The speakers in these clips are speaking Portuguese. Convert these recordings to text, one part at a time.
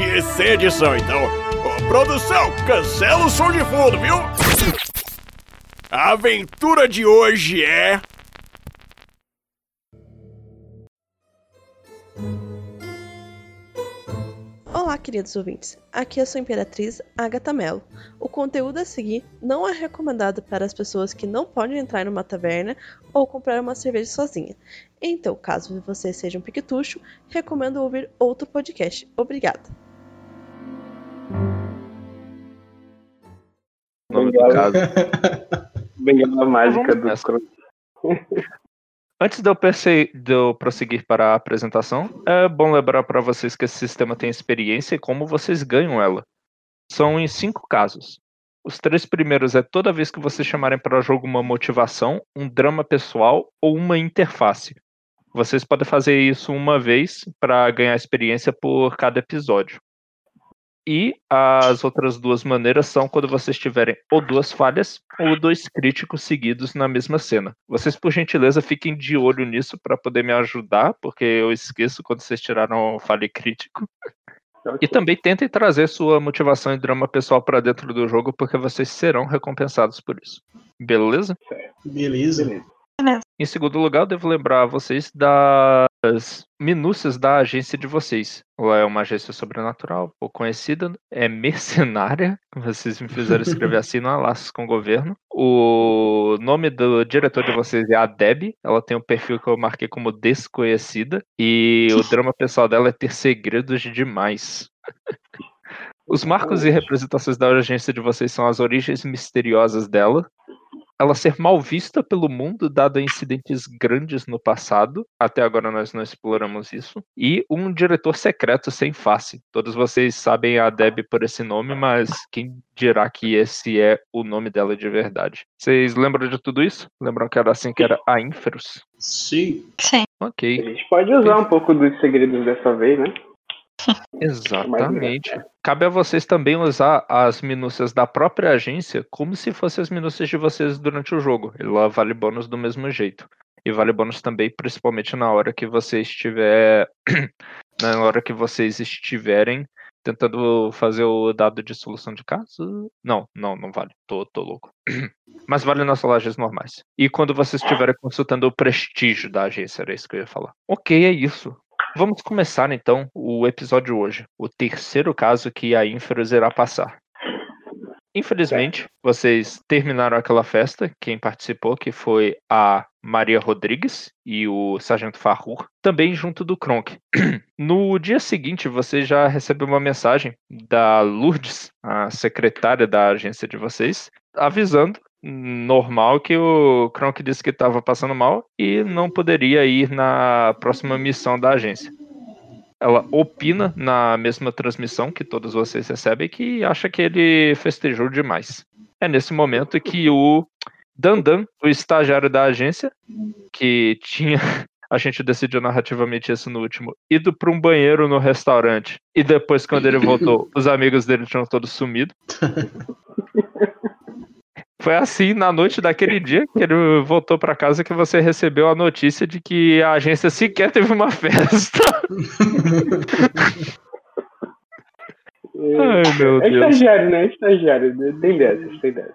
e sem edição. Então, ô, produção, cancela o som de fundo, viu? A aventura de hoje é. Olá, queridos ouvintes. Aqui é a sua Imperatriz, Agatha Mello. O conteúdo a seguir não é recomendado para as pessoas que não podem entrar numa taverna ou comprar uma cerveja sozinha. Então, caso você seja um piquetucho, recomendo ouvir outro podcast. Obrigada. Nome do caso. Bengala mágica do. Antes de eu, perse- de eu prosseguir para a apresentação, é bom lembrar para vocês que esse sistema tem experiência e como vocês ganham ela. São em cinco casos. Os três primeiros é toda vez que vocês chamarem para o jogo uma motivação, um drama pessoal ou uma interface. Vocês podem fazer isso uma vez para ganhar experiência por cada episódio. E as outras duas maneiras são quando vocês tiverem ou duas falhas ou dois críticos seguidos na mesma cena. Vocês, por gentileza, fiquem de olho nisso para poder me ajudar, porque eu esqueço quando vocês tiraram falha crítico. E também tentem trazer sua motivação e drama pessoal para dentro do jogo, porque vocês serão recompensados por isso. Beleza? Beleza. Em segundo lugar, eu devo lembrar vocês das minúcias da agência de vocês. Ela é uma agência sobrenatural, pouco conhecida, é mercenária. Vocês me fizeram escrever assim, não há laços com o governo. O nome do diretor de vocês é a Deb. Ela tem um perfil que eu marquei como desconhecida. E o drama pessoal dela é ter segredos demais. Os marcos e representações da agência de vocês são as origens misteriosas dela, ela ser mal vista pelo mundo, dado a incidentes grandes no passado. Até agora nós não exploramos isso. E um diretor secreto sem face. Todos vocês sabem a Deb por esse nome, mas quem dirá que esse é o nome dela de verdade? Vocês lembram de tudo isso? Lembram que era assim que era a Inferus? Sim. Sim. A Ok, gente pode usar um pouco dos segredos dessa vez, né? exatamente. Cabe a vocês também usar as minúcias da própria agência como se fossem as minúcias de vocês durante o jogo. Ela vale bônus do mesmo jeito. E vale bônus também, principalmente na hora que você estiver. na hora que vocês estiverem tentando fazer o dado de solução de caso. Não, não, não vale. Tô, tô louco. Mas vale nas lojas normais. E quando vocês estiverem consultando o prestígio da agência, era isso que eu ia falar. Ok, é isso. Vamos começar então o episódio hoje. O terceiro caso que a Inferus irá passar. Infelizmente, vocês terminaram aquela festa. Quem participou, que foi a Maria Rodrigues e o Sargento Farrur, também junto do Kronk. No dia seguinte, você já recebeu uma mensagem da Lourdes, a secretária da agência de vocês, avisando normal que o Kronk disse que estava passando mal e não poderia ir na próxima missão da agência. Ela opina na mesma transmissão que todos vocês recebem que acha que ele festejou demais. É nesse momento que o Dandan, o estagiário da agência, que tinha. A gente decidiu narrativamente isso no último. Ido para um banheiro no restaurante. E depois, quando ele voltou, os amigos dele tinham todos sumido. Foi assim, na noite daquele dia, que ele voltou para casa, que você recebeu a notícia de que a agência sequer teve uma festa. Ai, meu É Deus. estagiário, né? É estagiário. Tem dessas, tem dessas.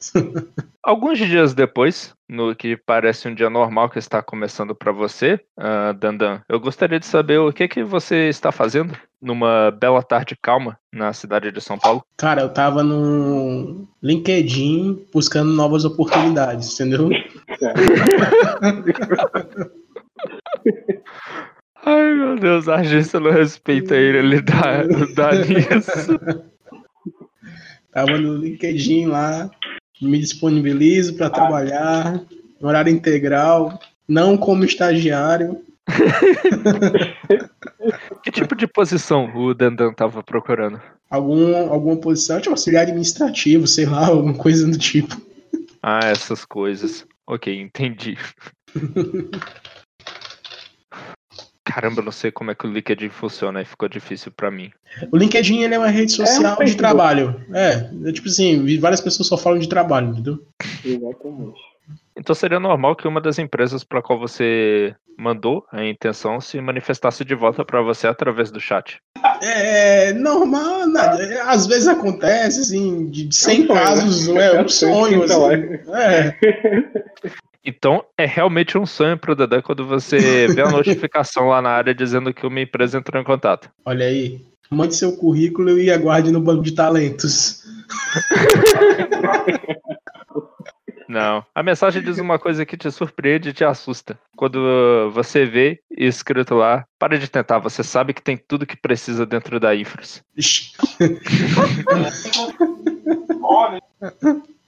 Alguns dias depois, no que parece um dia normal que está começando para você, ah, Dandan, eu gostaria de saber o que que você está fazendo. numa bela tarde calma na cidade de São Paulo? Cara, eu tava no LinkedIn buscando novas oportunidades, entendeu? Ai, meu Deus, a agência não respeita ele, ele dá, dá nisso. Tava no LinkedIn lá, me disponibilizo para trabalhar, horário integral, não como estagiário. que tipo de posição o Dandan tava procurando? Algum, alguma posição, tipo auxiliar administrativo, sei lá, alguma coisa do tipo. Ah, essas coisas. Ok, entendi. Caramba, eu não sei como é que o LinkedIn funciona, aí ficou difícil para mim. O LinkedIn ele é uma rede social é um de trabalho. É, é, tipo assim, várias pessoas só falam de trabalho, entendeu? Exatamente. Então seria normal que uma das empresas para qual você mandou a intenção se manifestasse de volta para você através do chat. É normal, é, às vezes acontece, assim, de 100 casos, é um sonho. Assim, é. Então é realmente um sonho pro Dedé quando você vê a notificação lá na área dizendo que uma empresa entrou em contato. Olha aí, mande seu currículo e aguarde no banco de talentos. Não. A mensagem diz uma coisa que te surpreende e te assusta. Quando você vê escrito lá, para de tentar, você sabe que tem tudo que precisa dentro da Infras.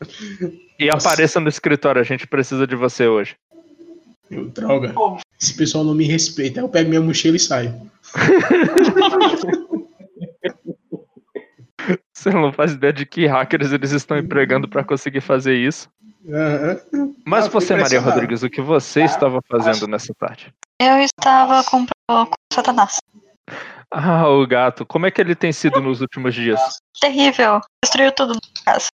e apareça no escritório, a gente precisa de você hoje. Eu, droga. Esse pessoal não me respeita. Eu pego minha mochila e saio. Você não faz ideia de que hackers eles estão empregando para conseguir fazer isso. Uhum. Mas você, Maria Rodrigues, o que você estava fazendo nessa tarde? Eu estava com, com Satanás. Ah, o gato. Como é que ele tem sido nos últimos dias? Terrível. Destruiu tudo na casa.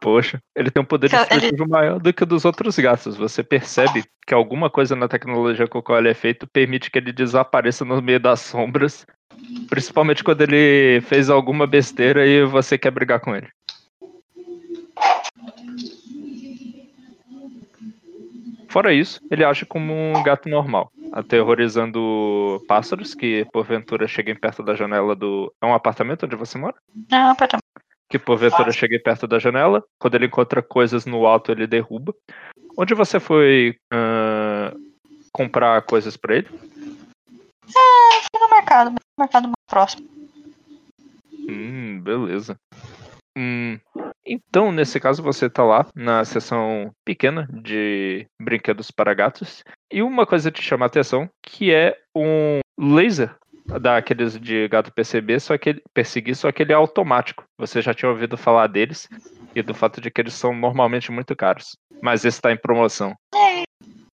Poxa, ele tem um poder destrutivo ele... maior do que o dos outros gatos. Você percebe que alguma coisa na tecnologia com a qual ele é feito permite que ele desapareça no meio das sombras. Principalmente quando ele fez alguma besteira e você quer brigar com ele. Fora isso, ele age como um gato normal, aterrorizando pássaros que porventura cheguem perto da janela do. É um apartamento onde você mora? É um apartamento. Que porventura cheguem perto da janela. Quando ele encontra coisas no alto, ele derruba. Onde você foi uh, comprar coisas para ele? É, fui no mercado, no mercado mais próximo. Hum, beleza. Hum, então, nesse caso, você está lá na seção pequena de brinquedos para gatos. E uma coisa te chama a atenção, que é um laser daqueles de gato PCB, só que ele, perseguir, só que ele é automático. Você já tinha ouvido falar deles e do fato de que eles são normalmente muito caros. Mas esse está em promoção. É,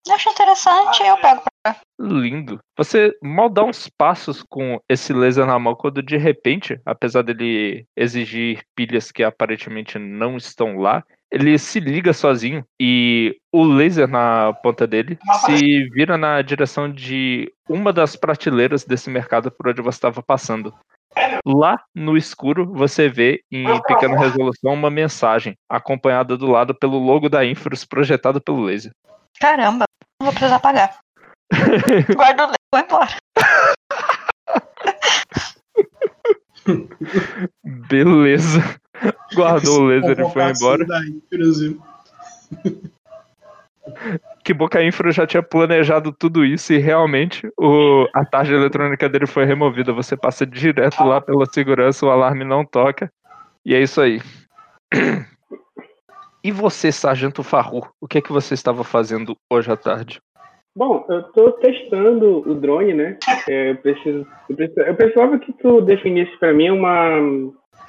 eu acho interessante, eu pego pra Lindo. Você mal dá uns passos com esse laser na mão quando de repente, apesar dele exigir pilhas que aparentemente não estão lá, ele se liga sozinho e o laser na ponta dele se vira na direção de uma das prateleiras desse mercado por onde você estava passando. Lá no escuro, você vê em pequena resolução uma mensagem, acompanhada do lado pelo logo da Infrus projetado pelo laser. Caramba, não vou precisar pagar. Guarda o e vou embora. Beleza. Guardou o laser e foi embora. Que Boca Infra já tinha planejado tudo isso e realmente o, a tarja eletrônica dele foi removida. Você passa direto lá pela segurança, o alarme não toca. E é isso aí. E você, Sargento Farru, o que é que você estava fazendo hoje à tarde? Bom, eu estou testando o drone, né? É, eu, preciso, eu, preciso, eu precisava que tu definisse para mim uma.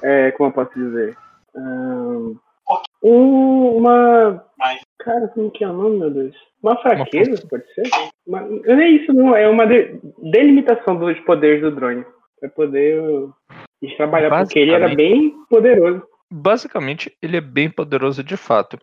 É, como eu posso dizer? Um, uma. Cara, como que é o nome, meu Deus? Uma fraqueza, pode ser? Uma, não é isso, não. É uma de, delimitação dos poderes do drone. Para poder trabalhar, porque ele era bem poderoso basicamente, ele é bem poderoso de fato.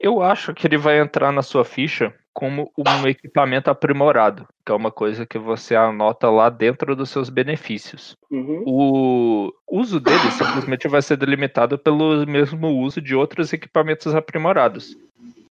Eu acho que ele vai entrar na sua ficha como um equipamento aprimorado, que é uma coisa que você anota lá dentro dos seus benefícios. Uhum. O uso dele simplesmente vai ser delimitado pelo mesmo uso de outros equipamentos aprimorados,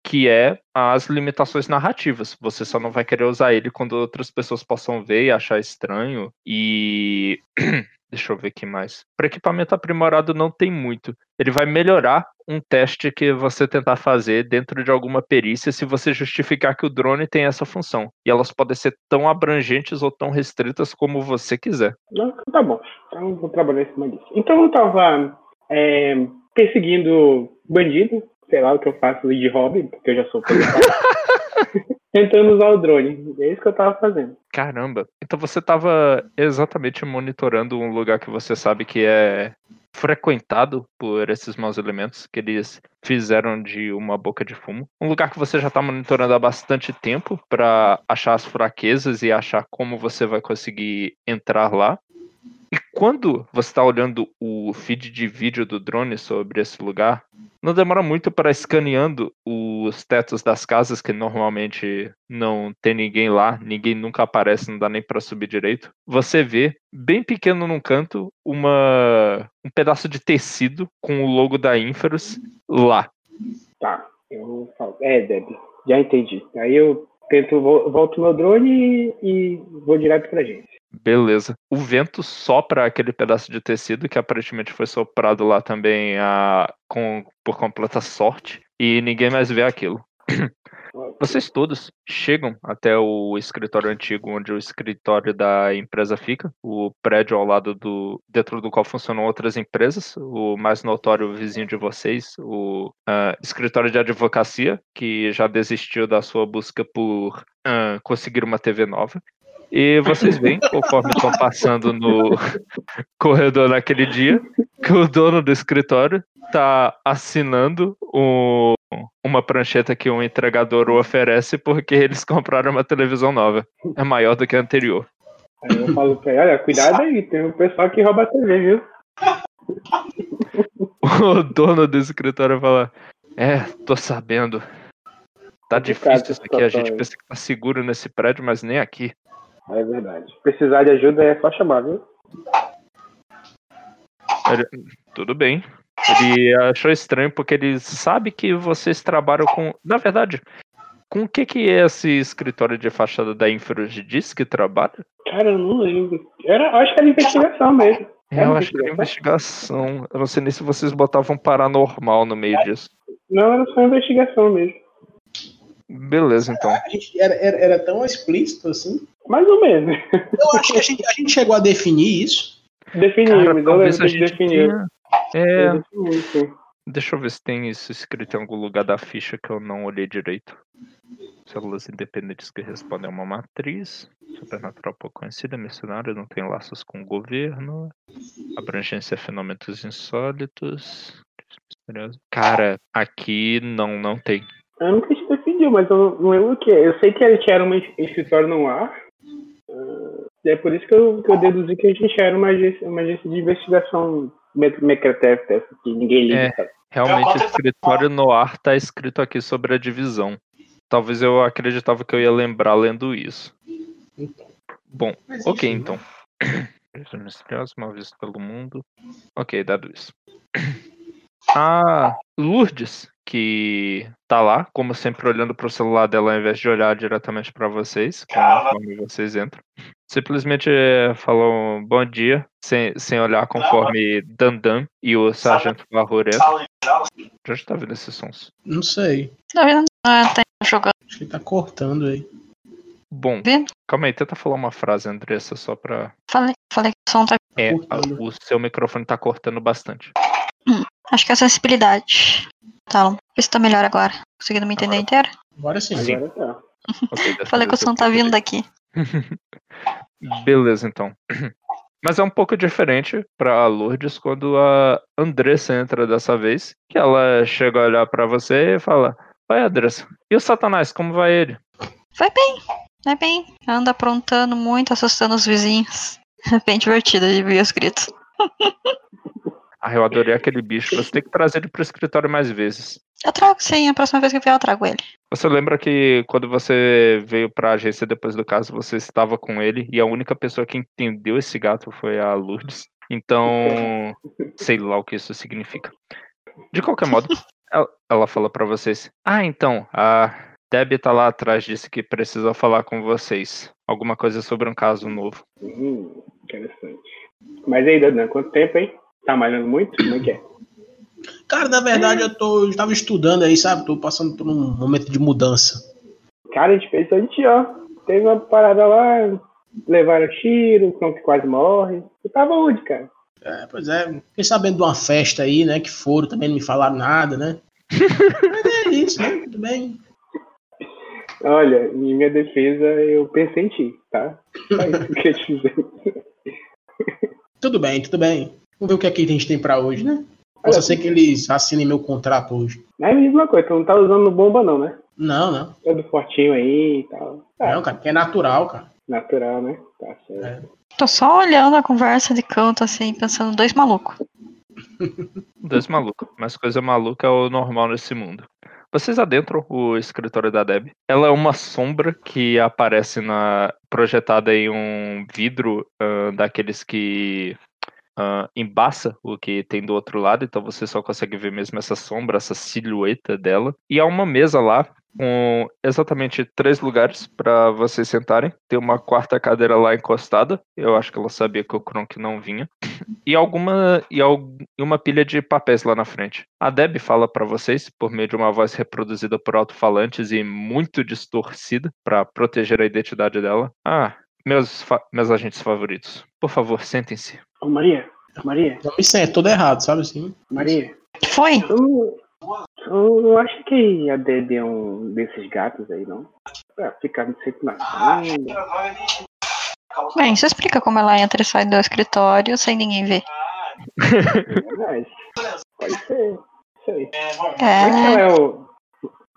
que é as limitações narrativas. Você só não vai querer usar ele quando outras pessoas possam ver e achar estranho. E Deixa eu ver aqui mais. Para equipamento aprimorado não tem muito. Ele vai melhorar um teste que você tentar fazer dentro de alguma perícia se você justificar que o drone tem essa função. E elas podem ser tão abrangentes ou tão restritas como você quiser. Não, tá bom. Então vou trabalhar em cima disso. Então eu tava é, perseguindo bandido, sei lá o que eu faço de hobby, porque eu já sou tentando usar o drone. É isso que eu tava fazendo. Caramba. Então você tava exatamente monitorando um lugar que você sabe que é frequentado por esses maus elementos que eles fizeram de uma boca de fumo. Um lugar que você já está monitorando há bastante tempo para achar as fraquezas e achar como você vai conseguir entrar lá. E quando você está olhando o feed de vídeo do drone sobre esse lugar, não demora muito para escaneando os tetos das casas, que normalmente não tem ninguém lá, ninguém nunca aparece, não dá nem para subir direito. Você vê, bem pequeno num canto, uma um pedaço de tecido com o logo da Inferus lá. Tá, eu falo. É, Deb, já entendi. Aí eu tento, volto meu drone e, e vou direto pra gente. Beleza. O vento sopra aquele pedaço de tecido que aparentemente foi soprado lá também a, com, por completa sorte e ninguém mais vê aquilo. Vocês todos chegam até o escritório antigo onde o escritório da empresa fica, o prédio ao lado do dentro do qual funcionam outras empresas, o mais notório vizinho de vocês, o uh, escritório de advocacia, que já desistiu da sua busca por uh, conseguir uma TV nova. E vocês veem, conforme estão passando no corredor naquele dia, que o dono do escritório está assinando um, uma prancheta que um entregador oferece porque eles compraram uma televisão nova. É maior do que a anterior. Aí eu falo pra ele, olha, cuidado aí, tem um pessoal que rouba a TV, viu? o dono do escritório fala, é, tô sabendo. Tá difícil isso aqui, a gente pensa que tá seguro nesse prédio, mas nem aqui. É verdade. Precisar de ajuda é só chamar, viu? Ele, tudo bem. Ele achou estranho porque ele sabe que vocês trabalham com. Na verdade, com o que que é esse escritório de fachada da Infrus diz que trabalha? Cara, eu não lembro. Era, acho que era investigação mesmo. É, eu acho que era investigação. Eu não sei nem se vocês botavam paranormal no meio disso. Não, era só investigação mesmo. Beleza, então. A gente era, era, era tão explícito assim? Mais ou menos. Eu acho que a gente, a gente chegou a definir isso. Definimos, eu lembro que definir. É. Deixa eu ver se tem isso escrito em algum lugar da ficha que eu não olhei direito. Células independentes que respondem a uma matriz. Supernatural pouco conhecida, mercenário, não tem laços com o governo. Abrangência a fenômenos insólitos. Cara, aqui não, não tem. Eu nunca te definiu, mas eu não lembro o que é. Eu sei que a gente era uma escritório no ar. Uh, é por isso que eu, que eu deduzi que a gente era uma agência, uma agência de investigação Mequetef, que ninguém liga. É, realmente, o escritório no ar tá escrito aqui sobre a divisão. Talvez eu acreditava que eu ia lembrar lendo isso. Bom, Mas, ok, então. Misteriosos, mal visto pelo mundo. Ok, dado isso. A Lourdes, que tá lá, como sempre, olhando pro celular dela ao invés de olhar diretamente para vocês, conforme vocês entram. Simplesmente falou bom dia, sem, sem olhar conforme Dandan e o Sargento Barroura entram. Já tá vendo esses sons? Não sei. Tá vendo? Ah, tá jogando. Acho que tá cortando aí. Bom, calma aí, tenta falar uma frase, Andressa, só pra. Falei, falei que o som tá. É, o seu microfone tá cortando bastante. Hum, acho que é a sensibilidade. Tá, vê se tá melhor agora. Conseguindo me entender inteiro? Agora sim. sim. Agora tá. Okay, falei que o som tá vindo daqui. Beleza, então. Mas é um pouco diferente pra Lourdes quando a Andressa entra dessa vez, que ela chega a olhar pra você e fala: Vai, Andressa, e o Satanás, como vai ele? Vai bem, vai bem. Anda aprontando muito, assustando os vizinhos. É bem divertido de ver os gritos. Ah, eu adorei aquele bicho. Você tem que trazer ele pro escritório mais vezes. Eu trago sim, a próxima vez que eu vier eu trago ele. Você lembra que quando você veio pra agência depois do caso, você estava com ele e a única pessoa que entendeu esse gato foi a Lourdes. Então, sei lá o que isso significa. De qualquer modo, Ela, ela fala pra vocês: Ah, então, a Deb tá lá atrás, disse que precisa falar com vocês. Alguma coisa sobre um caso novo. Hum, interessante. Mas aí, Dadan, quanto tempo, hein? Tá malhando muito? Como é que é? Cara, na verdade, eu tô. Eu tava estudando aí, sabe? Tô passando por um momento de mudança. Cara, a gente fez a gente, ó. Teve uma parada lá, levaram tiro, o cão que quase morre. Tu tava onde, cara? É, pois é. Fiquei sabendo de uma festa aí, né? Que foram, também não me falaram nada, né? Mas é isso, né? Tudo bem. Olha, em minha defesa, eu pensei em ti, tá? Só isso que eu te dizer. Tudo bem, tudo bem. Vamos ver o que, é que a gente tem pra hoje, né? Posso ser que eles assinem meu contrato hoje. Não é a mesma coisa, tu não tá usando bomba não, né? Não, não. Todo fortinho aí e tal. Tá, Não, cara, que é natural, cara. natural, né? Tá certo. É. Tô só olhando a conversa de canto, assim, pensando, dois malucos. Dois malucos. Mas coisa maluca é o normal nesse mundo. Vocês adentram o escritório da Deb. Ela é uma sombra que aparece na projetada em um vidro ah, daqueles que ah, embaça o que tem do outro lado, então você só consegue ver mesmo essa sombra, essa silhueta dela. E há uma mesa lá com exatamente três lugares para vocês sentarem. Tem uma quarta cadeira lá encostada. Eu acho que ela sabia que o Kronk não vinha. E alguma e, uma pilha de papéis lá na frente. A Deb fala para vocês por meio de uma voz reproduzida por alto-falantes e muito distorcida para proteger a identidade dela. Ah, meus meus agentes favoritos. Por favor, sentem-se. Ô, Maria, Maria, Não me sente, todo errado, sabe assim? Maria, Foi? tu tu acha que a Deb é um desses gatos aí, não? Pra ficar sempre na frente. Bem, isso explica como ela entra e sai do escritório sem ninguém ver. É. Pode ser. Sei. Vai que É, ela é o.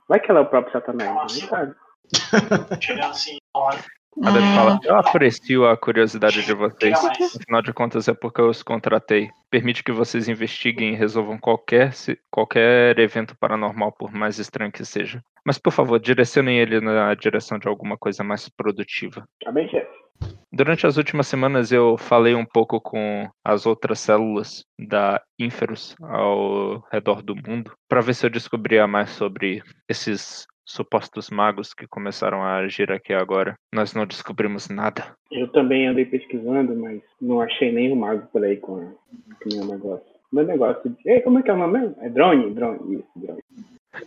Vai que ela é o próprio Satanás, não sabe? A hum, fala, eu aprecio a curiosidade de vocês. Afinal de contas, é porque eu os contratei. Permite que vocês investiguem e resolvam qualquer, qualquer evento paranormal, por mais estranho que seja. Mas, por favor, direcionem ele na direção de alguma coisa mais produtiva. Tá bem, chefe. Durante as últimas semanas, eu falei um pouco com as outras células da Inferus ao redor do mundo, para ver se eu descobria mais sobre esses supostos magos que começaram a agir aqui agora. Nós não descobrimos nada. Eu também andei pesquisando, mas não achei nenhum mago por aí com, a- com o meu negócio. Meu negócio de. Ei, como é que é o nome mesmo? É drone? Drone, isso, drone.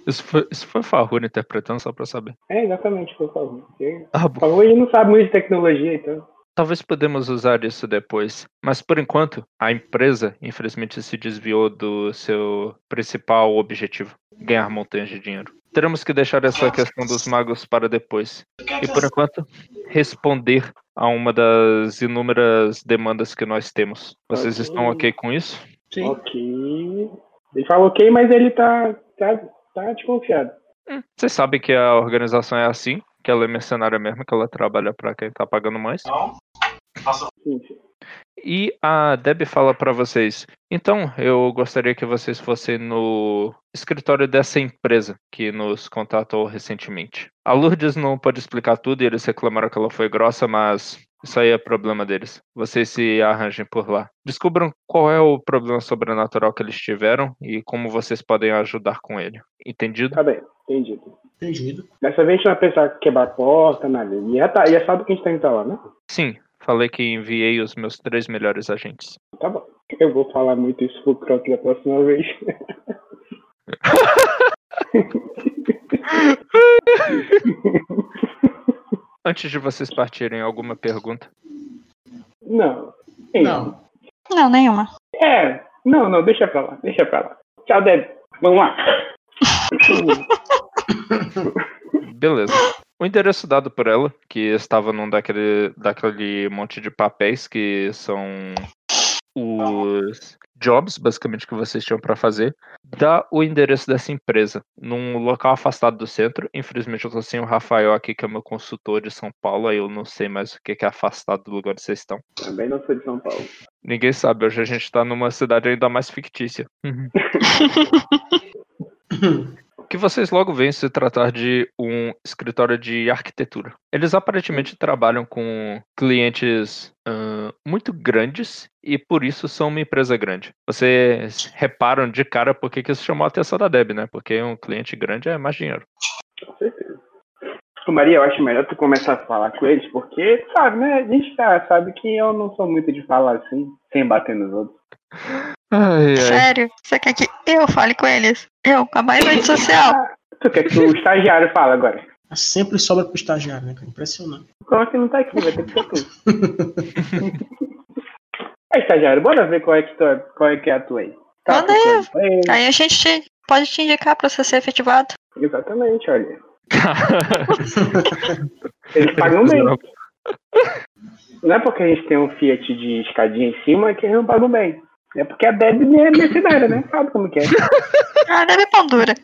Isso foi, isso foi interpretando, só pra saber. É, exatamente, por favor. Porque, Ah, por bom. favor, ele não sabe muito de tecnologia, então. Talvez podemos usar isso depois. Mas por enquanto, a empresa, infelizmente, se desviou do seu principal objetivo: ganhar montanhas de dinheiro. Teremos que deixar essa questão dos magos para depois. E por enquanto, responder a uma das inúmeras demandas que nós temos. Vocês estão ok com isso? Sim. Ok. Ele falou ok, mas ele tá, tá, tá desconfiado. Vocês sabem que a organização é assim, que ela é mercenária mesmo, que ela trabalha para quem tá pagando mais. Sim, sim. E a Deb fala para vocês: então, eu gostaria que vocês fossem no escritório dessa empresa que nos contatou recentemente. A Lourdes não pode explicar tudo e eles reclamaram que ela foi grossa, mas isso aí é problema deles. Vocês se arranjem por lá. Descubram qual é o problema sobrenatural que eles tiveram e como vocês podem ajudar com ele. Entendido? Tá bem, entendido. Entendido. Dessa vez a gente não vai pensar em quebrar a porta, nada. E já, tá, já sabe que a gente tá indo pra lá, né? Sim, falei que enviei os meus três melhores agentes. Tá bom. Eu vou falar muito isso pro Croc da próxima vez. Antes de vocês partirem, alguma pergunta? Não. Não. não, nenhuma. É, não, não, deixa pra lá, deixa pra lá. Tchau, Deb. Vamos lá. Beleza. O endereço dado por ela, que estava num daquele, daquele monte de papéis que são os jobs, basicamente, que vocês tinham para fazer, dá o endereço dessa empresa, num local afastado do centro. Infelizmente, eu tô sem o Rafael aqui, que é meu consultor de São Paulo, aí eu não sei mais o que é afastado do lugar onde vocês estão. Também não sou de São Paulo. Ninguém sabe, hoje a gente tá numa cidade ainda mais fictícia. O que vocês logo veem se tratar de um escritório de arquitetura. Eles aparentemente trabalham com clientes uh, muito grandes e por isso são uma empresa grande. Vocês reparam de cara por que isso chamou a atenção da Deb, né? Porque um cliente grande é mais dinheiro. Com certeza. Maria, eu acho melhor tu começar a falar com eles, porque, sabe, né? A gente tá, sabe que eu não sou muito de falar assim, sem bater nos outros. Ai, ai. Sério? Você quer que eu fale com eles? Eu, com a mais rede social. Tu quer que o estagiário fale agora? Sempre sobra pro estagiário, né, cara? Impressionante. Como que não tá aqui? Vai ter que ser tu. É, estagiário, bora ver qual é que, tu, qual é, que é a tua aí. Tá Manda aí. Aí a gente te- pode te indicar pra você ser efetivado. Exatamente, olha. Eles pagam bem. Não é porque a gente tem um Fiat de escadinha em cima que eles não pagam bem. É porque a Deb é mercenária, né? Sabe como que é. Ah, deve pão dura.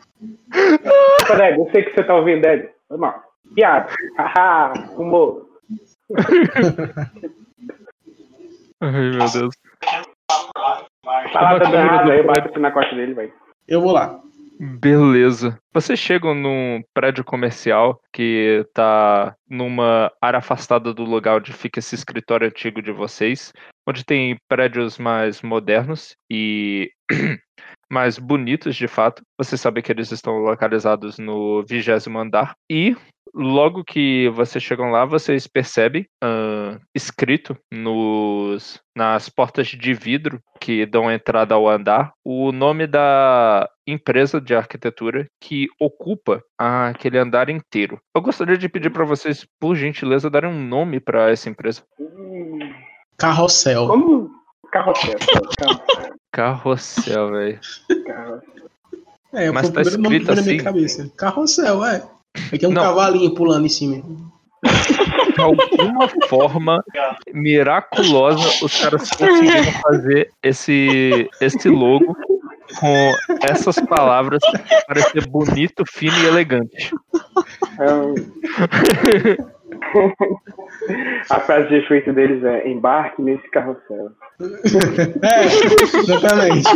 Opa, Deb, eu sei que você tá ouvindo, Deb. Foi mal. Piada. Haha, humor. Ai, meu Deus. Tá do aí, prédio. bate na costa dele, vai. Eu vou lá. Beleza. Vocês chegam num prédio comercial que tá numa área afastada do lugar onde fica esse escritório antigo de vocês, onde tem prédios mais modernos e mais bonitos de fato. Você sabe que eles estão localizados no vigésimo andar e logo que vocês chegam lá, vocês percebem ah, escrito nos nas portas de vidro que dão entrada ao andar o nome da empresa de arquitetura que ocupa aquele andar inteiro. Eu gostaria de pedir para vocês, por gentileza, darem um nome para essa empresa. Hum, Carrossel. como carrossel. carrossel, Carrossel, velho. É, Mas tá o primeiro nome que escrito veio na minha assim? cabeça. Carrossel, é. Aqui é um Não. cavalinho pulando em cima. De alguma forma miraculosa, os caras conseguiram fazer esse, esse logo com essas palavras para ser bonito, fino e elegante. É um- A frase de efeito deles é embarque nesse carrossel. É, exatamente.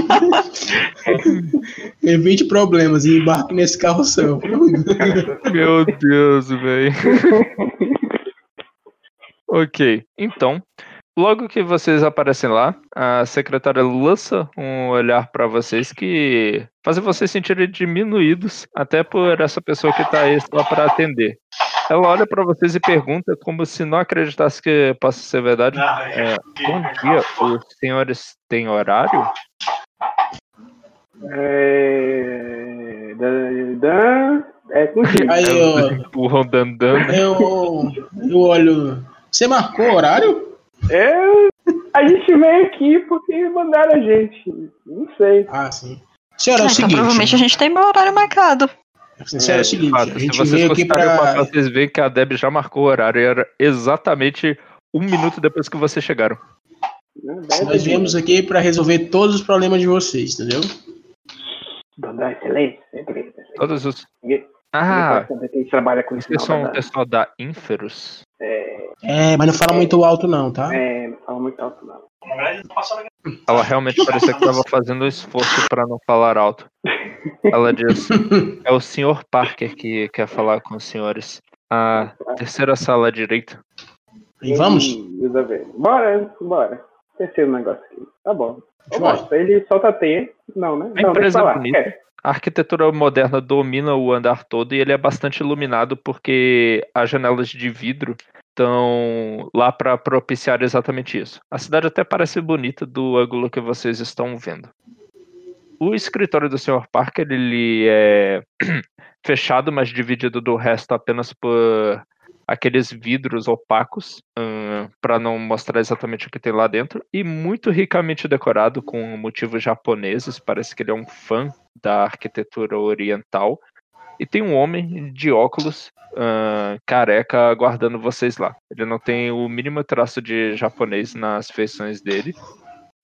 Evite problemas e embarque nesse carrossel. Meu Deus, velho. ok, então, logo que vocês aparecem lá, a secretária lança um olhar pra vocês que faz vocês sentirem diminuídos, até por essa pessoa que tá aí só pra atender. Ela olha pra vocês e pergunta, como se não acreditasse que possa ser verdade. É, bom dia, os senhores têm horário? É. Dan, dan, é contigo. Aí, ó, empurram dandando. eu, eu olho. Você marcou o horário? É, a gente veio aqui porque mandaram a gente. Não sei. Ah, sim. Senhora, é Ah, o então seguinte. provavelmente a gente tem meu horário marcado. Senhora, é o seguinte. fato, A se gente vocês veio aqui pra. vocês veem que a Deb já marcou o horário e era exatamente um minuto depois que vocês chegaram. Nós viemos aqui pra resolver todos os problemas de vocês, entendeu? Dona excelência, excelência. Todos os. Ah, trabalha com isso. vocês são o pessoal da Inferus? É, mas não fala muito alto, não, tá? É, não fala muito alto, não. Ela realmente parecia que estava fazendo um esforço para não falar alto. Ela disse: É o Sr. Parker que quer falar com os senhores. A terceira sala à direita. E vamos? Bora, bora. Terceiro negócio aqui. Tá bom. Ele solta a teia. Não, né? A não, empresa é bonita. É. A arquitetura moderna domina o andar todo e ele é bastante iluminado porque as janelas de vidro estão lá para propiciar exatamente isso. A cidade até parece bonita do ângulo que vocês estão vendo. O escritório do Sr. Parker ele é fechado, mas dividido do resto apenas por aqueles vidros opacos para não mostrar exatamente o que tem lá dentro e muito ricamente decorado com motivos japoneses. Parece que ele é um fã da arquitetura oriental. E tem um homem de óculos ah, careca aguardando vocês lá. Ele não tem o mínimo traço de japonês nas feições dele,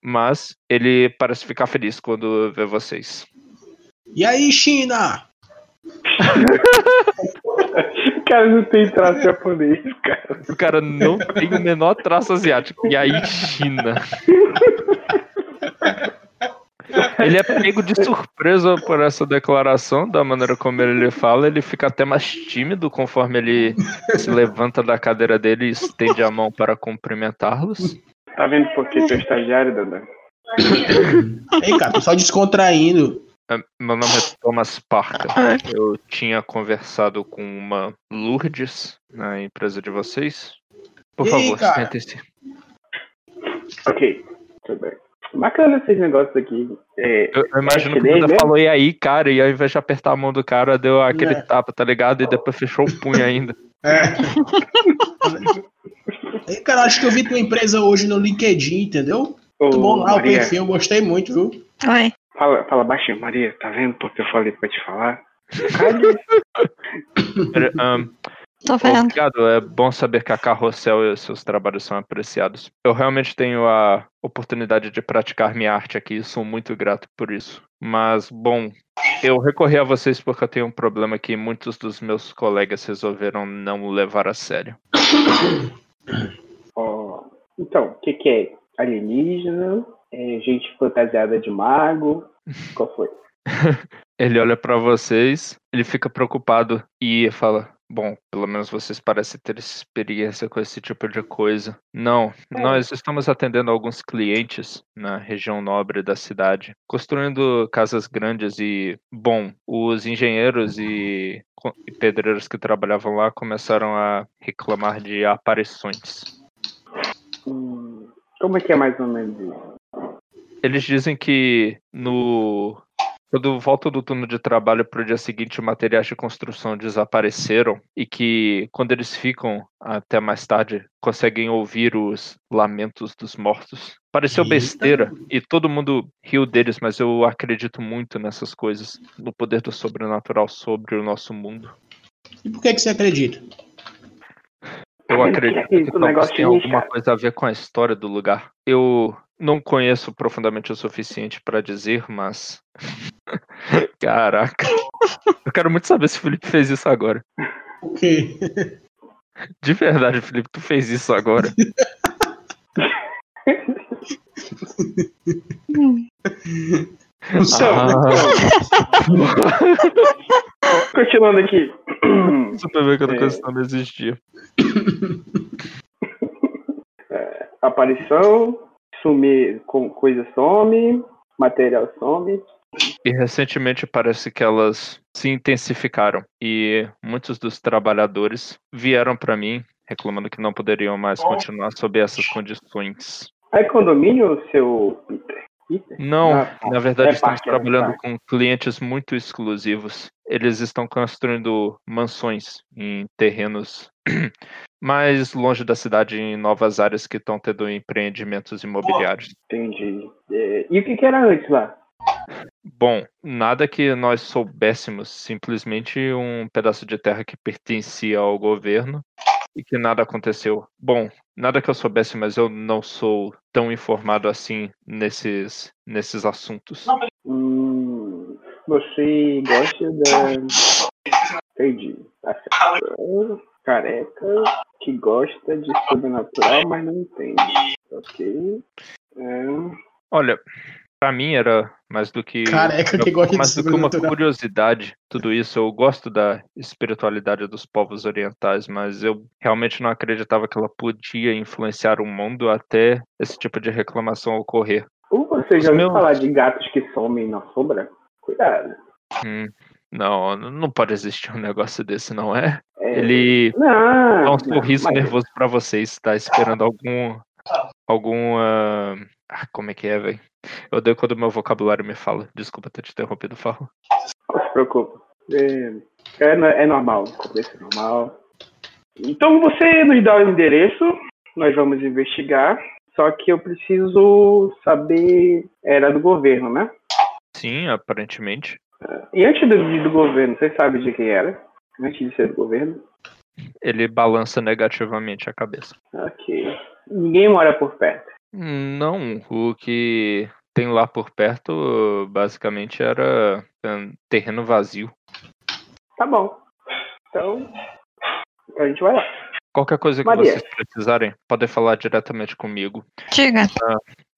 mas ele parece ficar feliz quando vê vocês. E aí, China? O cara não tem traço japonês, cara. O cara não tem o menor traço asiático. E aí, China. Ele é pego de surpresa por essa declaração, da maneira como ele fala, ele fica até mais tímido conforme ele se levanta da cadeira dele e estende a mão para cumprimentá-los. Tá vendo por que tu é estagiário, Dandan? Ei, cara, tô só descontraindo. É, Meu nome é Thomas Parker. Eu tinha conversado com uma Lourdes na empresa de vocês. Por Ei, favor, sentem-se. Ok, tudo bem. Bacana esses negócios aqui. É, Eu, eu imagino que você falou e aí, cara, e ao invés de apertar a mão do cara, deu aquele É. tapa, tá ligado? E depois fechou o punho ainda. É. Ei, cara, acho que eu vi tua empresa hoje no LinkedIn, entendeu? ô, Muito bom lá o perfil, eu gostei muito, viu? Oi. fala, fala baixinho, Maria, tá vendo porque eu falei pra te falar? Cadê? Tô vendo. Obrigado, é bom saber que a Carrossel e os seus trabalhos são apreciados. Eu realmente tenho a oportunidade de praticar minha arte aqui e sou muito grato por isso. Mas, bom, eu recorri a vocês porque eu tenho um problema que muitos dos meus colegas resolveram não levar a sério. Ó, então, o que, que é? Alienígena? É gente fantasiada de mago? Qual foi? Ele olha pra vocês, ele fica preocupado e fala: Bom, pelo menos vocês parecem ter experiência com esse tipo de coisa. Não, nós estamos atendendo alguns clientes na região nobre da cidade, construindo casas grandes e, bom, os engenheiros e, e pedreiros que trabalhavam lá começaram a reclamar de aparições. Hum, como é que é mais ou menos isso? Eles dizem que no quando volta do turno de trabalho para o dia seguinte, materiais de construção desapareceram e que quando eles ficam até mais tarde conseguem ouvir os lamentos dos mortos. Pareceu Eita. besteira e todo mundo riu deles, mas eu acredito muito nessas coisas, no poder do sobrenatural sobre o nosso mundo. E por que, que você acredita? Eu acredito que Esse talvez tenha alguma coisa a ver com a história do lugar. Eu não conheço profundamente o suficiente para dizer, mas. Caraca. Eu quero muito saber se o Felipe fez isso agora. O quê? De verdade, Felipe, tu fez isso agora. O. Ah, Continuando aqui. super bem que eu não É. não existia. Aparição, sumir, com, coisa some, material some. E recentemente parece que elas se intensificaram. E muitos dos trabalhadores vieram para mim reclamando que não poderiam mais continuar sob essas condições. Aí condomínio, seu Peter? Não, Ah, tá. na verdade É estamos parte, é trabalhando parte. com clientes muito exclusivos. Eles estão construindo mansões em terrenos mais longe da cidade, em novas áreas que estão tendo empreendimentos imobiliários. Entendi. É, e o que era antes lá? Bom, nada que nós soubéssemos, simplesmente um pedaço de terra que pertencia ao governo e que nada aconteceu. Bom, nada que eu soubesse, mas eu não sou tão informado assim nesses, nesses assuntos. Hum, você gosta da. Entendi. Tá. Careca que gosta de sobrenatural, mas não entende. Ok. É, Olha, pra mim era mais do que Careca que mais do que uma curiosidade, tudo isso. Eu gosto da espiritualidade dos povos orientais, mas eu realmente não acreditava que ela podia influenciar o mundo até esse tipo de reclamação ocorrer. Ou você Os já ouviu meus- falar de gatos que somem na sombra? Cuidado. Hum, não, não pode existir um negócio desse, não é? É, Ele Não, dá um sorriso mas- nervoso pra vocês, tá esperando algum algum ah, como é que é, velho? Eu odeio quando o meu vocabulário me fala. Desculpa ter te interrompido, fala. Não se preocupe. É, é, é normal, começo é normal. Então você nos dá o endereço, nós vamos investigar. Só que eu preciso saber. Era do governo, né? Sim, aparentemente. E antes do, do governo, você sabe de quem era? Antes de ser do governo? Ele balança negativamente a cabeça. Ok. Ninguém mora por perto. Não, o que tem lá por perto basicamente era um, terreno vazio. Tá bom. Então a gente vai lá. Qualquer coisa que Maria. vocês precisarem, podem falar diretamente comigo. Diga.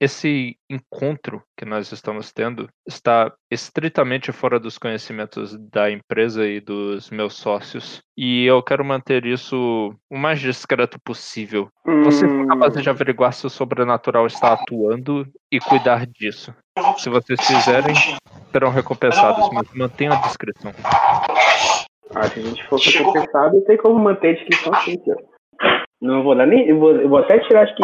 esse encontro que nós estamos tendo está estritamente fora dos conhecimentos da empresa e dos meus sócios. E eu quero manter isso o mais discreto possível. Vocês são capazes de averiguar se o sobrenatural está atuando e cuidar disso. Se vocês fizerem, serão recompensados, mas mantenham a discrição. Ah, se a gente for recompensado, tem como manter a descrição sim, senhor. Não vou dar nem. Eu vou, eu vou até tirar as que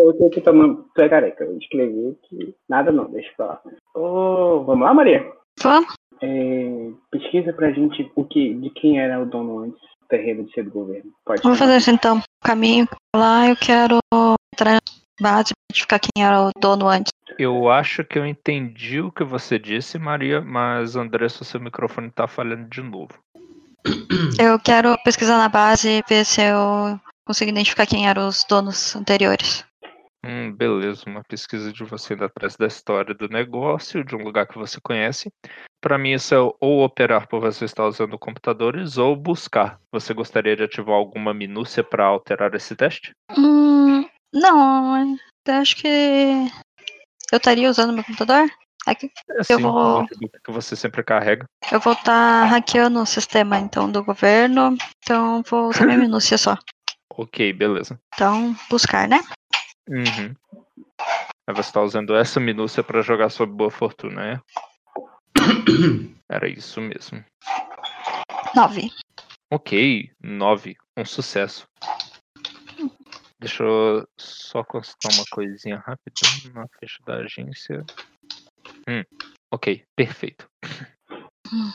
eu tenho que tomar. Tu é careca. Eu escrevi que. Nada não, deixa pra lá. Ô, vamos lá, Maria? Vamos. É, pesquisa pra gente o que, de quem era o dono antes do terreno de ser do governo. Pode Vamos fazer isso então. Caminho lá, eu quero entrar base pra identificar quem era o dono antes. Eu acho que eu entendi o que você disse, Maria, mas Andressa, seu microfone tá falhando de novo. Eu quero pesquisar na base e ver se eu consigo identificar quem eram os donos anteriores. Hum, beleza, uma pesquisa de você indo atrás da história do negócio, de um lugar que você conhece. Para mim, isso é ou operar por você estar usando computadores ou buscar. Você gostaria de ativar alguma minúcia para alterar esse teste? Hum, não, acho que eu estaria usando meu computador. Aqui, É sim, vou- que você sempre carrega. eu vou estar hackeando o sistema então do governo, então vou usar minha minúcia só. Ok, beleza. Então, buscar, né? Uhum. Aí você tá usando essa minúcia para jogar sob boa fortuna, é? Era isso mesmo. Nove. Ok, 9. Um sucesso. Deixa eu só consultar uma coisinha rápida na ficha da agência. Hum, ok, perfeito.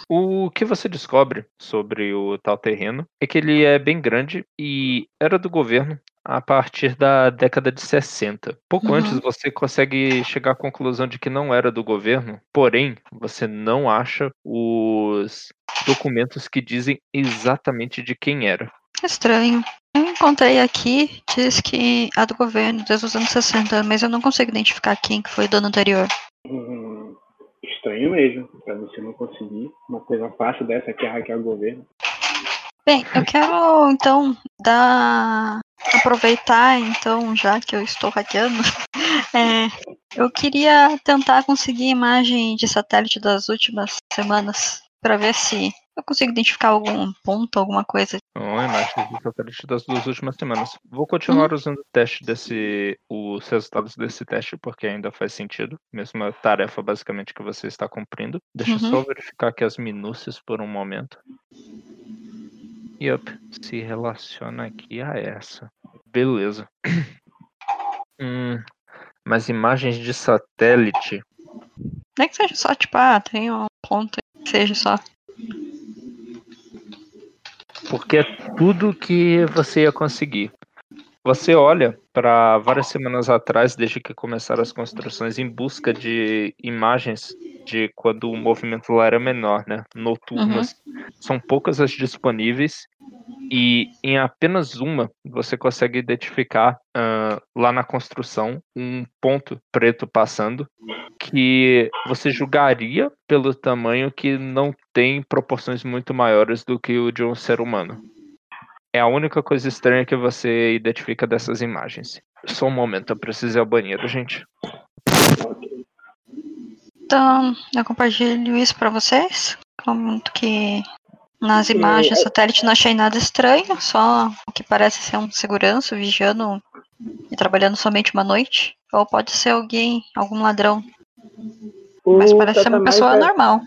O que você descobre sobre o tal terreno é que ele é bem grande e era do governo a partir da década de 60. Pouco Uhum. antes você consegue chegar à conclusão de que não era do governo, porém você não acha os documentos que dizem exatamente de quem era. Estranho. Eu encontrei aqui, diz que é do governo desde os anos 60, mas eu não consigo identificar quem que foi o dono anterior. Hum, estranho mesmo. Pra você não conseguir uma coisa fácil dessa que é hackear o governo. Bem, eu quero então dar. aproveitar então, já que eu estou hackeando. é, eu queria tentar conseguir imagem de satélite das últimas semanas para ver se eu consigo identificar algum ponto, alguma coisa. Não, imagens de satélite das duas últimas semanas. Vou continuar usando o teste desse. os resultados desse teste, porque ainda faz sentido. Mesma tarefa basicamente que você está cumprindo. Deixa eu Uhum. só verificar aqui as minúcias por um momento. Yup, se relaciona aqui a essa. Beleza. hum, mas imagens de satélite. Nem que seja só, tipo, ah, tem um ponto que seja só. Porque é tudo que você ia conseguir. Você olha para várias semanas atrás, desde que começaram as construções, em busca de imagens de quando o movimento lá era menor, né? Noturnas. São poucas as disponíveis e em apenas uma você consegue identificar ah, lá na construção um ponto preto passando que você julgaria pelo tamanho que não tem proporções muito maiores do que o de um ser humano. É a única coisa estranha que você identifica dessas imagens. Só um momento, eu preciso ir ao banheiro, gente. Então, eu compartilho isso pra vocês. Comento que nas imagens é- satélite não achei nada estranho, só o que parece ser um segurança vigiando e trabalhando somente uma noite. Ou pode ser alguém, algum ladrão. Mas O parece ser uma Satanás pessoa é- normal.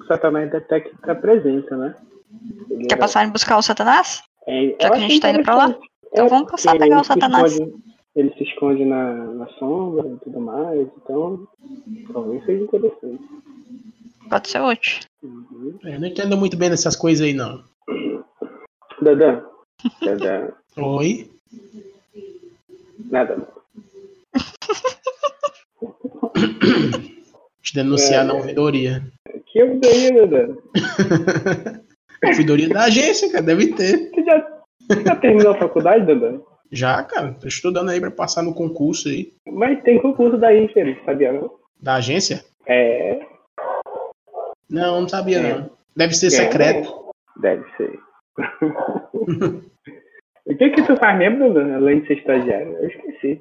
O Satanás detecta a presença, né? Ele Quer passar em buscar o Satanás? É, Já que a gente tá indo pra lá? Então É, vamos passar a pegar o Satanás. esconde- Ele se esconde na, na sombra e tudo mais, então talvez seja interessante. Pode ser útil. Uhum. Eu não entendo muito bem dessas coisas aí, não. Dadã. Dadã. Oi? Nada. Te denunciar É. na ouvidoria. Que daí, Dadã? ouvidoria da agência, cara, deve ter. Você já, você terminou a faculdade, Dadã? Já, cara, tô estudando aí pra passar no concurso aí. Mas tem concurso da Infeliz, sabia não? Da agência? É, Não, não sabia É. não. Deve ser É. secreto. deve ser. o que que tu faz mesmo, Dadã, além de ser estagiário? Eu esqueci.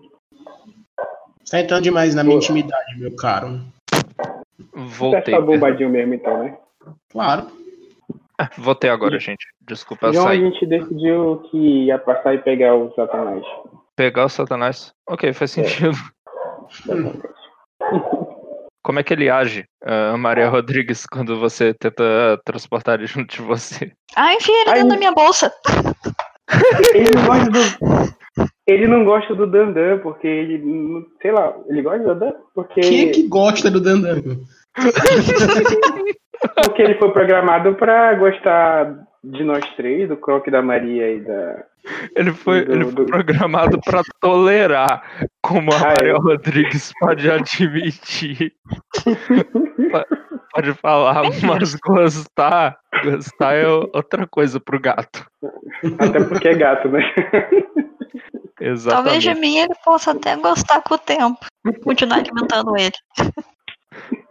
Tá entrando demais na minha intimidade, meu caro. Voltei. Tá bombadinho mesmo, então, né? Claro. Voltei agora, gente. Desculpa, João, a gente decidiu que ia passar e pegar o Satanás. Pegar o Satanás. Ok, faz sentido. Como é que ele age, ah, Maria Rodrigues, quando você tenta transportar ele junto de você? Ah, enfia ele Ai, dentro da minha bolsa. Ele não gosta do. Ele não gosta do Dandan, porque ele. Sei lá, ele gosta do Dandan? Porque, Quem é que gosta do Dandango? porque ele foi programado pra gostar de nós três, do Croc da Maria e da. Ele foi, Do- ele foi do- programado para tolerar, como a Ah, Maria é. Rodrigues pode admitir. Pode falar, mas gostar, gostar é outra coisa pro gato. Até porque é gato, né? Talvez de Exatamente. mim ele possa até gostar com o tempo. Continuar alimentando ele.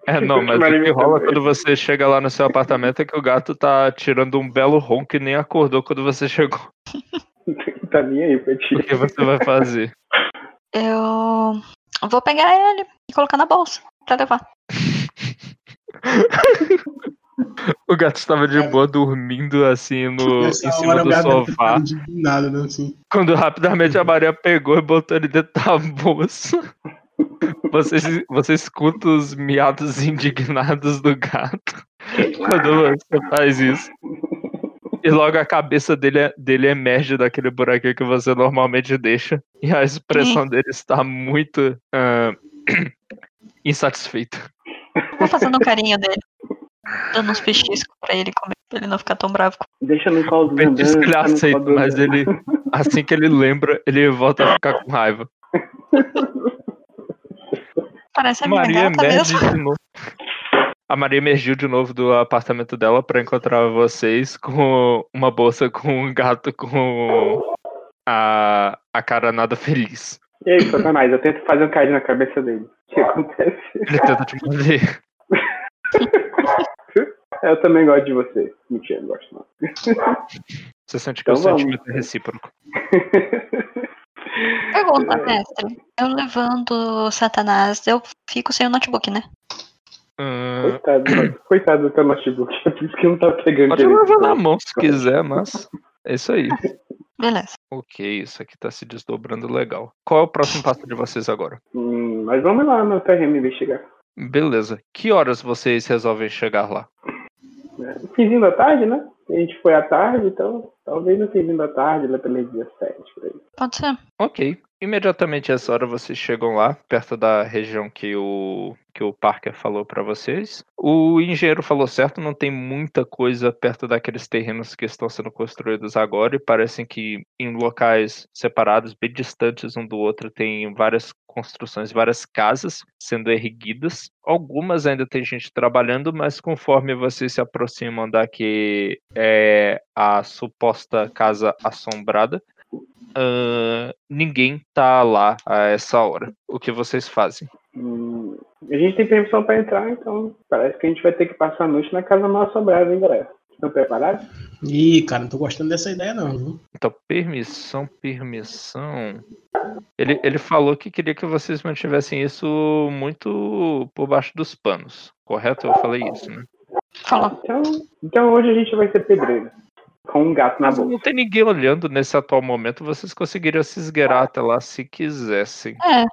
É, não, mas o que rola quando você chega lá no seu apartamento é que o gato tá tirando um belo ronco e nem acordou quando você chegou. tá nem aí pra ti. O que você vai fazer? Eu vou pegar ele e colocar na bolsa pra levar. O gato estava de boa dormindo assim no, Nessa em cima do ter sofá. indignado, né? Assim. Quando rapidamente a Maria pegou e botou ele dentro da bolsa. Você, você escuta os miados indignados do gato quando você faz isso. E logo a cabeça dele, dele emerge daquele buraquinho que você normalmente deixa. E a expressão dele está muito ah, insatisfeita. Vou fazendo um carinho dele. Dando uns petiscos pra ele comer, pra ele não ficar tão bravo. Deixa no colo do. Petisco ele aceita, mas ele, assim que ele lembra, ele volta a ficar com raiva. Parece a Maria emerge mesmo. de novo. A Maria emergiu de novo do apartamento dela pra encontrar vocês com uma bolsa com um gato com a, a cara nada feliz. E aí, Satanás, eu tento fazer um carinho na cabeça dele. O que acontece? Ele tenta te morder. Eu também gosto de você. Mentira, não gosto não. Você sente que o Então vamos. sentimento é recíproco. Pergunta, mestre. Eu levando o Satanás, eu fico sem o notebook, né? Hum, Coitado, coitado do teu notebook. É por isso que não tá pegando pode direito. levar na mão se quiser, mas é isso aí. Beleza. Ok, isso aqui tá se desdobrando legal. Qual é o próximo passo de vocês agora? Hum, mas vamos lá no terreno investigar. Beleza. Que horas vocês resolvem chegar lá? No finzinho da tarde, né? A gente foi à tarde, então talvez no finzinho da tarde, lá pelas 17, por aí. Pode ser. Ok. Imediatamente essa hora vocês chegam lá, perto da região que o, que o Parker falou pra vocês. O engenheiro falou certo, não tem muita coisa perto daqueles terrenos que estão sendo construídos agora e parecem que em locais separados, bem distantes um do outro, tem várias construções, várias casas sendo erguidas. Algumas ainda tem gente trabalhando, mas conforme vocês se aproximam da que é a suposta casa assombrada, ah, ninguém tá lá a essa hora. O que vocês fazem? Hum, a gente tem permissão pra entrar, então parece que a gente vai ter que passar a noite na casa mal assombrada, hein, galera? Estão preparados? Ih, cara, não tô gostando dessa ideia, não. viu? Então, permissão, permissão. Ele, ele falou que queria que vocês mantivessem isso muito por baixo dos panos. Correto? Eu falei isso, né? Falou. Então, então hoje a gente vai ser pedreiro. Com um gato na Mas boca. não tem ninguém olhando nesse atual momento. Vocês conseguiriam se esgueirar até lá se quisessem. É,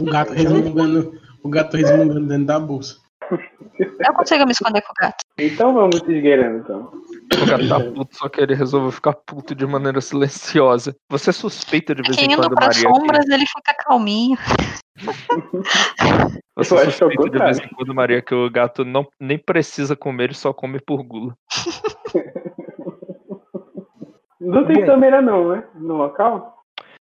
O gato resmungando, o gato resmungando dentro da bolsa. eu consigo me esconder com o gato. Então vamos se esgueirando, então. O cara tá puto, só que ele resolveu ficar puto de maneira silenciosa. Você suspeita de vez Quem em quando, para Maria. sombras, ele fica calminho. Você Eu é suspeita de vez em quando, Maria, que o gato não, nem precisa comer, ele só come por gula. Não tem Bom. câmera não, né? No local?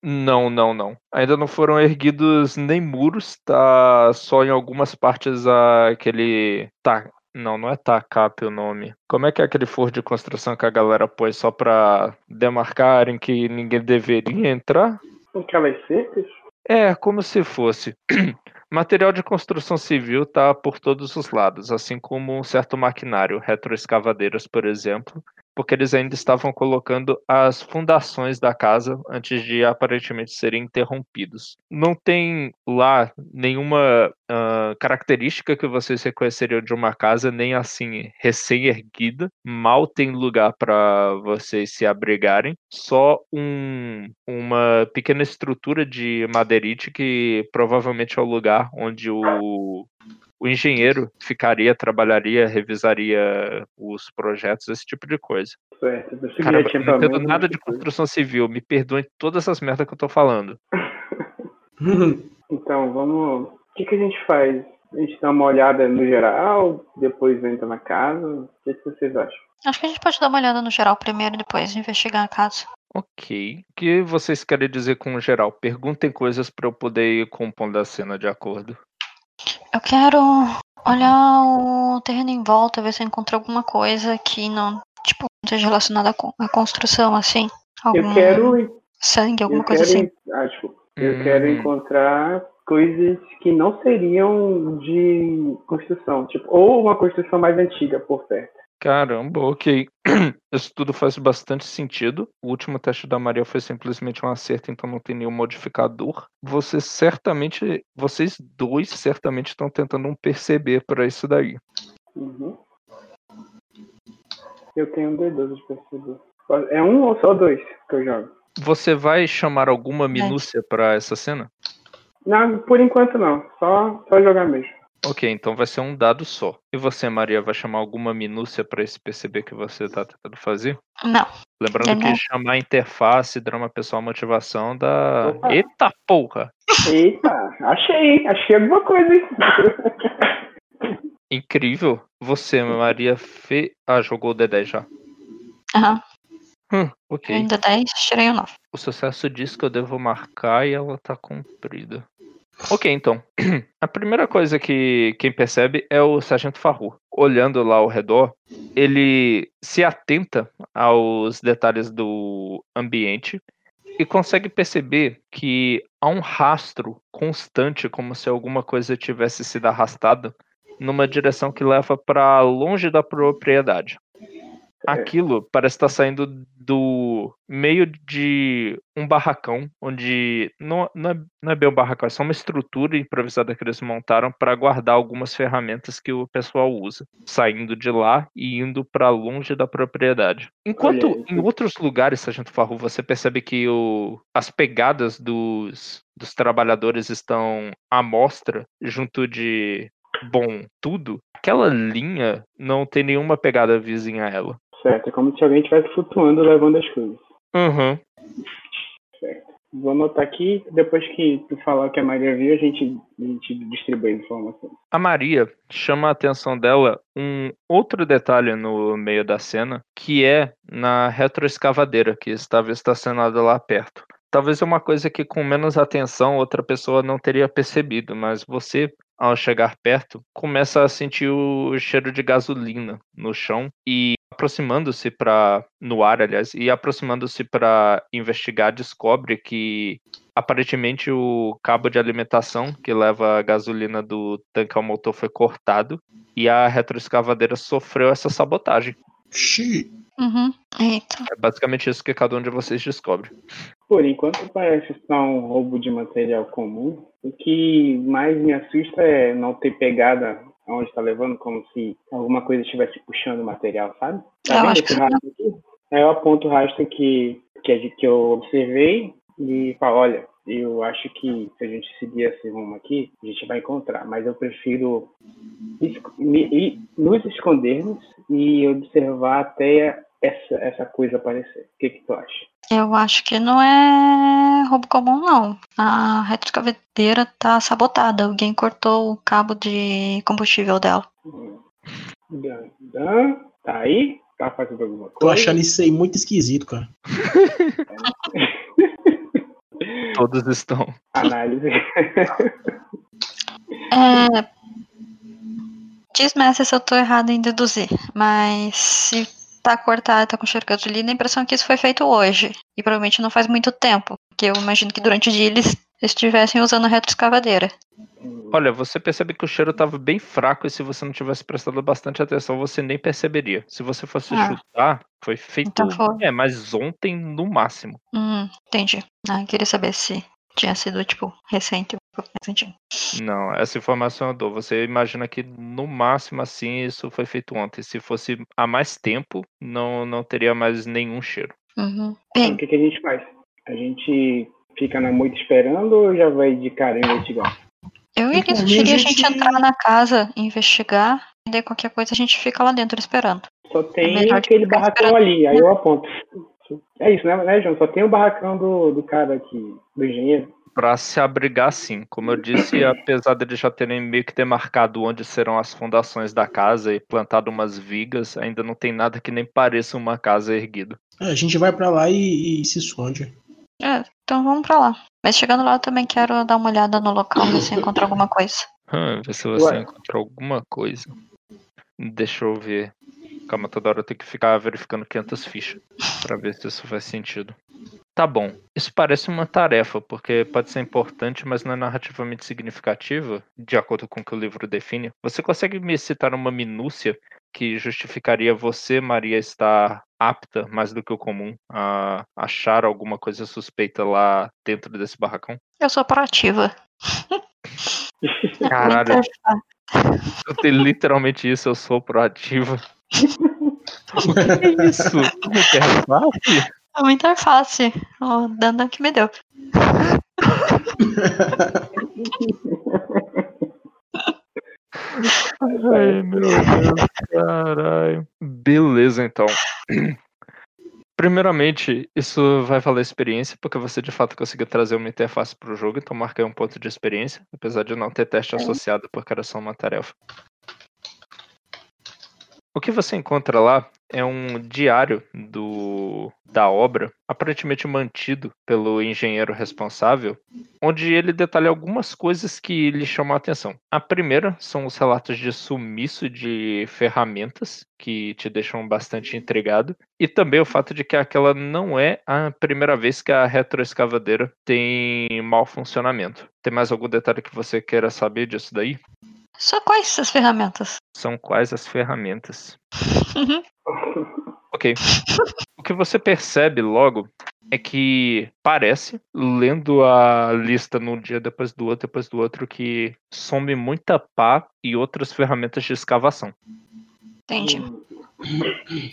Não, não, não. Ainda não foram erguidos nem muros, tá só em algumas partes aquele. Tá. Não, não é TACAP o nome. Como é que é aquele forro de construção que a galera põe só pra demarcarem que ninguém deveria entrar? Aquelas secas? É, como se fosse. Material de construção civil tá por todos os lados, assim como um certo maquinário, retroescavadeiras, por exemplo. Porque eles ainda estavam colocando as fundações da casa antes de aparentemente serem interrompidos. Não tem lá nenhuma uh, característica que vocês reconheceriam de uma casa, nem assim recém-erguida. Mal tem lugar para vocês se abrigarem. Só um, uma pequena estrutura de madeirite que provavelmente é o lugar onde o o engenheiro ficaria, trabalharia, revisaria os projetos, esse tipo de coisa. Certo, Cara, não entendo nada de construção civil, me perdoem todas essas merdas que eu tô falando. então, vamos. O que, que a gente faz? A gente dá uma olhada no geral, depois entra na casa? O que, que vocês acham? Acho que a gente pode dar uma olhada no geral primeiro, depois investigar a casa. Ok. O que vocês querem dizer com o geral? Perguntem coisas para eu poder ir compondo a cena de acordo. Eu quero olhar o terreno em volta, ver se eu encontro alguma coisa que não, tipo, não seja relacionada à construção, assim. Algum eu quero. Sangue, alguma eu coisa quero, assim. Ah, tipo, eu Hum. quero encontrar coisas que não seriam de construção, tipo, ou uma construção mais antiga por perto. Caramba, ok. Isso tudo faz bastante sentido. O último teste da Maria foi simplesmente um acerto, então não tem nenhum modificador. Você certamente, vocês dois certamente estão tentando um perceber para isso daí. Uhum. Eu tenho um D12 de perceber. É um ou só dois que eu jogo? Você vai chamar alguma minúcia para essa cena? Não, por enquanto não. Só, só jogar mesmo. Ok, então vai ser um dado só. E você, Maria, vai chamar alguma minúcia para esse perceber que você está tentando fazer? Não. Lembrando Eu que não. chamar interface, drama pessoal, motivação dá. Opa. Eita porra! Eita, achei, hein? Achei alguma coisa, hein? Incrível. Você, Maria, fe... Ah, jogou o D10 já. Aham. Hum, ok. Ainda 10, tirei o 9. O sucesso diz que eu devo marcar e ela tá cumprida. Ok, então. A primeira coisa que quem percebe é o Sargento Farru. Olhando lá ao redor, ele se atenta aos detalhes do ambiente e consegue perceber que há um rastro constante, como se alguma coisa tivesse sido arrastada, numa direção que leva para longe da propriedade. Aquilo parece estar saindo do meio de um barracão, onde não, não, é, não é bem um barracão, é só uma estrutura improvisada que eles montaram para guardar algumas ferramentas que o pessoal usa, saindo de lá e indo para longe da propriedade. Enquanto em outros lugares, Sargento Farru, você percebe que o, as pegadas dos, dos trabalhadores estão à mostra junto de bom tudo, aquela linha não tem nenhuma pegada vizinha a ela. Certo, é como se alguém estivesse flutuando levando as coisas. Uhum. Vou anotar aqui, depois que tu falar o que a Maria viu, a gente, a gente distribui a informação. A Maria chama a atenção dela um outro detalhe no meio da cena, que é na retroescavadeira que estava estacionada lá perto. Talvez é uma coisa que com menos atenção outra pessoa não teria percebido, mas você, ao chegar perto, começa a sentir o cheiro de gasolina no chão e aproximando-se para no ar, aliás, e aproximando-se para investigar, descobre que aparentemente o cabo de alimentação que leva a gasolina do tanque ao motor foi cortado e a retroescavadeira sofreu essa sabotagem. Xiii. Uhum. É basicamente isso que cada um de vocês descobre. Por enquanto parece só um roubo de material comum. O que mais me assusta é não ter pegada aonde está levando, como se alguma coisa estivesse puxando o material, sabe? Tá Eu acho que rastro aqui? Aí eu aponto o rastro que, que, que eu observei e falo, olha, eu acho que se a gente seguir esse rumo aqui, a gente vai encontrar, mas eu prefiro me- ir- nos escondermos e observar até essa, essa coisa aparecer. O que, que tu acha? Eu acho que não é roubo comum, não. A retroescavadeira tá sabotada. Alguém cortou o cabo de combustível dela. Dan, Dan, tá aí? Tá fazendo alguma Tô coisa? achando isso aí muito esquisito, cara. Todos estão. Análise. É... Diz, mestre, se eu tô errado em deduzir. Mas se tá cortado, tá com cheiro de gasolina, a impressão é que isso foi feito hoje. E provavelmente não faz muito tempo. Porque eu imagino que durante o dia eles estivessem usando a retroescavadeira. Olha, você percebe que o cheiro estava bem fraco e se você não tivesse prestado bastante atenção, você nem perceberia. Se você fosse Ah. chutar, foi feito. Então foi. É, mas ontem no máximo. Hum, entendi. Ah, queria saber se tinha sido, tipo, recente. Não, essa informação eu dou. Você imagina que no máximo assim isso foi feito ontem. Se fosse há mais tempo, não, não teria mais nenhum cheiro. Uhum. Então, Bem, o que, que a gente faz? A gente fica na moita esperando ou já vai de cara investigar? eu Por mim, sugerir a a gente entrar na casa, investigar, e daí qualquer coisa a gente fica lá dentro esperando. Só tem melhor de aquele barracão esperando. ali, aí eu aponto. É isso, né, né, João? Só tem o barracão do, do cara aqui, do engenheiro. Pra se abrigar, sim. Como eu disse, apesar deles já terem meio que demarcado onde serão as fundações da casa e plantado umas vigas, ainda não tem nada que nem pareça uma casa erguida. É, a gente vai pra lá e, e se esconde. É, então vamos pra lá. Mas chegando lá eu também quero dar uma olhada no local, ver se encontro alguma coisa. Hum, ver se você Ué. encontrou alguma coisa. Deixa eu ver. Calma, toda hora eu tenho que ficar verificando 500 fichas pra ver se isso faz sentido. Tá bom. Isso parece uma tarefa, porque pode ser importante, mas não é narrativamente significativa, de acordo com o que o livro define. Você consegue me citar uma minúcia que justificaria você, Maria, estar apta, mais do que o comum, a achar alguma coisa suspeita lá dentro desse barracão? Eu sou proativa. Caralho, eu tenho literalmente isso, eu sou proativa. O que é isso? Uma interface? É uma interface. O Dandan que me deu. Ai, meu Deus, caralho. Beleza, então. Primeiramente, isso vai valer experiência, porque você de fato conseguiu trazer uma interface para o jogo, então marquei um ponto de experiência, apesar de não ter teste associado, porque era só uma tarefa. O que você encontra lá é um diário do, da obra, aparentemente mantido pelo engenheiro responsável, onde ele detalha algumas coisas que lhe chamam a atenção. A primeira são os relatos de sumiço de ferramentas, que te deixam bastante intrigado, e também o fato de que aquela não é a primeira vez que a retroescavadeira tem mau funcionamento. Tem mais algum detalhe que você queira saber disso daí? Só quais essas ferramentas? São quais as ferramentas? Ok. O que você percebe logo é que parece, lendo a lista num dia depois do outro, depois do outro, que some muita pá e outras ferramentas de escavação. Entendi.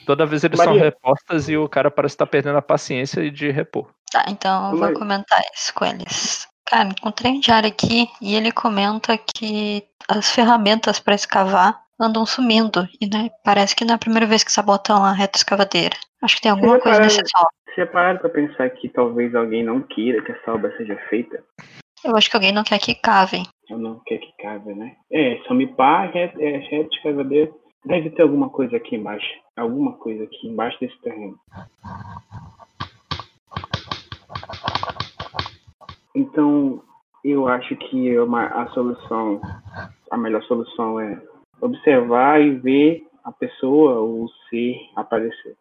Toda vez eles são Maria. repostas e o cara parece estar perdendo a paciência de repor. Tá, então eu vou comentar isso com eles. Cara, encontrei um diário aqui e ele comenta que as ferramentas para escavar andam sumindo. E né, parece que não é a primeira vez que sabotam a reta escavadeira. Acho que tem alguma coisa nesse solo. Você pararam pra pensar que talvez alguém não queira que essa obra seja feita? Eu acho que alguém não quer que cavem. Ou não quer que cabe, né? É, some pá, é, é reto de escavadeira. Deve ter alguma coisa aqui embaixo. Alguma coisa aqui embaixo desse terreno. Então, eu acho que uma, a solução, a melhor solução é observar e ver a pessoa ou o ser aparecer.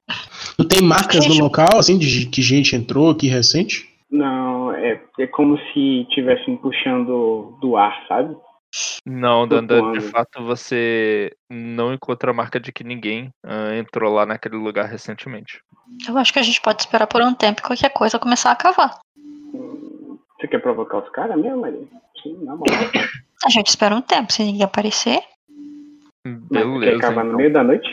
Tu tem marcas no local, assim, de que gente entrou aqui recente? Não, é, é como se estivessem puxando do ar, sabe? Não, Dandan, de fato você não encontra a marca de que ninguém ah, entrou lá naquele lugar recentemente. Eu acho que a gente pode esperar por um tempo e qualquer coisa começar a cavar. Você quer provocar os caras mesmo, Maria? Sim, na moral. A gente espera um tempo, se ninguém aparecer. Beleza. acabar no então. meio da noite?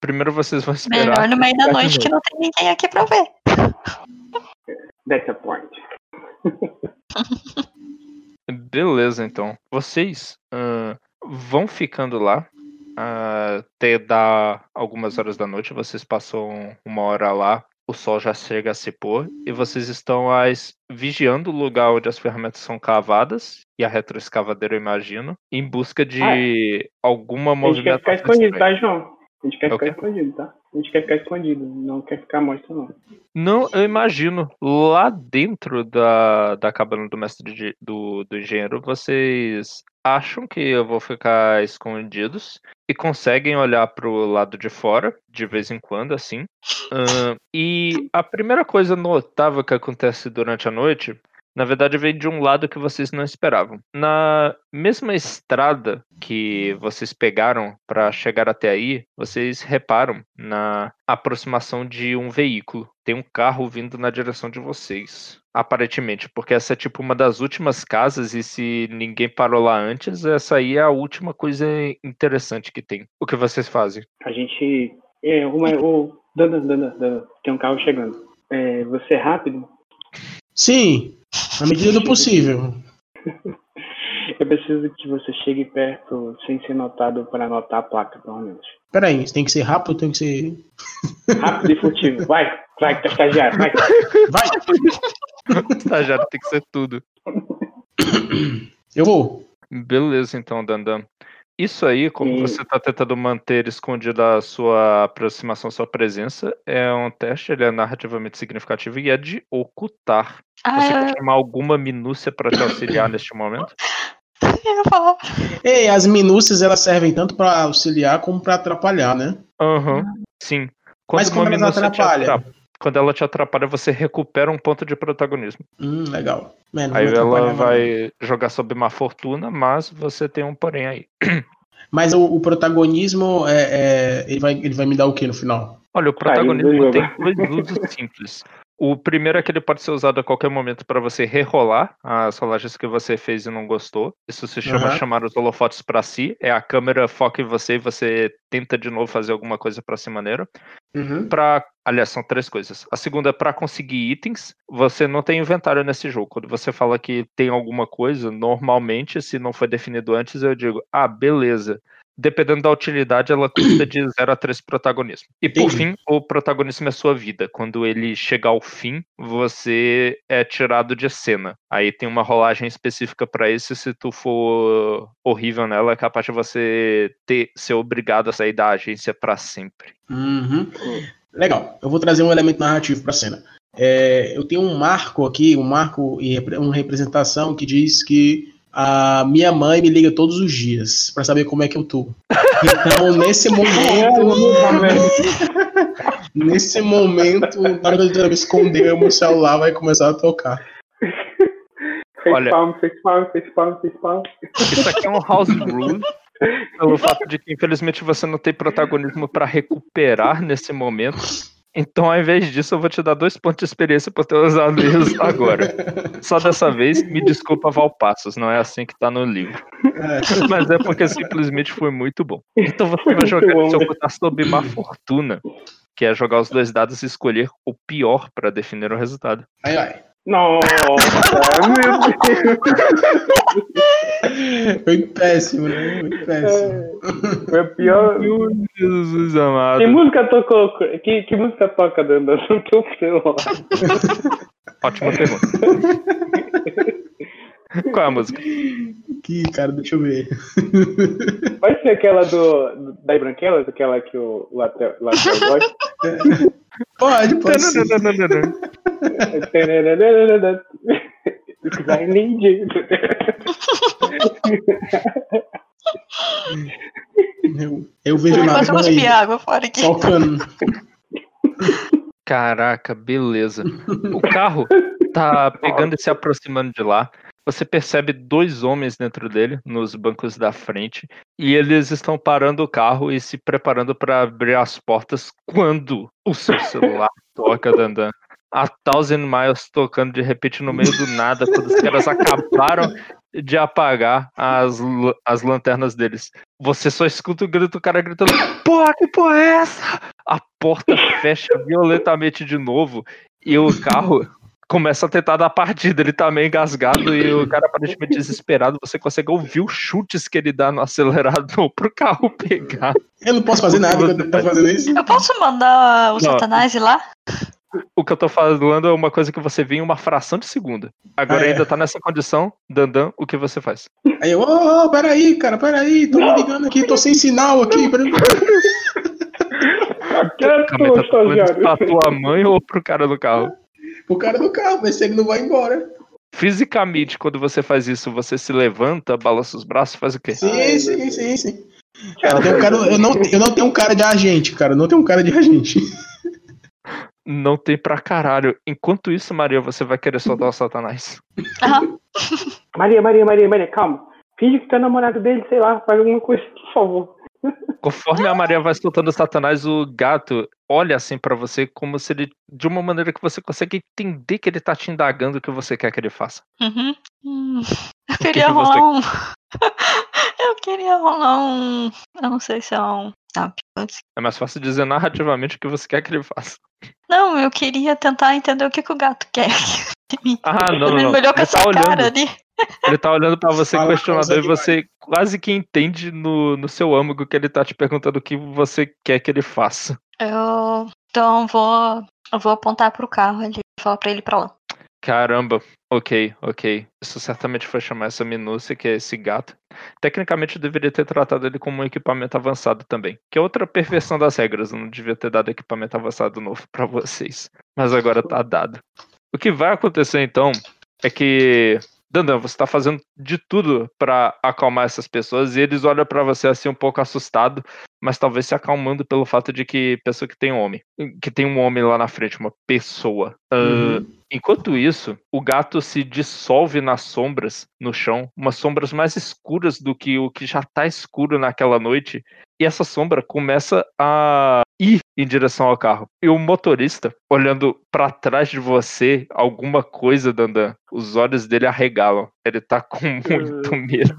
Primeiro vocês vão esperar. Melhor no meio da noite que não tem ninguém aqui pra ver. That's a point. Beleza, então. Vocês ah, vão ficando lá até dar algumas horas da noite. Vocês passam uma hora lá, o sol já chega a se pôr e vocês estão as, vigiando o lugar onde as ferramentas são cavadas e a retroescavadeira, eu imagino, em busca de alguma A gente quer ficar movimentação. escondido, tá, João? A gente quer Ok. ficar escondido, tá? A gente quer ficar escondido, não quer ficar mostra, não. Não, eu imagino. Lá dentro da, da cabana do mestre de- do, do engenheiro, vocês acham que eu vou ficar escondidos e conseguem olhar pro lado de fora, de vez em quando, assim. Ahn, e a primeira coisa notável que acontece durante a noite Na verdade, veio de um lado que vocês não esperavam. Na mesma estrada que vocês pegaram para chegar até aí, vocês reparam na aproximação de um veículo. Tem um carro vindo na direção de vocês. Aparentemente, porque essa é tipo uma das últimas casas, e se ninguém parou lá antes, essa aí é a última coisa interessante que tem. O que vocês fazem? A gente. É, uma, o, Dana, Dana, Dana, tem um carro chegando. É, você é rápido? Sim, na medida do possível. Eu preciso que você chegue perto sem ser notado para anotar a placa, provavelmente. Peraí, tem que ser rápido ou tem que ser. Rápido e furtivo. Vai, vai, tá estagiário, vai. Vai! Estagiário tem que ser tudo. Eu vou. Beleza, então, Dandan. Isso aí, como E- você está tentando manter escondida a sua aproximação, sua presença, é um teste, ele é narrativamente significativo e é de ocultar. Você Ah, quer chamar alguma minúcia para te auxiliar neste momento? eu ia falar. Ei, as minúcias elas servem tanto para auxiliar como para atrapalhar, né? Aham, sim. Mas uma quando elas minúcia te atrapalham? atrapa- Quando ela te atrapalha, você recupera um ponto de protagonismo. Hum, legal. Mano, Aí não ela vai jogar sob má fortuna, mas você tem um porém aí. Mas o, o protagonismo é, é- ele, vai, ele vai me dar o que no final? Olha, o protagonismo tem dois usos simples. O primeiro é que ele pode ser usado a qualquer momento para você rerolar as rolagens que você fez e não gostou. Isso se chama Aham. chamar os holofotes para si. É a câmera foca em você e você tenta de novo fazer alguma coisa para si maneira. Uhum. Pra, aliás, são três coisas. A segunda é para conseguir itens. Você não tem inventário nesse jogo. Quando você fala que tem alguma coisa, normalmente, se não foi definido antes, eu digo, ah, beleza. Dependendo da utilidade, ela custa de 0 a 3 protagonismo. E por Entendi. fim, o protagonismo é sua vida. Quando ele chegar ao fim, você é tirado de cena. Aí tem uma rolagem específica para isso. Se tu for horrível nela, é capaz de você ter, ser obrigado a sair da agência para sempre. Uhum. Legal. Eu vou trazer um elemento narrativo para a cena. É, eu tenho um marco aqui, um marco e uma representação que diz que a minha mãe me liga todos os dias para saber como é que eu tô. Então, nesse momento, nesse momento, na hora eu esconder, o meu celular vai começar a tocar. Olha-. Isso aqui é um house rule. Pelo fato de que, infelizmente, você não tem protagonismo para recuperar nesse momento. Então, ao invés disso, eu vou te dar dois pontos de experiência por ter usado isso agora. Só dessa vez, me desculpa, Valpassos, não é assim que tá no livro. É. Mas é porque simplesmente foi muito bom. Então você vai jogar bom, seu né? botar sob má fortuna, que é jogar os dois dados e escolher o pior para definir o resultado. Ai, ai. Nossa, meu Deus. Foi péssimo, né? Foi péssimo. Foi o pior. Meu Jesus amado. Que música tocou? Que, que música toca dentro do teu celular? Ótima pergunta. Qual é a música? Aqui, cara, deixa eu ver. Vai ser aquela do, da Branquela, aquela que o Latrell gosta? Pode, pode ser. Because I need you. Eu, eu vejo Vai nada aí, água fora aqui. tocando. Caraca, beleza. O carro tá pegando e se aproximando de lá. Você percebe dois homens dentro dele, nos bancos da frente, e eles estão parando o carro e se preparando para abrir as portas quando o seu celular toca, Dandan. A Thousand Miles tocando de repente no meio do nada, quando os caras acabaram de apagar as, as lanternas deles. Você só escuta o grito do cara gritando: Porra, que porra é essa? A porta fecha violentamente de novo e o carro começa a tentar dar partida. Ele tá meio engasgado e o cara aparentemente desesperado. Você consegue ouvir os chutes que ele dá no acelerador pro carro pegar. Eu não posso fazer nada enquanto ele tá fazendo isso. Eu posso mandar o Não. Satanás ir lá? O que eu tô falando é uma coisa que você vê em uma fração de segundo. Agora Ah, é. ainda tá nessa condição, Dandan, o que você faz? Aí eu, ô, ô, peraí, cara, peraí, tô me ligando aqui, tô sem sinal aqui. Quieto, tá estagiário. pra tua mãe ou pro cara do carro? O cara do carro, ver se ele não vai embora. Fisicamente, quando você faz isso, você se levanta, balança os braços, faz o quê? Sim, sim, sim, sim. Cara, eu, tenho um cara, eu, não, eu não tenho um cara de agente, cara. Eu não tenho um cara de agente. Não tem pra caralho. Enquanto isso, Maria, você vai querer soltar o Satanás. Aham. Maria, Maria, Maria, Maria, calma. Finge que tu é namorado dele, sei lá, faz alguma coisa, por favor. Conforme a Maria vai soltando o Satanás, o gato olha assim pra você como se ele, de uma maneira que você consegue entender que ele tá te indagando o que você quer que ele faça. Uhum. Hum, eu que queria que você- rolar um. eu queria rolar um. Eu não sei se é um. Putz. É mais fácil dizer narrativamente o que você quer que ele faça. Não, eu queria tentar entender o que, que o gato quer. Ah, não, não, Ele não. olhou com Ele essa tá olhando. cara ali. Ele tá olhando pra você Fala, questionador e você quase que entende no, no seu âmago que ele tá te perguntando o que você quer que ele faça. Eu. Então eu vou. Eu vou apontar pro carro ali e falar pra ele pra lá. Caramba, ok, ok. Isso certamente foi chamar essa minúcia, que é esse gato. Tecnicamente eu deveria ter tratado ele como um equipamento avançado também. Que é outra perversão das regras. Eu não devia ter dado equipamento avançado novo pra vocês. Mas agora tá dado. O que vai acontecer então é que. Dandan, você tá fazendo de tudo pra acalmar essas pessoas e eles olham pra você assim um pouco assustado, mas talvez se acalmando pelo fato de que pessoa que tem homem, que tem um homem lá na frente, uma pessoa. Ah, Uhum. Enquanto isso, o gato se dissolve nas sombras no chão, umas sombras mais escuras do que o que já tá escuro naquela noite, e essa sombra começa a em direção ao carro. E o motorista, olhando pra trás de você, alguma coisa, Dandan, os olhos dele arregalam. Ele tá com muito medo.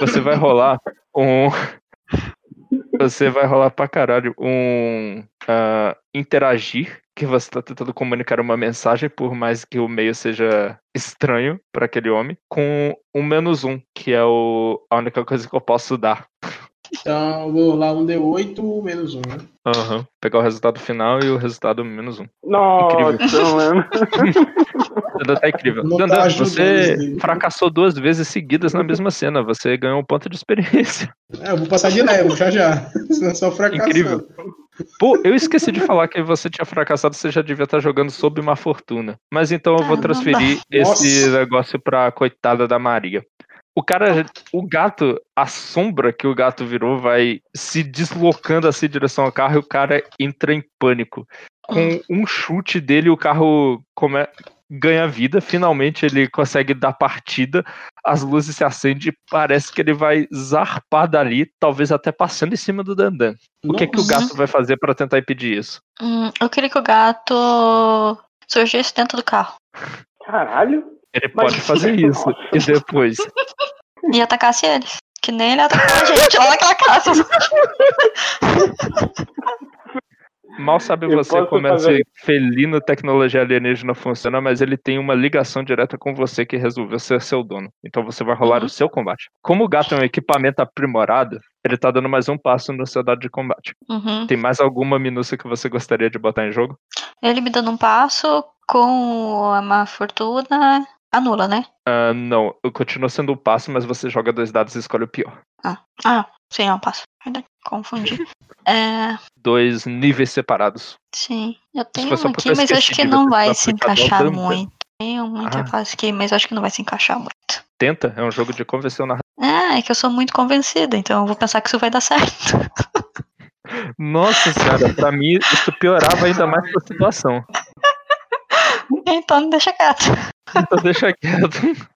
Você vai rolar um. Você vai rolar pra caralho um. ah, interagir, que você tá tentando comunicar uma mensagem, por mais que o meio seja estranho pra aquele homem, com um menos um, que é o, a única coisa que eu posso dar. Então, eu vou lá um D8 menos um, né? Aham. Pegar o resultado final e o resultado menos um. Nossa, mano. Dandan tá incrível. Não tá Dandan, ajudando você esse- fracassou duas vezes seguidas na mesma cena. Você ganhou um ponto de experiência. É, eu vou passar de level já já. Senão só fracassando. Incrível. Pô, eu esqueci de falar que você tinha fracassado, você já devia estar jogando sob má fortuna. Mas então eu vou não transferir Nossa. esse negócio pra coitada da Maria. O cara, o gato, a sombra que o gato virou vai se deslocando assim em direção ao carro e o cara entra em pânico. Com um chute dele, o carro come... ganha vida. Finalmente ele consegue dar partida. As luzes se acendem e parece que ele vai zarpar dali, talvez até passando em cima do Dandan. O que, que o gato vai fazer pra tentar impedir isso? Hum, eu queria que o gato surgisse dentro do carro Caralho. Ele Mas- pode fazer isso. E depois. E atacasse eles. Que nem ele atacou a gente lá naquela casa. Mal sabe Eu você como essa fazer- felina tecnologia alienígena funciona, mas ele tem uma ligação direta com você que resolveu ser seu dono. Então você vai rolar Uhum. o seu combate. Como o gato é um equipamento aprimorado, ele tá dando mais um passo no seu dado de combate. Uhum. Tem mais alguma minúcia que você gostaria de botar em jogo? Ele me dando um passo com a má fortuna. Anula, né? Ah, não, continua sendo um passo, mas você joga dois dados e escolhe o pior. Ah, sim, é um passo. Verdade, confundi. É, Dois níveis separados. sim. Eu tenho um aqui, mas acho que não vai se encaixar muito. Tenho um que Ah. eu faço aqui, mas acho que não vai se encaixar muito. Tenta, é um jogo de convenção narrativa. Ah, é que eu sou muito convencida, então eu vou pensar que isso vai dar certo. Nossa senhora, pra mim isso piorava ainda mais a situação. Então deixa quieto. Então deixa quieto.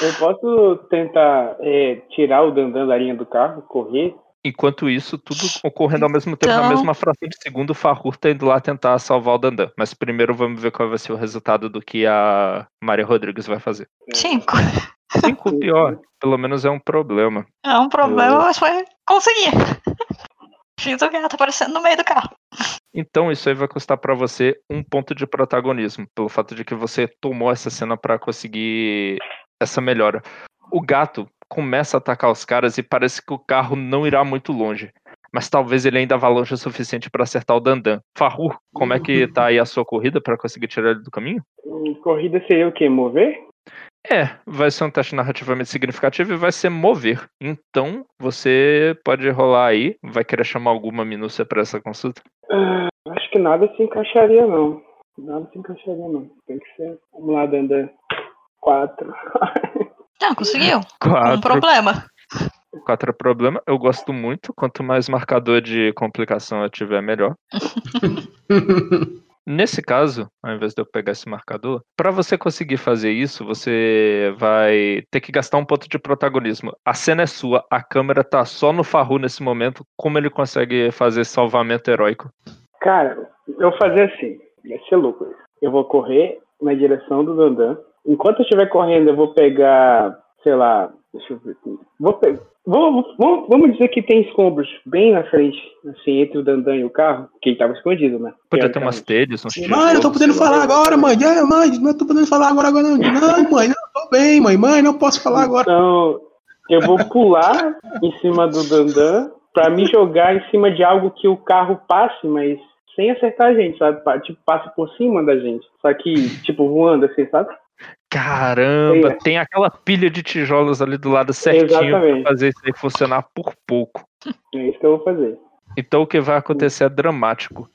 Eu posso tentar é, tirar o Dandan da linha do carro, correr? Enquanto isso, tudo ocorrendo ao mesmo tempo, na Então- mesma fração de segundo, o Farrur tá indo lá tentar salvar o Dandan. Mas primeiro vamos ver qual vai ser o resultado do que a Maria Rodrigues vai fazer. Cinco. Cinco pior, pelo menos é um problema. É um problema, mas foi conseguir. Fiz o gato aparecendo no meio do carro. Então isso aí vai custar pra você um ponto de protagonismo, pelo fato de que você tomou essa cena pra conseguir essa melhora. O gato começa a atacar os caras e parece que o carro não irá muito longe. Mas talvez ele ainda vá longe o suficiente pra acertar o Dandan. Farrur, como é que tá aí a sua corrida pra conseguir tirar ele do caminho? Hum, Corrida seria o quê? Mover? É, vai ser um teste narrativamente significativo e vai ser mover. Então, você pode rolar aí. Vai querer chamar alguma minúcia pra essa consulta? Ah, acho que nada se encaixaria, não. Nada se encaixaria, não. Tem que ser. Vamos lá, Dandan. Quatro. Não, conseguiu. Um Quatro. problema. Quatro é problema, eu gosto muito. Quanto mais marcador de complicação eu tiver, melhor. Nesse caso, ao invés de eu pegar esse marcador, para você conseguir fazer isso, você vai ter que gastar um ponto de protagonismo. A cena é sua, a câmera tá só no Farru nesse momento. Como ele consegue fazer salvamento heróico? Cara, eu vou fazer assim. Vai ser louco. Eu vou correr na direção do Dandan. Enquanto eu estiver correndo, eu vou pegar, sei lá, deixa eu ver aqui. Vou pegar. Vamos, vamos, vamos dizer que tem escombros bem na frente, assim, entre o Dandan e o carro, que ele tava escondido, né? Podia ter umas telhas, uns Mãe, eu tô podendo falar agora, mãe. É, mãe, não tô podendo falar agora, agora não. Não, mãe, não, tô bem, mãe. Mãe, não posso falar agora. Então, eu vou pular em cima do Dandan pra me jogar em cima de algo que o carro passe, mas sem acertar a gente, sabe? Tipo, passe por cima da gente. Só que, tipo, voando assim, sabe? Caramba, É. tem aquela pilha de tijolos ali do lado certinho pra fazer isso aí funcionar por pouco. É isso que eu vou fazer. Então o que vai acontecer é dramático.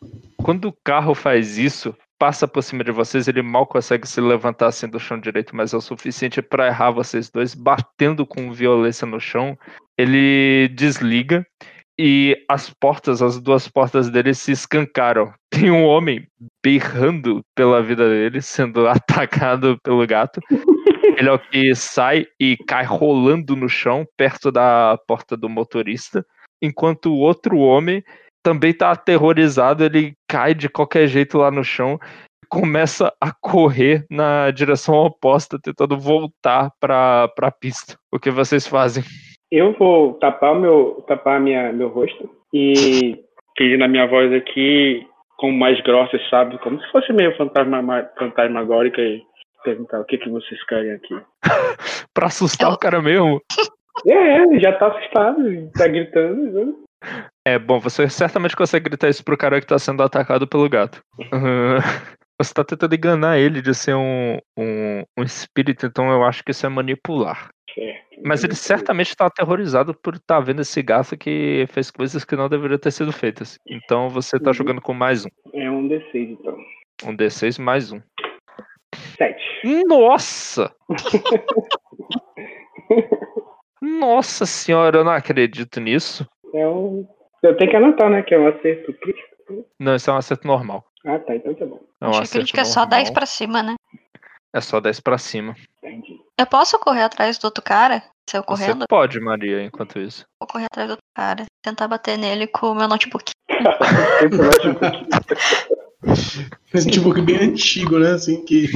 Quando o carro faz isso, passa por cima de vocês, ele mal consegue se levantar assim do chão direito, mas é o suficiente para errar vocês dois, batendo com violência no chão. Ele desliga e as portas, as duas portas dele se escancaram. Tem um homem berrando pela vida dele, sendo atacado pelo gato. Ele é o que sai e cai rolando no chão, perto da porta do motorista enquanto o outro homem também tá aterrorizado, ele cai de qualquer jeito lá no chão e começa a correr na direção oposta, tentando voltar pra, pra pista. O que vocês fazem? Eu vou tapar meu, tapar minha, meu rosto e pedir na minha voz aqui, como mais grossa, sabe? Como se fosse meio fantasma, fantasmagórica e perguntar o que, que vocês querem aqui. Pra assustar Eu- o cara mesmo? É, ele já tá assustado, tá gritando. né? É, bom, você certamente consegue gritar isso pro cara que tá sendo atacado pelo gato. Ahn, você tá tentando enganar ele de ser um, um, um espírito, então eu acho que isso é manipular. Certo. Mas ele certamente está aterrorizado por estar vendo esse gato que fez coisas que não deveriam ter sido feitas. Então você tá Uhum. jogando com mais um. É um D6, então. Um D6 mais um. Sete. Nossa! Nossa senhora, eu não acredito nisso. É um. Eu tenho que anotar, né? Que é um acerto crítico. Não, isso é um acerto normal. Ah, tá. Então tá bom. É um Acho que acerto crítica é só normal. 10 pra cima, né? É só 10 pra cima. Entendi. Eu posso correr atrás do outro cara? Se eu Você correndo, pode, Maria, enquanto isso. vou correr atrás do outro cara. Tentar bater nele com o meu notebook. Esse notebook bem antigo, né? Assim, que.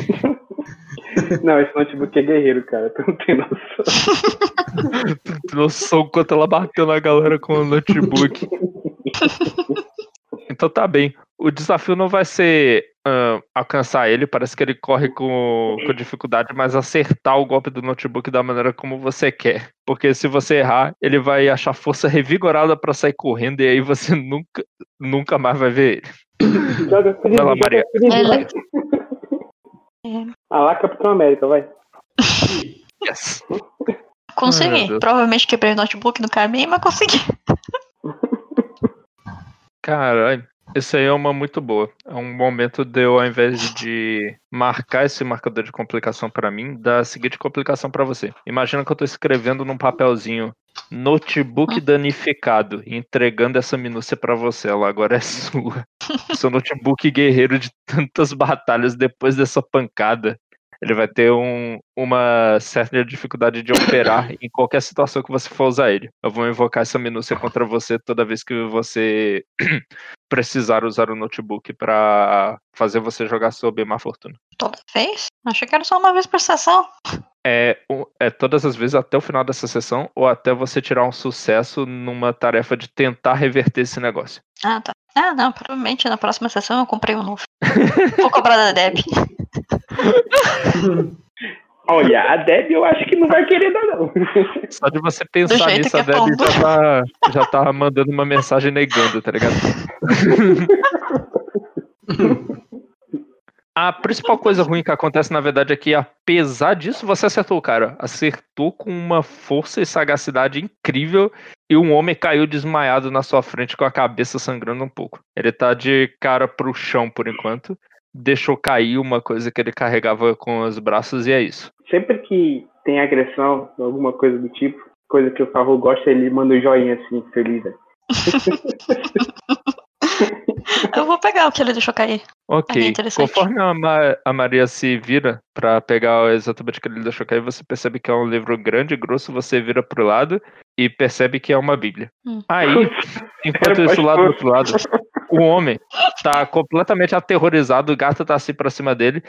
Não, esse notebook é guerreiro, cara. Tu não tem noção. Noção quanto ela bateu na galera com o notebook. Então tá bem. O desafio não vai ser ahn, alcançar ele, parece que ele corre com, com dificuldade, mas acertar o golpe do notebook da maneira como você quer. Porque se você errar, ele vai achar força revigorada pra sair correndo e aí você nunca, nunca mais vai ver ele. Joga Vai lá, Maria. Ele- Ah lá, Capitão América, vai. Yes. Consegui. Provavelmente quebrei o notebook no caminho, mas consegui. Caralho, isso aí é uma muito boa. É um momento de eu, ao invés de marcar esse marcador de complicação pra mim, dar a seguinte complicação pra você. Imagina que eu tô escrevendo num papelzinho notebook danificado e entregando essa minúcia pra você. Ela agora é sua. Seu notebook guerreiro de tantas batalhas depois dessa pancada. Ele vai ter um, uma certa dificuldade de operar em qualquer situação que você for usar ele. Eu vou invocar essa minúcia contra você toda vez que você precisar usar o notebook pra fazer você jogar sob má fortuna. Toda vez? Achei que era só uma vez por sessão. É, é todas as vezes até o final dessa sessão ou até você tirar um sucesso numa tarefa de tentar reverter esse negócio. Ah, tá. Ah, não, provavelmente na próxima sessão eu comprei um novo. Vou cobrar da Deb. Olha, a Deb eu acho que não vai querer dar, não. Só de você pensar nisso, a é Debbie pombo. já tá, já tá mandando uma mensagem negando, tá ligado? A principal coisa ruim que acontece, na verdade, é que apesar disso, você acertou o cara. Acertou com uma força e sagacidade incrível e um homem caiu desmaiado na sua frente com a cabeça sangrando um pouco. Ele tá de cara pro chão por enquanto. Deixou cair uma coisa que ele carregava com os braços e é isso. Sempre que tem agressão, alguma coisa do tipo, coisa que o Favor gosta, ele manda um joinha assim, feliz. Né? Eu vou pegar o que ele deixou cair. Ok. É. Conforme a, Ma- a Maria se vira pra pegar exatamente o que ele deixou cair, você percebe que é um livro grande e grosso, você vira pro lado e percebe que é uma bíblia. Hum. Aí, enquanto Era isso, lá do outro lado, o homem tá completamente aterrorizado, o gato tá assim pra cima dele,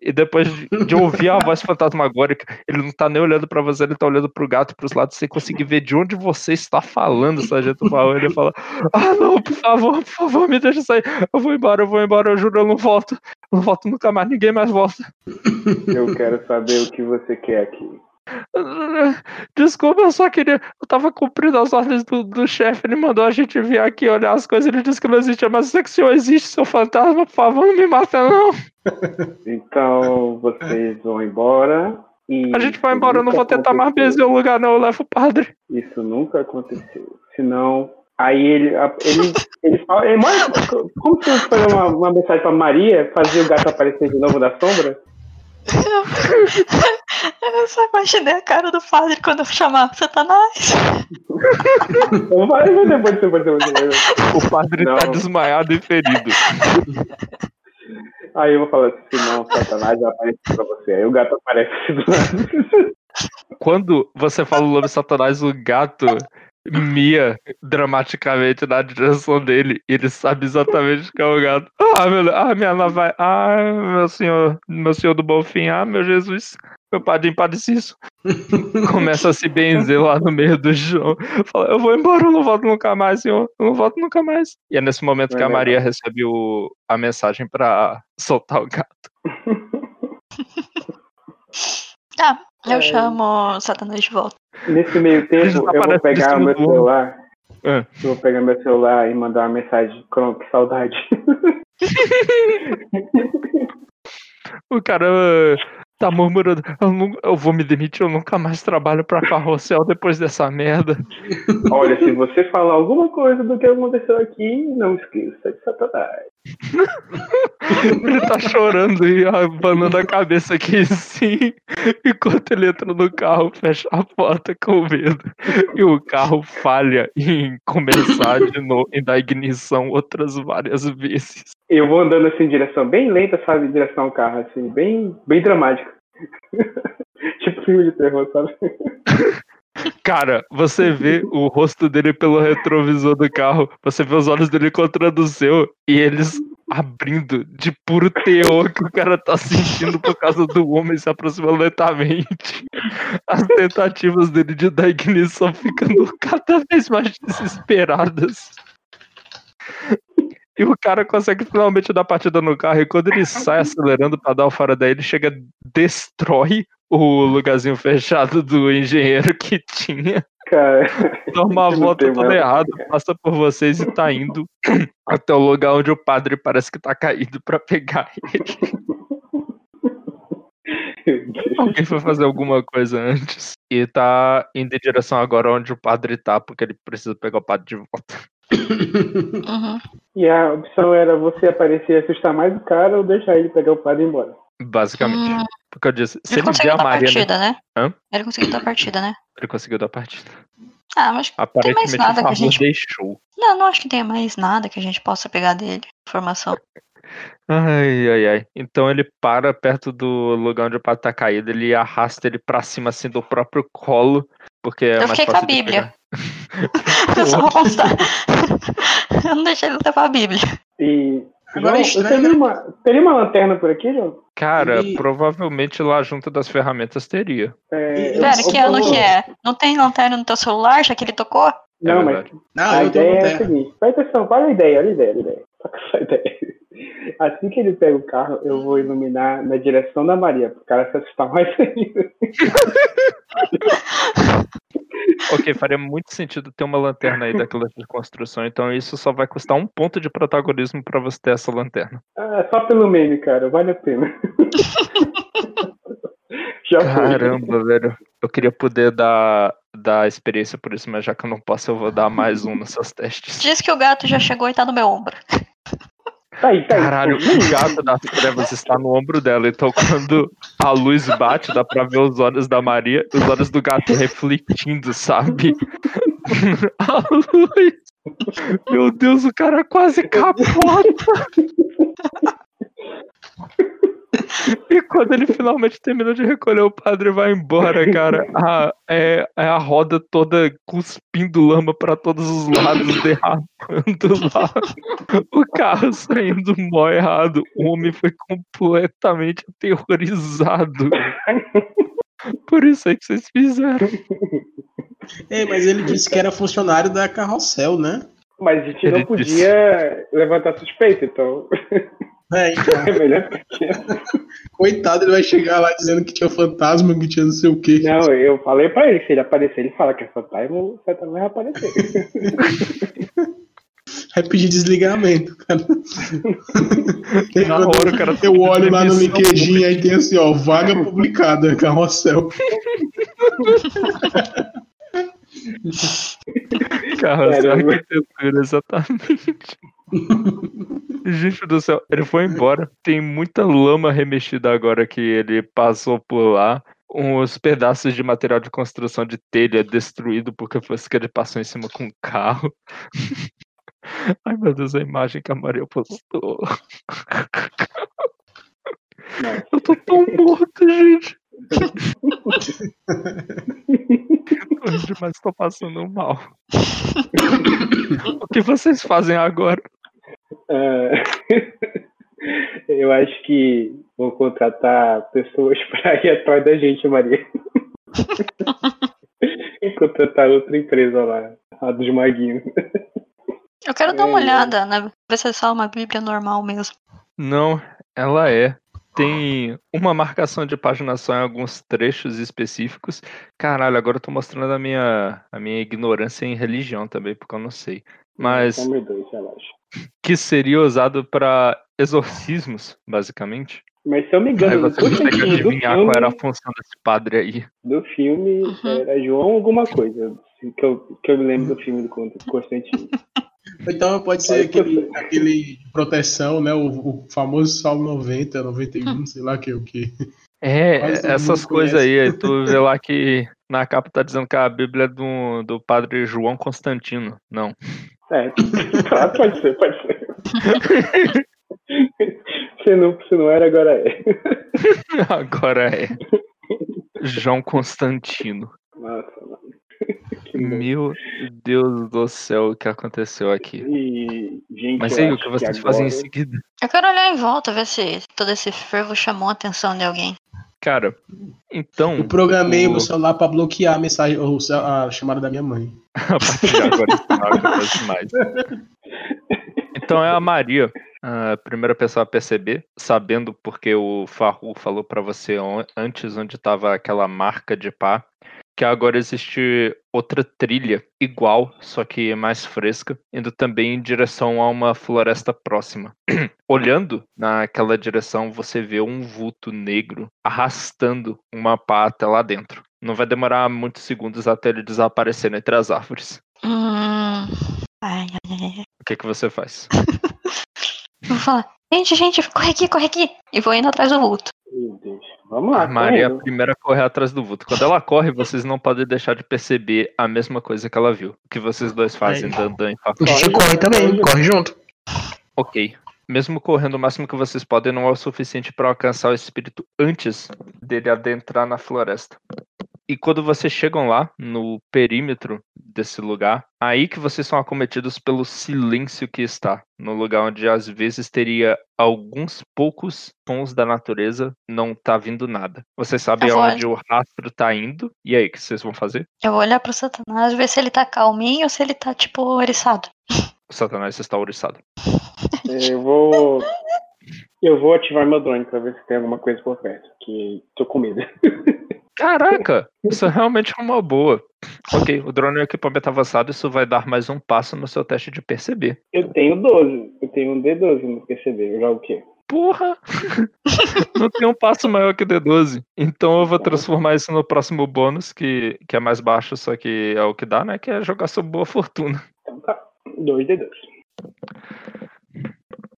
e depois de, ouvir a voz fantasmagórica, ele não tá nem olhando pra você, ele tá olhando pro gato, pros lados, sem conseguir ver de onde você está falando, Sargento Baú. Ele fala: Ah, não, por favor, por favor, me deixa sair. Eu vou embora, eu vou embora, eu juro, eu não volto. Eu não volto nunca mais, ninguém mais volta. Eu quero saber o que você quer aqui. Desculpa, eu só queria. Eu tava cumprindo as ordens do, do chefe. Ele mandou a gente vir aqui olhar as coisas. Ele disse que não existia, mas que o senhor existe, seu fantasma. Por favor, não me mata, não. Então vocês vão embora. E A gente vai embora. Eu não vou tentar mais aconteceu. benzer o lugar, não. Eu levo o padre. Isso nunca aconteceu. Senão, aí ele, ele, ele fala, ele como se fosse fazer uma, uma mensagem pra Maria, fazer o gato aparecer de novo da sombra? Eu só imaginei a cara do padre quando eu chamava Satanás. Então vai, vai depois, depois, depois, depois. O padre tá Não. desmaiado e ferido. Aí eu vou falar assim, não, Satanás vai aparecer pra você. Aí o gato aparece do lado. Quando você fala o nome Satanás, o gato mia dramaticamente na direção dele. Ele sabe exatamente que é o gato. Ah, meu, ah minha nova. Ah, meu senhor, meu senhor do bom fim. Ah, meu Jesus. Meu padrinho padecido. Começa a se benzer lá no meio do chão. Fala, eu vou embora, eu não volto nunca mais, senhor. Eu não volto nunca mais. E é nesse momento que a Vai Maria recebe o, a mensagem pra soltar o gato. Tá, eu É. chamo Satanás de volta. Nesse meio tempo, eu vou pegar meu celular. Ah. Eu vou pegar meu celular e mandar uma mensagem. Cron, que saudade. O cara uh, tá murmurando, eu, não- eu vou me demitir, eu nunca mais trabalho pra carrossel depois dessa merda. Olha, se você falar alguma coisa do que aconteceu aqui, não esqueça de Satanás. Ele tá chorando e abanando a cabeça aqui sim, enquanto ele entra no carro, fecha a porta com medo. E o carro falha em começar de novo, em dar ignição outras várias vezes. Eu vou andando assim em direção bem lenta, sabe? Em direção ao carro, assim, bem, bem dramático. tipo filme de terror, sabe? Cara, você vê o rosto dele pelo retrovisor do carro, você vê os olhos dele encontrando o seu e eles abrindo de puro terror que o cara tá sentindo por causa do homem se aproximando lentamente. As tentativas dele de dar ignição ficando cada vez mais desesperadas. E o cara consegue finalmente dar partida no carro e quando ele sai acelerando pra dar o fora daí, ele chega, destrói o lugarzinho fechado do engenheiro que tinha, Cara, uma Não volta toda mais. errada, passa por vocês e tá indo até o lugar onde o padre parece que tá caído pra pegar ele. Alguém foi fazer alguma coisa antes e tá indo em direção agora onde o padre tá, porque ele precisa pegar o padre de volta. Uhum. e a opção era você aparecer e assustar mais o cara ou deixar ele pegar o padre e ir embora. Basicamente. Hum, Porque eu disse, se ele ele conseguiu a dar Maria, né? partida, né? Hã? Ele conseguiu dar partida, né? ele conseguiu dar partida. Ah, mas Aparentemente nada o que a gente- deixou. não, não acho que tenha mais nada que a gente possa pegar dele. Informação. Ai, ai, ai. Então ele para perto do lugar onde o padre tá caído, ele arrasta ele pra cima assim do próprio colo, porque é Eu mais fiquei com a de Bíblia. Eu só vou constar. Eu não deixei ele levar a Bíblia. E. Agora é João, teria, uma, teria uma lanterna por aqui, João? Cara, Ele- provavelmente lá junto das ferramentas teria. É, E- Pera, eu- que ano que é? Não tem lanterna no teu celular, já que ele tocou? Não, É mas. Não, a ideia é a seguinte: presta atenção, olha a ideia, olha a ideia, olha a ideia. Só que essa ideia. Assim que ele pega o carro, eu vou iluminar na direção da Maria, pro cara se assustar mais ainda. Ok, faria muito sentido ter uma lanterna aí daquela de construção, então isso só vai custar um ponto de protagonismo pra você ter essa lanterna. Ah, só pelo meme, cara, vale a pena. Já foi. Caramba, velho. Eu queria poder dar, dar experiência por isso, mas já que eu não posso, eu vou dar mais um nos seus testes. Diz que o gato já chegou e tá no meu ombro. Tá aí, tá aí. Caralho, o gato das trevas está no ombro dela, então quando a luz bate, dá pra ver os olhos da Maria, os olhos do gato refletindo, sabe? A luz. Meu Deus, o cara quase capota. E quando ele finalmente termina de recolher o padre e vai embora, cara, a, é, é a roda toda cuspindo lama pra todos os lados, derrapando lá. O carro saindo mó errado. O homem foi completamente aterrorizado. Por isso aí que vocês fizeram. É, mas ele disse que era funcionário da Carrossel, né? Mas a gente Ele não podia levantar suspeita, então. É, então. É melhor que. Coitado, ele vai chegar lá dizendo que tinha fantasma, que tinha não sei o quê. Não, eu falei pra ele, se ele aparecer, ele fala que é fantasma, o fantasma vai aparecer. Vai pedir desligamento, cara. Na hora o cara tá Eu olho lá no LinkedIn, aí tem assim, ó, vaga publicada, carrossel. Carrossel Caramba. arquitetura, exatamente. Gente do céu, ele foi embora. Tem muita lama remexida agora que ele passou por lá. Uns pedaços de material de construção de telha destruído porque foi que ele passou em cima com o carro. Ai meu Deus, a imagem que a Maria postou. Eu tô tão morto, gente. Hoje, mas tô passando mal. O que vocês fazem agora? Ah, eu acho que vou contratar pessoas para ir atrás da gente, Maria. e contratar outra empresa lá, a dos maguinhos. Eu quero dar uma É. olhada, né? Ver se é só uma Bíblia normal mesmo. Não, ela é. Tem uma marcação de paginação em alguns trechos específicos. Caralho, agora eu tô mostrando a minha, a minha ignorância em religião também, porque eu não sei. Mas São meus dois, relaxa. Que seria usado pra exorcismos, basicamente. Mas se eu me Aí engano, no você consegue adivinhar filme, qual era a função desse padre aí. do filme Uhum. era João alguma coisa. Que eu, que eu me lembro do filme do Constantino. Então pode ser aquele, aquele de proteção, né? O, o famoso Salmo 90, 91, sei lá que o que. É, Quase essas coisas aí, aí tu vê lá que na capa tá dizendo que a Bíblia é do, do padre João Constantino. Não. É, claro, pode ser, pode ser. se, não, se não era, agora é. Agora é. João Constantino. Nossa, mano. Meu Deus do céu, o que aconteceu aqui? E, gente, Mas aí, o que vocês fazem em agora- seguida? Eu quero olhar em volta, ver se todo esse fervo chamou a atenção de alguém. Cara, então, Eu programei o- meu celular pra bloquear a mensagem, ou a chamada da minha mãe. a partir de agora não acontece mais. Então é a Maria, a primeira pessoa a perceber, sabendo porque o Farru falou pra você antes onde estava aquela marca de pá, que agora existe outra trilha igual, só que mais fresca, indo também em direção a uma floresta próxima. Olhando naquela direção, você vê um vulto negro arrastando uma pá até lá dentro. Não vai demorar muitos segundos até ele desaparecer entre as árvores. Hum. Ai, ai, ai. O que, que você faz? Eu vou falar, gente, gente, corre aqui, corre aqui. E vou indo atrás do vulto. Meu Deus. Vamos lá, A Maria é a primeira a correr atrás do vulto. Quando ela corre, vocês não podem deixar de perceber a mesma coisa que ela viu. O que vocês dois fazem, Aí. Dandan e Facu. O Gigi Corre, corre também, corre. corre junto. Ok. Mesmo correndo o máximo que vocês podem, não é o suficiente para alcançar o espírito antes dele adentrar na floresta. E quando vocês chegam lá, no perímetro desse lugar, aí que vocês são acometidos pelo silêncio que está. No lugar onde às vezes teria alguns poucos sons da natureza, não tá vindo nada. Vocês sabem aonde o rastro tá indo. E aí, o que vocês vão fazer? Eu vou olhar pro Satanás, ver se ele tá calminho ou se ele tá, tipo, eriçado. O Satanás está ouriçado. Eu vou. Eu vou ativar meu drone pra ver se tem alguma coisa por perto. Que tô com medo. Caraca, isso realmente é uma boa. Ok, o drone é um equipamento avançado, isso vai dar mais um passo no seu teste de perceber. Eu tenho 12. Eu tenho um D12 no. Eu jogo o quê? Porra! Não tem um passo maior que o D12. Então eu vou transformar isso no próximo bônus, que, que é mais baixo, só que é o que dá, né? Que é jogar sob boa fortuna. Então tá. 2 D12.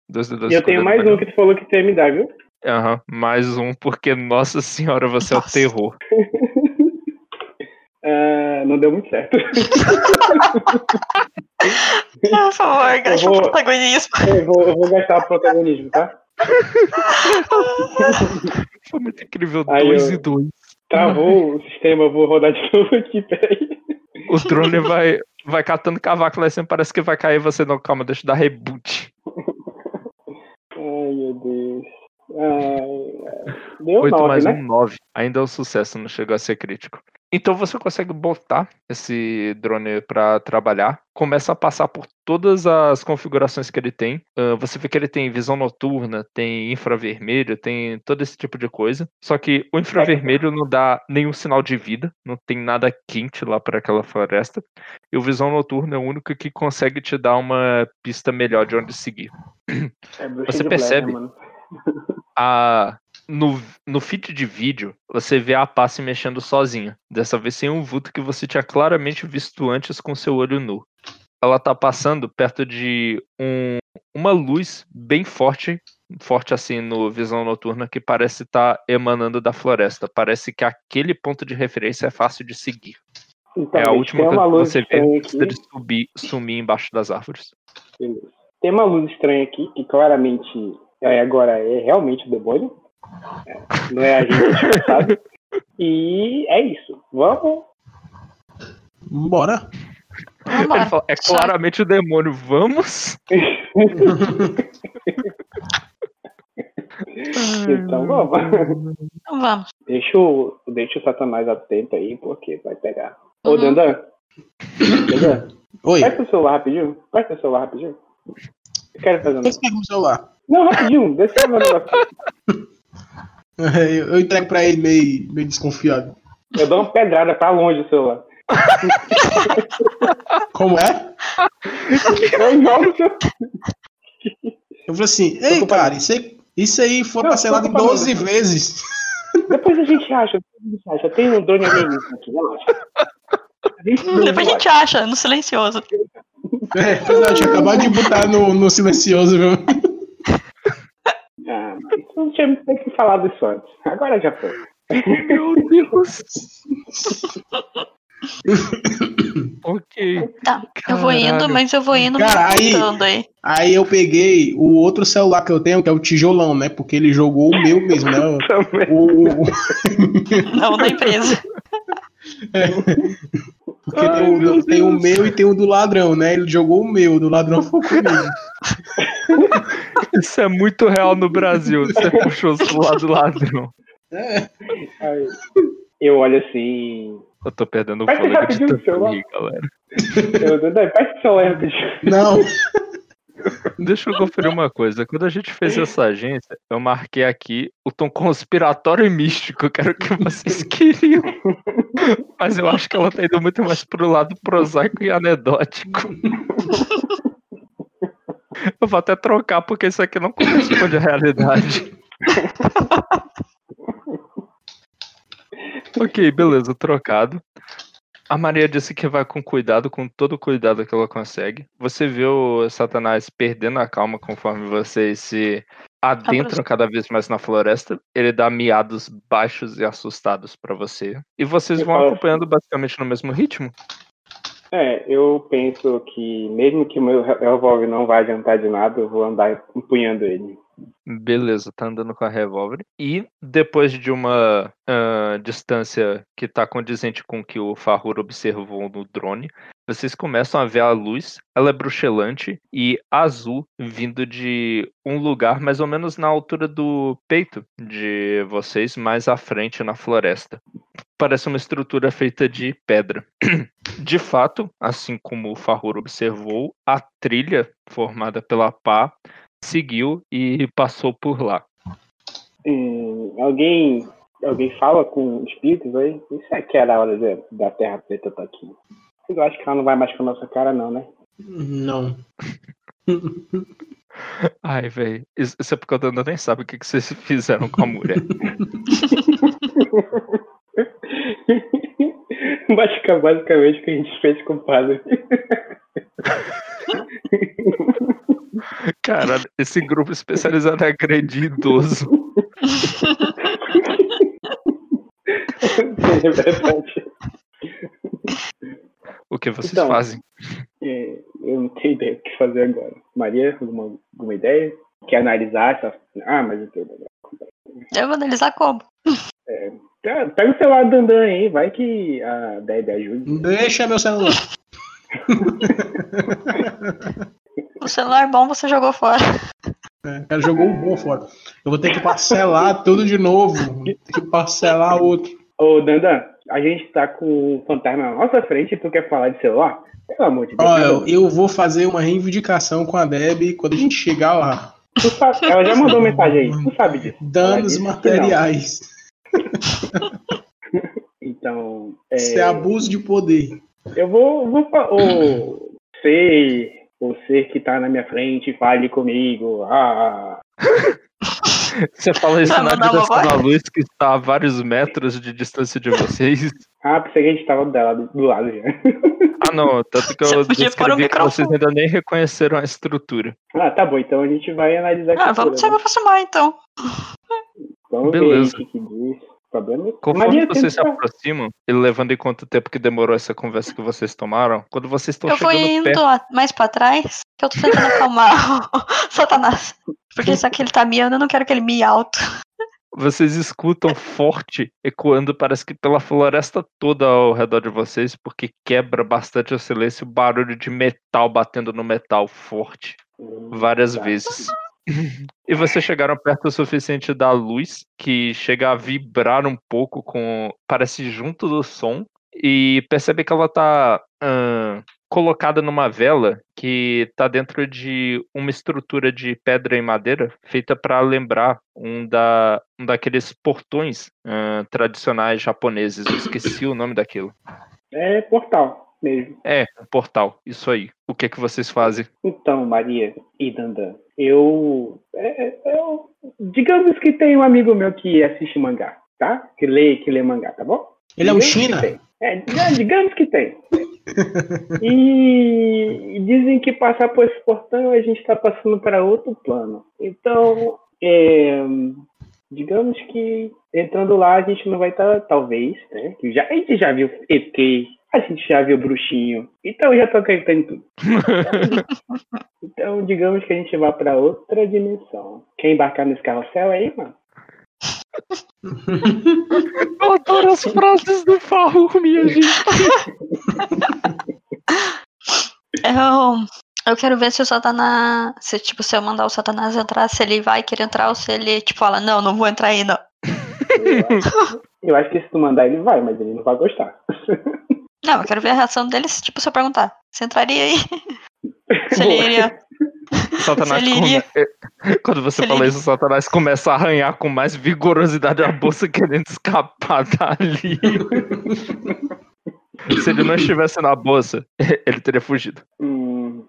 Dois de dois E eu tenho mais um que tu falou que tem me dá, viu? Aham, mais um, porque, nossa senhora, você é o Nossa. terror. Ah, não deu muito certo. Por favor, gaste o protagonismo. eu, vou, eu vou gastar o protagonismo, tá? Foi muito incrível, Aí dois eu- e dois. Travou o sistema, eu vou rodar de novo aqui, peraí. O drone vai, vai catando cavaco lá em cima, parece que vai cair você. Não, calma, deixa eu dar reboot. Ai, meu Deus. Ai, ai. Deu 8 nove, mais né? um, 9. Ainda é um sucesso, não chegou a ser crítico. Então você consegue botar esse drone para trabalhar, começa a passar por todas as configurações que ele tem. Ah, você vê que ele tem visão noturna, tem infravermelho, tem todo esse tipo de coisa. Só que o infravermelho não dá nenhum sinal de vida, não tem nada quente lá para aquela floresta. E o visão noturno é o único que consegue te dar uma pista melhor de onde seguir. É Você Blair, percebe? a no, no feed de vídeo, você vê a pá se mexendo sozinha. Dessa vez sem um vulto que você tinha claramente visto antes com seu olho nu. Ela tá passando perto de um, uma luz bem forte, forte assim no visão noturna, que parece estar emanando da floresta. Parece que aquele ponto de referência é fácil de seguir. Então, é a última coisa que luz você vê antes dele subir, sumir embaixo das árvores. Tem uma luz estranha aqui, que claramente é, agora é realmente o demônio. É, não é a gente disfarçado. E é isso. Vamos. Bora. Vambora. fala, é claramente o demônio, vamos? Então vamos. Então vamos. Deixa o, deixa o Satanás atento aí, porque vai pegar. Ô, Uhum. Dandan. Dandan, Oi. presta o celular rapidinho. Presta o celular rapidinho. Eu quero fazer um pega o celular. Não, rapidinho. Deixa eu fazer um negócio. Eu, eu entrego pra ele meio, meio desconfiado. Eu dou uma pedrada pra longe do celular. Como é? Eu jogo o. Eu falei assim, ei, cara, isso aí, isso aí foi Não, parcelado tô em com 12 vezes. Depois a gente acha. Depois a gente acha. Tem um drone alienígena aqui, relaxa. Depois a gente acha, no silencioso. É, verdade, tinha acabado de botar no, no silencioso, viu? Ah, não tinha que falar disso antes. Agora já foi. Meu Deus. ok. Tá, eu vou indo, mas eu vou indo Cara, aí- aí. Aí eu peguei o outro celular que eu tenho, que é o tijolão, né? Porque ele jogou o meu mesmo, né? Também. O, o- Não da empresa. porque Ai, tem, o, meu tem o meu e tem o do ladrão, né? Ele jogou o meu, o do ladrão foi comigo. Isso é muito real no Brasil. Você puxou o celular do ladrão. Aí, eu olho assim. Eu tô perdendo o fôlego de tanto celular. rir, galera. Eu, Dandai, pega o celular rapidinho. Não, Deixa eu conferir uma coisa. Quando a gente fez essa agência, eu marquei aqui o tom conspiratório e místico, que era o que vocês queriam. Mas eu acho que ela tá indo muito mais pro lado prosaico e anedótico. Eu vou até trocar, porque isso aqui não corresponde à realidade. ok, beleza, trocado. A Maria disse que vai com cuidado, com todo o cuidado que ela consegue. Você vê o Satanás perdendo a calma conforme vocês se adentram cada vez mais na floresta. Ele dá miados baixos e assustados pra você. E vocês vão acompanhando basicamente no mesmo ritmo. É, eu penso que mesmo que o meu revólver não vai adiantar de nada, eu vou andar empunhando ele. Beleza, tá andando com a revólver. E depois de uma ah, distância que tá condizente com o que o Farrur observou no drone, vocês começam a ver a luz. Ela é bruxelante e azul, vindo de um lugar mais ou menos na altura do peito de vocês, mais à frente na floresta. Parece uma estrutura feita de pedra. De fato, assim como o Farrur observou, a trilha formada pela pá seguiu e passou por lá. Hum, alguém, alguém fala com espíritos aí? Isso é que era a hora de- da Terra Preta tá aqui. Eu acho que ela não vai mais com a nossa cara, não, né? não. Ai, velho. Isso isso é porque o Danda nem sabe o que, que vocês fizeram com a mulher. Basica- Basicamente o que a gente fez com o padre. Cara, esse grupo especializado é idoso. É verdade. O que vocês Então. fazem? É, eu não tenho ideia do que fazer agora. Maria, alguma, alguma ideia? Quer analisar essa. Ah, mas eu tenho ideia. Eu vou analisar como. Tá, Pega o celular do Dandan aí, vai que a Deb ajude. Deixa meu celular. O celular bom você jogou fora. É, o cara jogou um bom fora. Eu vou ter que parcelar tudo de novo. Vou ter que parcelar outro. Ô, Dandan, a gente tá com o fantasma na nossa frente e tu quer falar de celular? Pelo amor de Deus. Olha, eu, eu vou fazer uma reivindicação com a Deb quando a gente chegar lá. Tu sabe- ela já mandou mensagem aí, tu sabe disso. Danos que não. materiais. Então, é, Isso é abuso de poder. eu vou, vou fa- ô, ser que tá na minha frente, fale comigo. Ah, Você fala isso Vai na direção da luz que está a vários metros de distância de vocês. ah, pensei que a gente tava dela do, do lado já. Ah, não, tanto que Você eu o descrevi que vocês ainda nem reconheceram a estrutura. Ah, tá bom, então a gente vai analisar Ah, vamos se cultura, né? aproximar então. Vamos Beleza. ver o que, que diz. Problema Conforme Maria, vocês se tenta- aproximam, e levando em conta o tempo que demorou essa conversa que vocês tomaram, quando vocês estão Eu vou chegando indo perto. a- mais pra trás, que eu tô tentando acalmar o Satanás. Porque só que ele tá miando, eu não quero que ele mie alto. Vocês escutam forte ecoando, parece que pela floresta toda ao redor de vocês, porque quebra bastante o silêncio, o barulho de metal batendo no metal forte, várias Tá. vezes. E vocês chegaram perto o suficiente da luz, que chega a vibrar um pouco com. parece junto do som, e percebe que ela tá colocada numa vela que tá dentro de uma estrutura de pedra e madeira feita para lembrar um, da, um daqueles portões tradicionais japoneses. Eu esqueci o nome daquilo. É portal mesmo. É, um portal. Isso aí. O que que vocês fazem? Então, Maria e Dandan, eu, é, eu. Digamos que tem um amigo meu que assiste mangá, tá? Que lê, que lê mangá, tá bom? Ele é um Digamos que China? tem. É, diga- digamos que tem. E dizem que passar por esse portão a gente está passando para outro plano. Então, é, digamos que entrando lá a gente não vai estar, talvez, né? Que já, a gente já viu ET, a gente já viu bruxinho. Então eu já tô acreditando em tudo. Então, digamos que a gente vai para outra dimensão. Quer embarcar nesse carrossel aí, mano? Eu adoro as frases do Farru, minha gente. Eu, eu quero ver se o Satanás. Se, tipo, se eu mandar o Satanás entrar, se ele vai querer entrar ou se ele, tipo, fala, não, não vou entrar aí, não. Eu acho, eu acho que se tu mandar ele vai, mas ele não vai gostar. Não, eu quero ver a reação dele, se, tipo, se eu perguntar. Você entraria aí? Se ele iria. Satanás Se ele iria- come- Quando você Se fala iria- isso, o Satanás começa a arranhar com mais vigorosidade a bolsa querendo escapar dali. Se ele não estivesse na bolsa, ele teria fugido. Hum,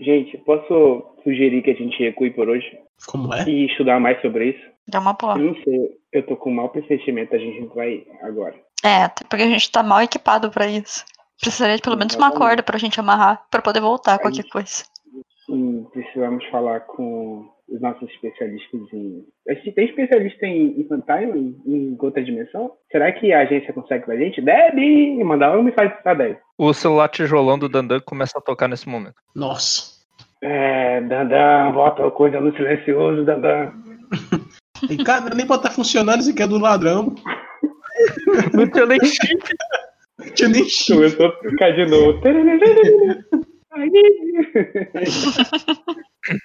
gente, posso sugerir que a gente recue por hoje Como é? e estudar mais sobre isso? Dá uma Eu porra. não sei, eu tô com um mau pressentimento, a gente não vai agora. É, até porque a gente tá mal equipado pra isso. Precisaria de pelo menos uma corda pra gente amarrar, pra poder voltar, Aí- qualquer coisa. Hum, precisamos falar com os nossos especialistas em. A gente tem especialista em, em fantasma, em, em outra dimensão? Será que a agência consegue pra gente? Deve mandar uma mensagem pra Deb. O celular tijolão do Dandan começa a tocar nesse momento. Nossa. É, Dandan, bota a coisa no silencioso, Dandan. E, cara, nem pode estar funcionando esse aqui é do ladrão. Não tinha nem chip. Não tinha nem chip. Começou a ficar de novo.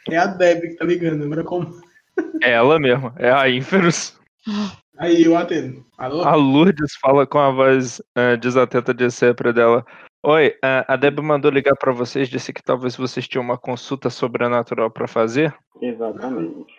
É a Deb que tá ligando. Agora como? É ela mesmo, é a Inferus. Aí eu atendo. Alô? A Lourdes fala com a voz eh, desatenta de sempre dela. Oi, eh, a Deb mandou ligar pra vocês, disse que talvez vocês tinham uma consulta sobrenatural pra fazer. Exatamente.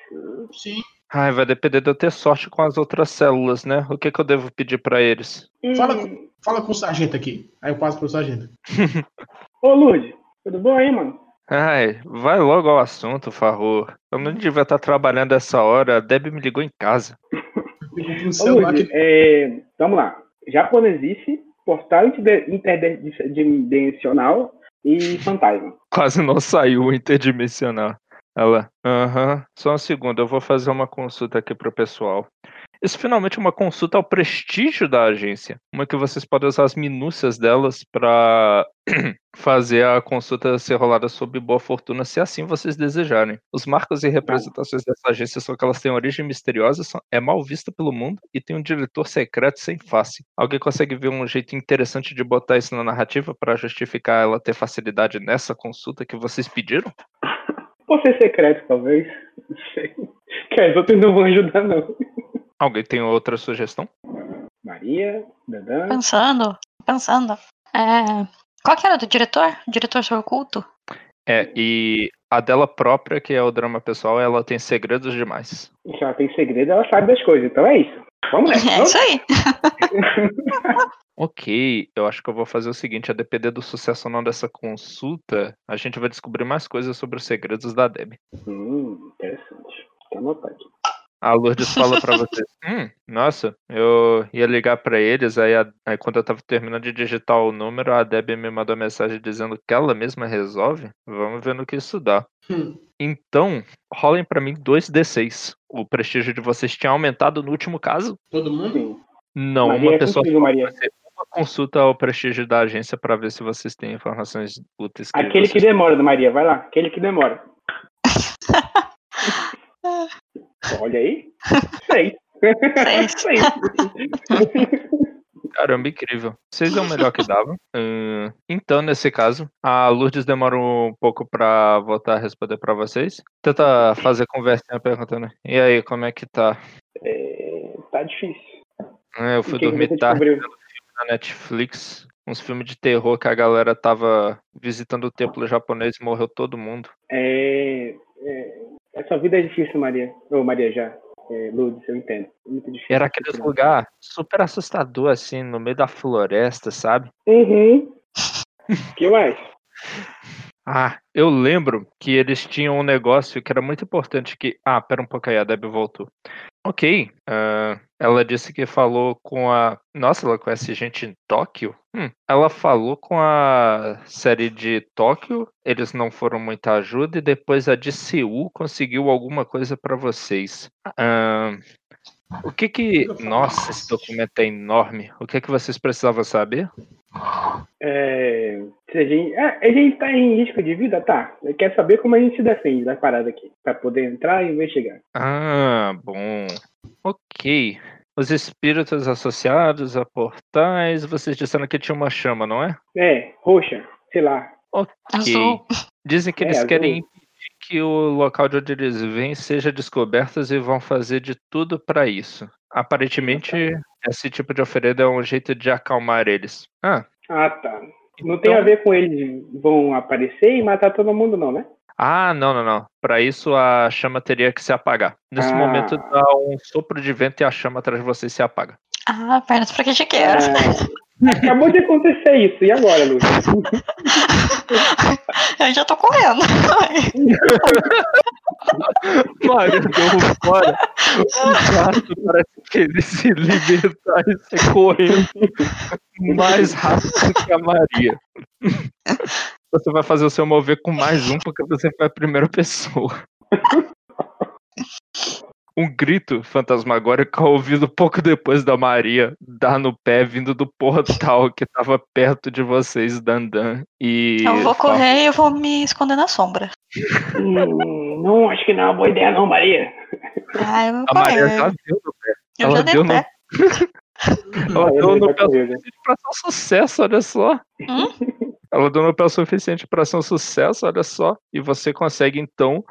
Sim. Ai, vai depender de eu ter sorte com as outras células, né? O que, que eu devo pedir pra eles? Fala Hum. com, fala com o sargento aqui. Aí eu passo pro sargento. Ô, Lourdes, tudo bom aí, mano? Ai, vai logo ao assunto, Farro. Eu não devia estar trabalhando essa hora. A Deb me ligou em casa. Ô, Lourdes, que é, vamos lá. Japonesice, portal inter- interdimensional e fantasma. Quase não saiu o interdimensional. Ela, aham, só um segundo, eu vou fazer uma consulta aqui pro pessoal. Isso finalmente é uma consulta ao prestígio da agência. Uma que vocês podem usar as minúcias delas para fazer a consulta ser rolada sob boa fortuna, se assim vocês desejarem. Os marcos e representações dessa agência são que elas têm origem misteriosa, são- é mal vista pelo mundo e tem um diretor secreto sem face. Alguém consegue ver um jeito interessante de botar isso na narrativa para justificar ela ter facilidade nessa consulta que vocês pediram? Pode ser secreto, talvez. Não sei. Que as outras não vão ajudar, não. Alguém tem outra sugestão? Maria, Dandan. Pensando, pensando. É, qual que era do diretor? Diretor seu oculto? É, e a dela própria, que é o drama pessoal, ela tem segredos demais. Se ela tem segredo, ela sabe das coisas. Então é isso. Vamos nessa. É vamos? isso aí. Ok, eu acho que eu vou fazer o seguinte, a depender do sucesso ou não dessa consulta, a gente vai descobrir mais coisas sobre os segredos da Deb. Hum, interessante. Tá anotado aqui. A Lourdes fala pra vocês, hum, nossa, eu ia ligar pra eles, aí, a- aí quando eu tava terminando de digitar o número, a Deb me mandou mensagem dizendo que ela mesma resolve. Vamos ver no que isso dá. Hum. Então, rolem pra mim 2d6. O prestígio de vocês tinha aumentado no último caso? Todo mundo? Não, Maria, uma é pessoa contigo, Maria. consulta ao prestígio da agência pra ver se vocês têm informações úteis. que Aquele que demora, Maria. Vai lá. Aquele que demora. Olha aí. Seis. Seis. Caramba, incrível. Vocês é o melhor que dava. Hum, então, nesse caso, a Lourdes demora um pouco pra voltar a responder pra vocês. Tenta fazer conversinha perguntando. E aí, como é que tá? É, tá difícil. É, eu fui dormir tarde na Netflix. Uns filmes de terror que a galera tava visitando o templo japonês e morreu todo mundo. É, é, essa vida é difícil, Maria. Ô, Maria já. É, Lourdes, eu entendo. Muito difícil. Era aquele lugar super assustador, assim, no meio da floresta, sabe? Uhum. que mais? Ah, eu lembro que eles tinham um negócio que era muito importante que... Ah, pera um pouco aí, a Deb voltou. Ok, ah, ela disse que falou com a... Nossa, ela conhece gente em Tóquio? Hum, ela falou com a série de Tóquio, eles não foram muita ajuda, e depois a de Seul conseguiu alguma coisa pra vocês. Ah, o que que... Nossa, esse documento é enorme. O que que vocês precisavam saber? É, se a, gente, é, a gente tá em risco de vida? Tá. Quer saber como a gente se defende da parada aqui. Pra poder entrar e investigar. Ah, bom. Ok. Os espíritos associados a portais, vocês disseram que tinha uma chama, não é? É, roxa. Sei lá. Ok. Azul. Dizem que É, eles azul. querem que o local de onde eles vêm seja descoberto e vão fazer de tudo para isso. Aparentemente, esse tipo de oferenda é um jeito de acalmar eles. Ah, Ah, tá. Não tem Então- a ver com eles vão aparecer e matar todo mundo, não, né? ah, não, não, não. Para isso a chama teria que se apagar. Nesse Ah. momento dá um sopro de vento e a chama atrás de você se apaga. Ah, pernas pra que te quero. É, acabou de acontecer isso. E agora, Lu? Eu já tô correndo. Mario deu fora. O gato parece que ele se libertar e sai correndo mais rápido que a Maria. Você vai fazer o seu mover com mais um porque você foi a primeira pessoa. Um grito fantasmagórico ouvido pouco depois da Maria dar no pé vindo do portal que tava perto de vocês, Dandan. E Eu vou correr e eu vou me esconder na sombra. Hum, não, acho que não é uma boa ideia, não, Maria. Ah, eu A Maria correr. já deu no pé. Eu ela já deu no- pé. Ela deu no pé suficiente pra ser um sucesso, olha só. Ela deu no pé o suficiente pra ser um sucesso, olha só. E você consegue, então,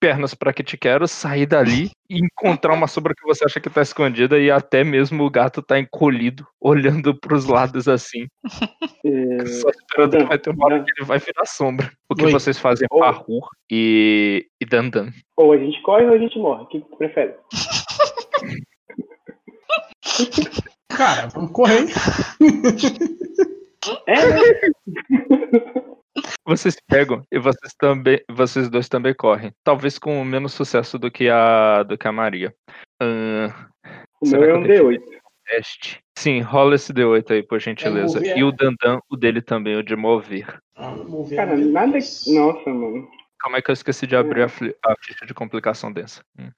pernas pra que te quero, sair dali e encontrar uma sombra que você acha que tá escondida e até mesmo o gato tá encolhido, olhando pros lados assim. É, Só esperando que vai ter uma hora que ele vai virar sombra. O que Oi. vocês fazem Oi. Parkour e, e Dandan. ou a gente corre ou a gente morre. O que tu prefere? Cara, vamos correr. É, né? Vocês pegam e vocês também, vocês dois também correm. Talvez com menos sucesso do que a do que a Maria. Ahn, O meu é eu um deixo D8. teste. Sim, rola esse D8 aí, por gentileza. mover, E o é? Dandan, o dele também, o de mover. Ah. Cara, nada. Nossa, mano. calma aí que eu esqueci de abrir a, fli- a ficha de complicação densa. Hum.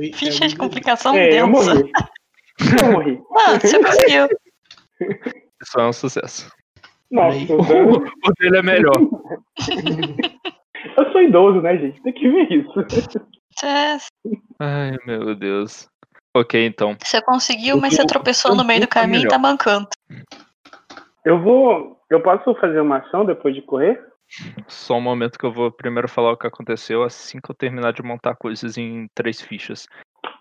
Eu Ficha eu de complicação É, eu densa. morri. Eu morri. Ah, você conseguiu. Isso é um sucesso. Nossa, Aí. o O dele é melhor. eu sou idoso, né, gente? Tem que ver isso. Você, Ai, meu Deus. Ok, então. você conseguiu, mas você tropeçou eu no meio do caminho e tá mancando. Eu vou. Eu posso fazer uma ação depois de correr? Só um momento que eu vou primeiro falar o que aconteceu assim que eu terminar de montar coisas em três fichas.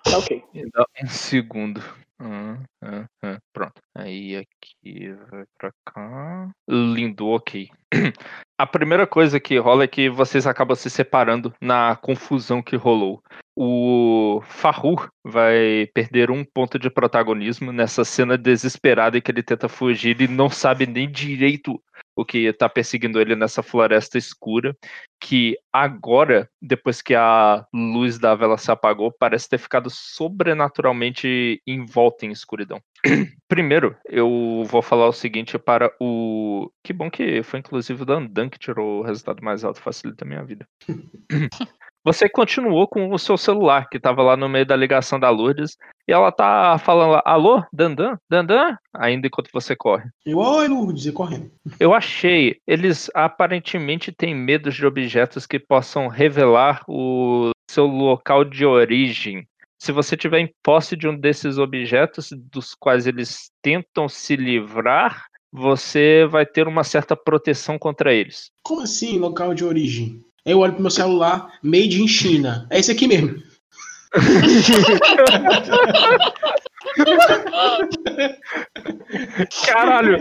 Tá ok. Me dá um segundo. Ah, ah, ah, pronto. Aí aqui vai pra cá. Lindo, ok. A primeira coisa que rola é que vocês acabam se separando na confusão que rolou. O Farrur vai perder um ponto de protagonismo nessa cena desesperada em que ele tenta fugir e não sabe nem direito o que tá perseguindo ele nessa floresta escura, que agora, depois que a luz da vela se apagou, parece ter ficado sobrenaturalmente envolta em escuridão. Primeiro, eu vou falar o seguinte para o. Que bom que foi inclusive o Dandan que tirou o resultado mais alto, facilita a minha vida. Você continuou com o seu celular, que estava lá no meio da ligação da Lourdes, e ela tá falando lá, alô, Dandan? Dandan? Ainda enquanto você corre. Eu, oi, Lourdes, e correndo. Eu achei, eles aparentemente têm medo de objetos que possam revelar o seu local de origem. Se você tiver em posse de um desses objetos dos quais eles tentam se livrar, você vai ter uma certa proteção contra eles. Como assim, local de origem? Aí Eu olho pro meu celular, made in China. É esse aqui mesmo. Caralho!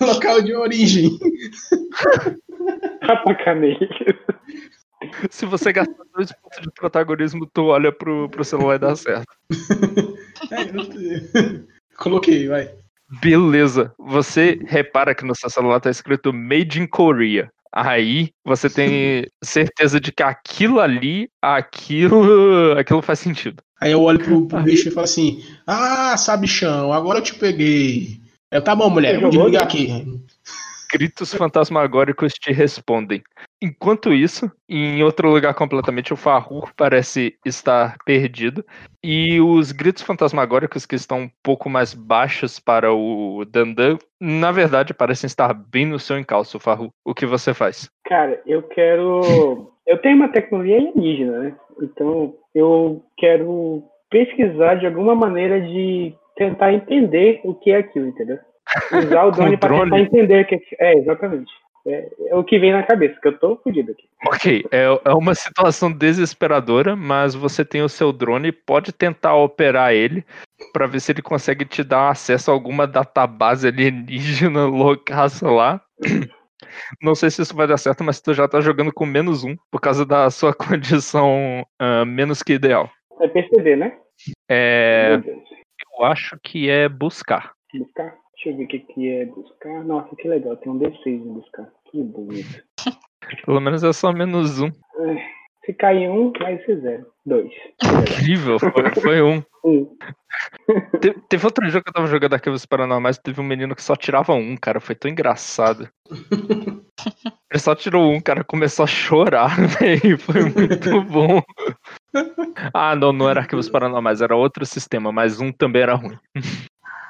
local de origem. Apacanei. Se você gastar dois pontos de protagonismo, tu olha pro, pro celular e dá certo. É, eu- Coloquei, vai. Beleza. Você repara que no seu celular tá escrito Made in Korea. Aí você tem certeza de que aquilo ali, aquilo, aquilo faz sentido. Aí eu olho pro, pro bicho e falo assim: Ah, sabichão, agora eu te peguei. Eu, tá bom, mulher, eu vou desligar né? aqui. Gritos fantasmagóricos te respondem. Enquanto isso, em outro lugar completamente, o Farrur parece estar perdido. E os gritos fantasmagóricos que estão um pouco mais baixos para o Dandan, na verdade, parecem estar bem no seu encalço, Farrur. O que você faz? Cara, eu quero. Eu tenho uma tecnologia alienígena, né? Então eu quero pesquisar de alguma maneira de tentar entender o que é aquilo, entendeu? Usar o drone para tentar entender o que é. É, exatamente. É, é o que vem na cabeça, que eu tô fudido aqui. Ok, é, é uma situação desesperadora, mas você tem o seu drone, pode tentar operar ele para ver se ele consegue te dar acesso a alguma database alienígena loucaça lá. Não sei se isso vai dar certo, mas tu já tá jogando com menos um por causa da sua condição ah, menos que ideal. É perceber, né? É, eu acho que é buscar. Buscar? Deixa eu ver o que, que é buscar. Nossa, que legal. Tem um D6 em buscar. Que bonito. Pelo menos é só menos um. É, Se cair um, vai ser zero. Dois. Incrível, foi, foi um. Um. Te- teve outro jogo que eu tava jogando Arquivos Paranormais, teve um menino que só tirava um, cara. Foi tão engraçado. Ele só tirou um, cara, começou a chorar, velho. Foi muito bom. Ah, não, não era Arquivos Paranormais, era outro sistema, mas um também era ruim.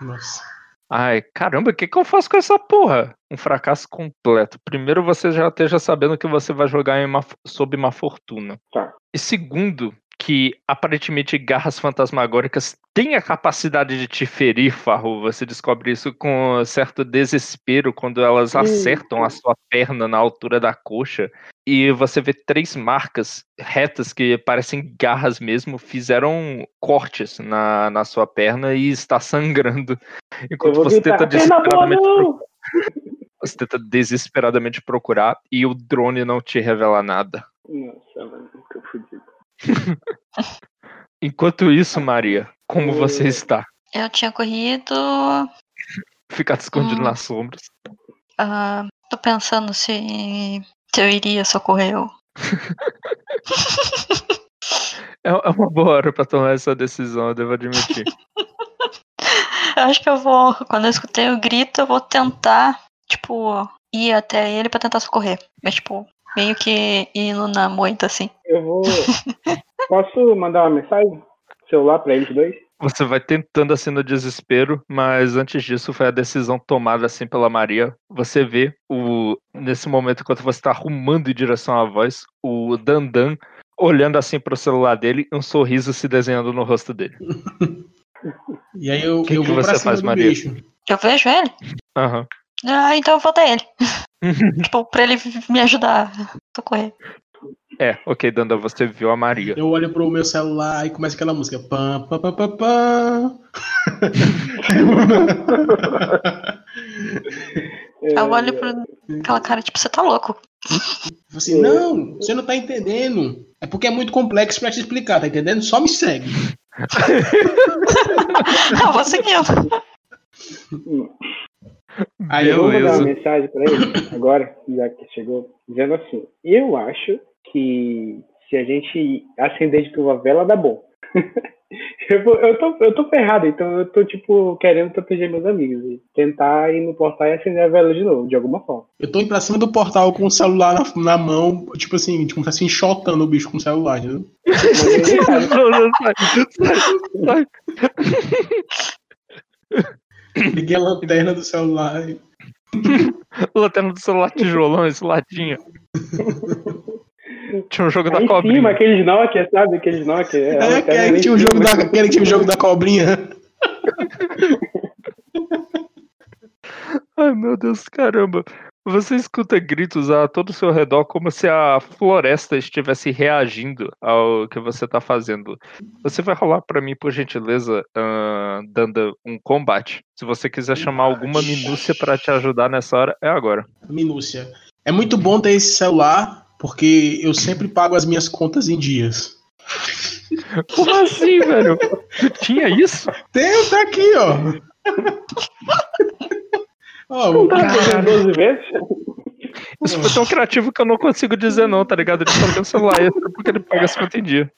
Nossa. Ai, caramba, o que, que eu faço com essa porra? Um fracasso completo. Primeiro, você já esteja sabendo que você vai jogar em uma, sob uma fortuna. Tá. E segundo, que aparentemente garras fantasmagóricas têm a capacidade de te ferir, Farro. Você descobre isso com certo desespero quando elas acertam a sua perna na altura da coxa. E você vê três marcas retas que parecem garras mesmo, fizeram cortes na, na sua perna e está sangrando. Enquanto você tenta "Perna boa, desesperadamente não!" você tenta desesperadamente procurar e o drone não te revela nada. Nossa, mano, tô fudido. Enquanto isso, Maria, como você está? Eu tinha corrido. Ficar escondido Hum. nas sombras. ah, tô pensando se, se eu iria socorrer. É, é uma boa hora pra tomar essa decisão, eu devo admitir. Eu acho que eu vou. Quando eu escutei o grito, eu vou tentar, tipo, ir até ele pra tentar socorrer. Mas, tipo, meio que indo na moita, assim. Eu vou. Posso mandar uma mensagem? Celular pra eles dois? Você vai tentando assim no desespero, mas antes disso foi a decisão tomada assim pela Maria. Você vê o nesse momento enquanto você está arrumando em direção à voz, o Dandan olhando assim pro celular dele, um sorriso se desenhando no rosto dele. E aí eu, Que eu que vou pra você cima faz, do Maria? bicho. Eu vejo ele? Aham. Ah, então eu vou até ele. tipo, pra ele me ajudar a socorrer. É, ok, Dandan, você viu a Maria. Eu olho pro meu celular e começa aquela música. Pam, pam, pam, pam, pam. Eu olho pra aquela cara, tipo, você tá louco. Assim, não, você não tá entendendo. É porque é muito complexo pra te explicar, tá entendendo? Só me segue. Ah, vou seguindo. Aí Eu vou mandar uma mensagem pra ele agora, já que chegou, dizendo assim: Eu acho que se a gente acender de tua vela, dá bom. eu, vou- eu, tô, eu tô ferrado, então eu tô, tipo, querendo proteger meus amigos e tentar ir no portal e acender a vela de novo, de alguma forma. Eu tô indo pra cima do portal com o celular na, na mão, tipo assim, tipo assim, enxotando o bicho com o celular, entendeu? Não, não, sai, sai, sai. Liguei a lanterna do celular. Lanterna do celular tijolão, esse latinha. Tinha um jogo da Aí em cobrinha. cima, aqueles Nokia, sabe? Aqueles Nokia. a É, aquele ali que tinha o jogo da, aquele que tinha o jogo da cobrinha. Ai, meu Deus, caramba. Você escuta gritos a todo o seu redor como se a floresta estivesse reagindo ao que você tá fazendo. Você vai rolar pra mim, por gentileza, ah, dando um combate. Se você quiser chamar alguma minúcia pra te ajudar nessa hora, é agora. Minúcia. É muito bom ter esse celular, porque eu sempre pago as minhas contas em dias. Como assim, velho? Tinha isso? Tem, tá aqui, ó. Ó, Não o tá 12 vezes? Isso foi tão criativo que eu não consigo dizer não, tá ligado? Ele só tem celular extra porque ele paga 50 em dia.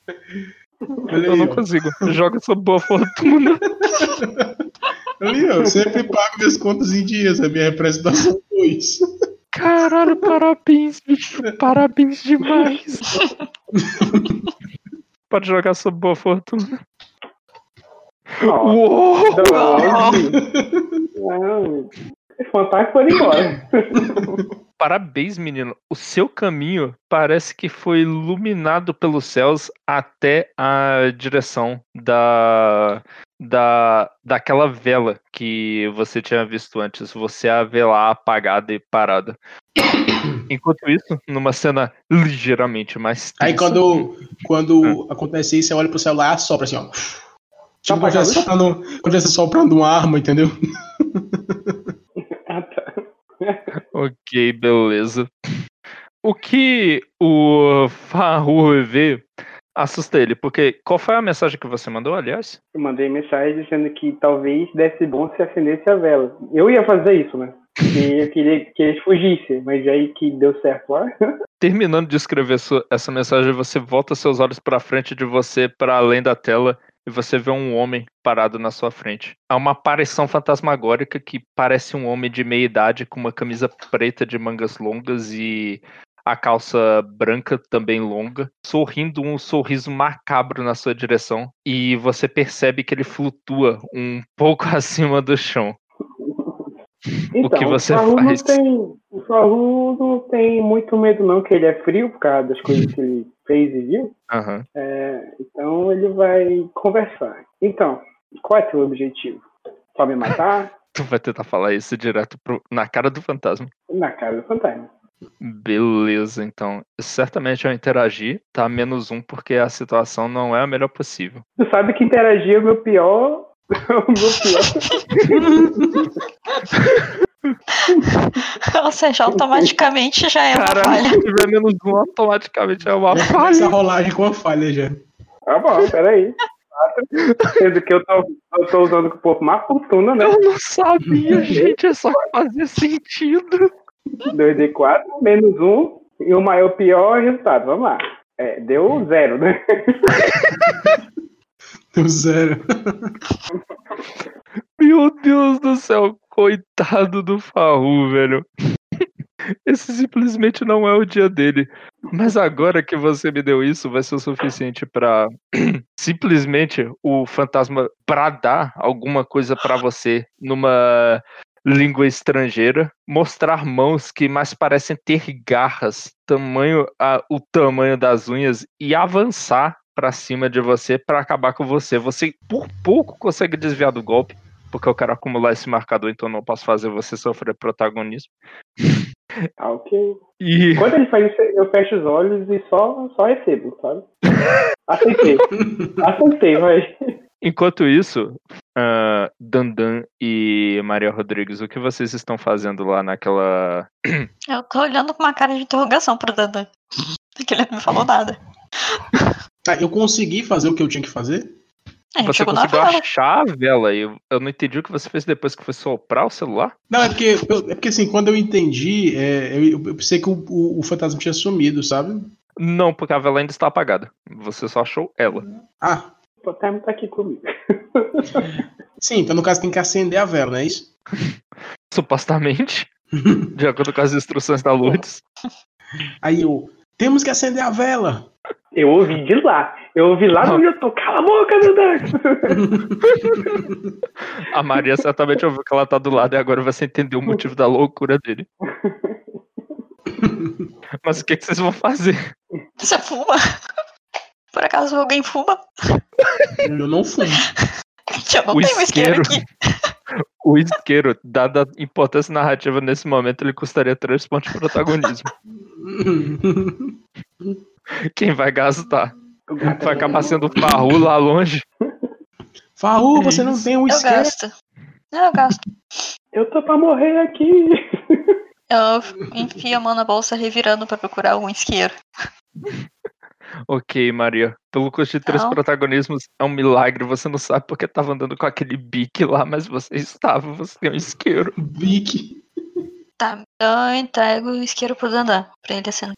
olha Eu aí, não ó. consigo. Joga essa boa fortuna. Ali, ó, eu sempre pago minhas contas em dias, é minha representação 2. Caralho, parabéns, bicho. Parabéns demais. Pode jogar sua boa fortuna. Ó, Uou! Não, não. Fantasmas foram embora. Parabéns, menino. O seu caminho parece que foi iluminado pelos céus até a direção da, da daquela vela que você tinha visto antes. Você a vê lá apagada e parada. Enquanto isso, numa cena ligeiramente mais Aí tensa, quando, quando acontece isso, eu olho pro celular e assopra assim, ó. Tipo, quando apagando? estivesse soprando, quando soprando uma arma, entendeu? Ok, beleza. O que o Farru vê assusta ele, porque qual foi a mensagem que você mandou, aliás? Eu mandei mensagem dizendo que talvez desse bom se acendesse a vela. Eu ia fazer isso, né? E eu queria que eles fugissem, mas aí que deu certo lá. Terminando de escrever essa mensagem, você volta seus olhos pra frente de você, para além da tela, e você vê um homem parado na sua frente. Há uma aparição fantasmagórica que parece um homem de meia idade com uma camisa preta de mangas longas e a calça branca também longa, sorrindo um sorriso macabro na sua direção, e você percebe que ele flutua um pouco acima do chão. Então, que você Farru faz? Não tem, o Farru não tem muito medo não, que ele é frio por causa das coisas que ele fez e viu. Aham. É, então ele vai conversar. Então, qual é teu objetivo? Só me matar? Tu vai tentar falar isso direto pro- na cara do fantasma. Na cara do fantasma. Beleza, então. Certamente ao interagir, tá menos um, porque a situação não é a melhor possível. Tu sabe que interagir é o meu pior. o meu pior. Ou seja, automaticamente já é uma Caralho, falha. se tiver menos um, automaticamente é uma Essa falha. rolagem com a falha já. Tá bom, peraí. Sendo que eu tô, eu tô usando por mais fortuna, né? Eu não sabia, gente, é só fazer sentido. 2D4, menos um. E o maior pior resultado. Vamos lá. É, deu zero, né? Deu zero. Meu Deus do céu, coitado do Farru, velho. Esse simplesmente não é o dia dele. Mas agora que você me deu isso, vai ser o suficiente pra simplesmente o fantasma bradar alguma coisa pra você numa língua estrangeira, mostrar mãos que mais parecem ter garras, tamanho a, o tamanho das unhas e avançar pra cima de você pra acabar com você. Você por pouco consegue desviar do golpe, porque eu quero acumular esse marcador, então não posso fazer você sofrer protagonismo. Ah, ok. E Quando ele faz isso, eu fecho os olhos e só, só recebo, sabe? Aceitei. Aceitei, vai. enquanto isso, ah, Dandan e Maria Rodrigues, o que vocês estão fazendo lá naquela. Eu tô olhando com uma cara de interrogação pro Dandan. Porque ele não me falou nada. Tá, eu consegui fazer o que eu tinha que fazer? Gente Você conseguiu vela. achar a vela e eu, eu não entendi o que você fez depois que foi soprar o celular? Não, é porque, é porque assim, quando eu entendi, é, eu, eu pensei que o, o, o fantasma tinha sumido, sabe? Não, porque a vela ainda está apagada. Você só achou ela. Ah, O Time tá aqui comigo. sim, então no caso tem que acender a vela, não é isso? Supostamente. De acordo com as instruções da Lourdes. Aí eu, temos que acender a vela. Eu ouvi de lá. Eu ouvi lá de onde eu tô. Cala a boca, Dudan! A Maria certamente ouviu que ela tá do lado e agora você entendeu o motivo da loucura dele. Mas o que, que vocês vão fazer? Você fuma? Por acaso alguém fuma? Eu não fumo. Eu não O tenho isqueiro isqueiro. aqui. O isqueiro, dada a importância narrativa nesse momento, ele custaria 3 pontos de protagonismo. Quem vai gastar? Vai acabar sendo o Farru lá longe. Farru, você não tem um Eu isqueiro. gasto. Não, eu gasto. Eu tô pra morrer aqui. Eu enfio a mão na bolsa revirando pra procurar um isqueiro. Ok, Maria. Pelo custo de três Não. protagonismos, é um milagre. Você não sabe porque tava andando com aquele bique lá, mas você estava. Você tem um isqueiro. Vic. Tá, então eu entrego o isqueiro pro Dandan, pra ele acender.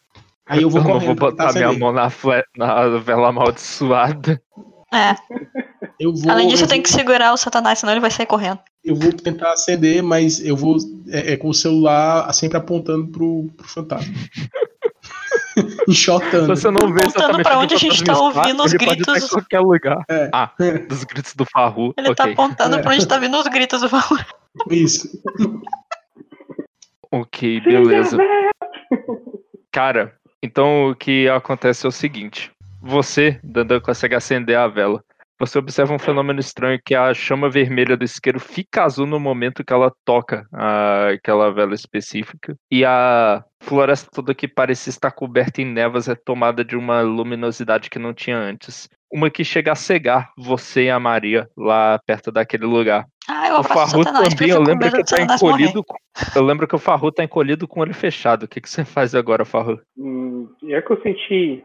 Aí eu vou eu não correndo vou botar minha acender. mão na, fle- na vela amaldiçoada. É, Eu vou, além disso eu, eu tenho vou, que segurar o satanás, senão ele vai sair correndo. eu vou tentar acender, mas eu vou é, é, com o celular sempre apontando pro, pro fantasma. Enxotando. Você não vê Apontando exatamente pra onde a gente tá está, ouvindo os ele pode estar gritos. em qualquer lugar. É. Ah, dos gritos do Farru. Ele tá ok. apontando pra onde tá vindo os gritos do Valor. Isso. Ok, beleza. Cara, então o que acontece é o seguinte: você, Dandan, consegue acender a vela. Você observa um fenômeno estranho que a chama vermelha do isqueiro fica azul no momento que ela toca a- aquela vela específica. E a floresta toda que parecia estar coberta em névoas é tomada de uma luminosidade que não tinha antes. Uma que chega a cegar você e a Maria lá perto daquele lugar. Ah, eu O Farru também, eu lembro que tá encolhido. com- Eu lembro que o Farru tá encolhido com o olho fechado. O que, que você faz agora, Farru? Hum, já que eu senti.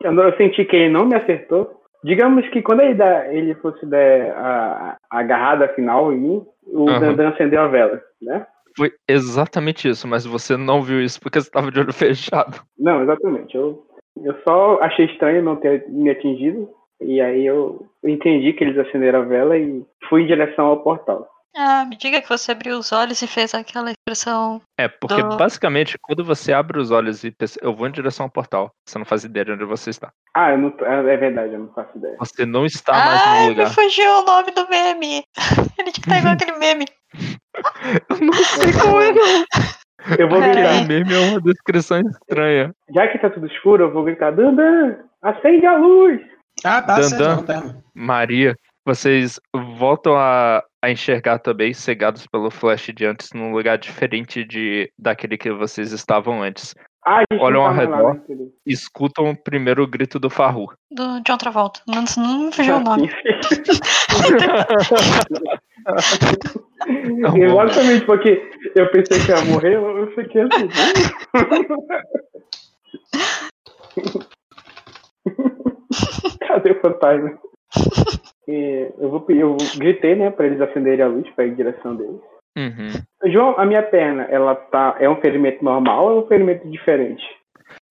Eu senti que ele não me acertou. Digamos que quando ele, dá, ele fosse dar a, a agarrada final em mim, o Aham. Dandan acendeu a vela, né? Foi exatamente isso, mas você não viu isso porque você tava de olho fechado. Não, exatamente. Eu, eu só achei estranho não ter me atingido. E aí eu entendi que eles acenderam a vela e fui em direção ao portal. Ah, me diga que você abriu os olhos e fez aquela expressão. É, porque Do- basicamente, quando você abre os olhos e pensa, eu vou em direção ao portal, você não faz ideia de onde você está. Ah, eu não, tô- é é verdade, eu não faço ideia. Você não está mais ah, no me lugar. fugiu o nome do meme. Ele tinha que estar igual aquele meme. Eu não sei qual é, não. Eu vou gritar. Meme é uma descrição estranha. Já que tá tudo escuro, eu vou gritar: Dandan, acende a luz! Ah, tá, Dandan. lanterna. Maria, vocês voltam a, a enxergar também, cegados pelo flash de antes, num lugar diferente de daquele que vocês estavam antes. A gente Olham ao mais lá, redor. né? Escutam primeiro o grito do Farru. Do John Travolta. Não, não fugiu o nome. Não, Exatamente, porque eu pensei que ia morrer, eu eu fiquei assim. Cadê o fantasma? E eu, vou, pedir- eu gritei, né, pra eles acenderem a luz pra ir em direção deles. Uhum. João, a minha perna, ela tá. É um ferimento normal ou é um ferimento diferente?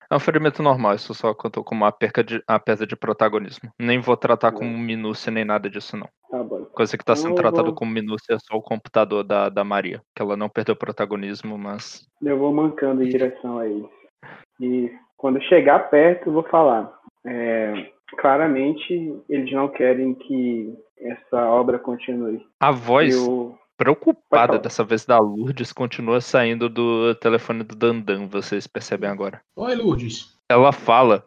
É um ferimento normal, isso só contou como uma, perca de, uma perda de protagonismo. Nem vou tratar como minúcia nem nada disso, não. Tá bom. Coisa que tá sendo Eu tratada vou- como minúcia é só o computador da, da Maria. Que ela não perdeu protagonismo, mas. Eu vou mancando em direção a eles. E quando chegar perto, eu vou falar. É, claramente, eles não querem que essa obra continue. A voz Eu, preocupada dessa vez da Lourdes continua saindo do telefone do Dandan, vocês percebem agora. Oi, Lourdes. Ela fala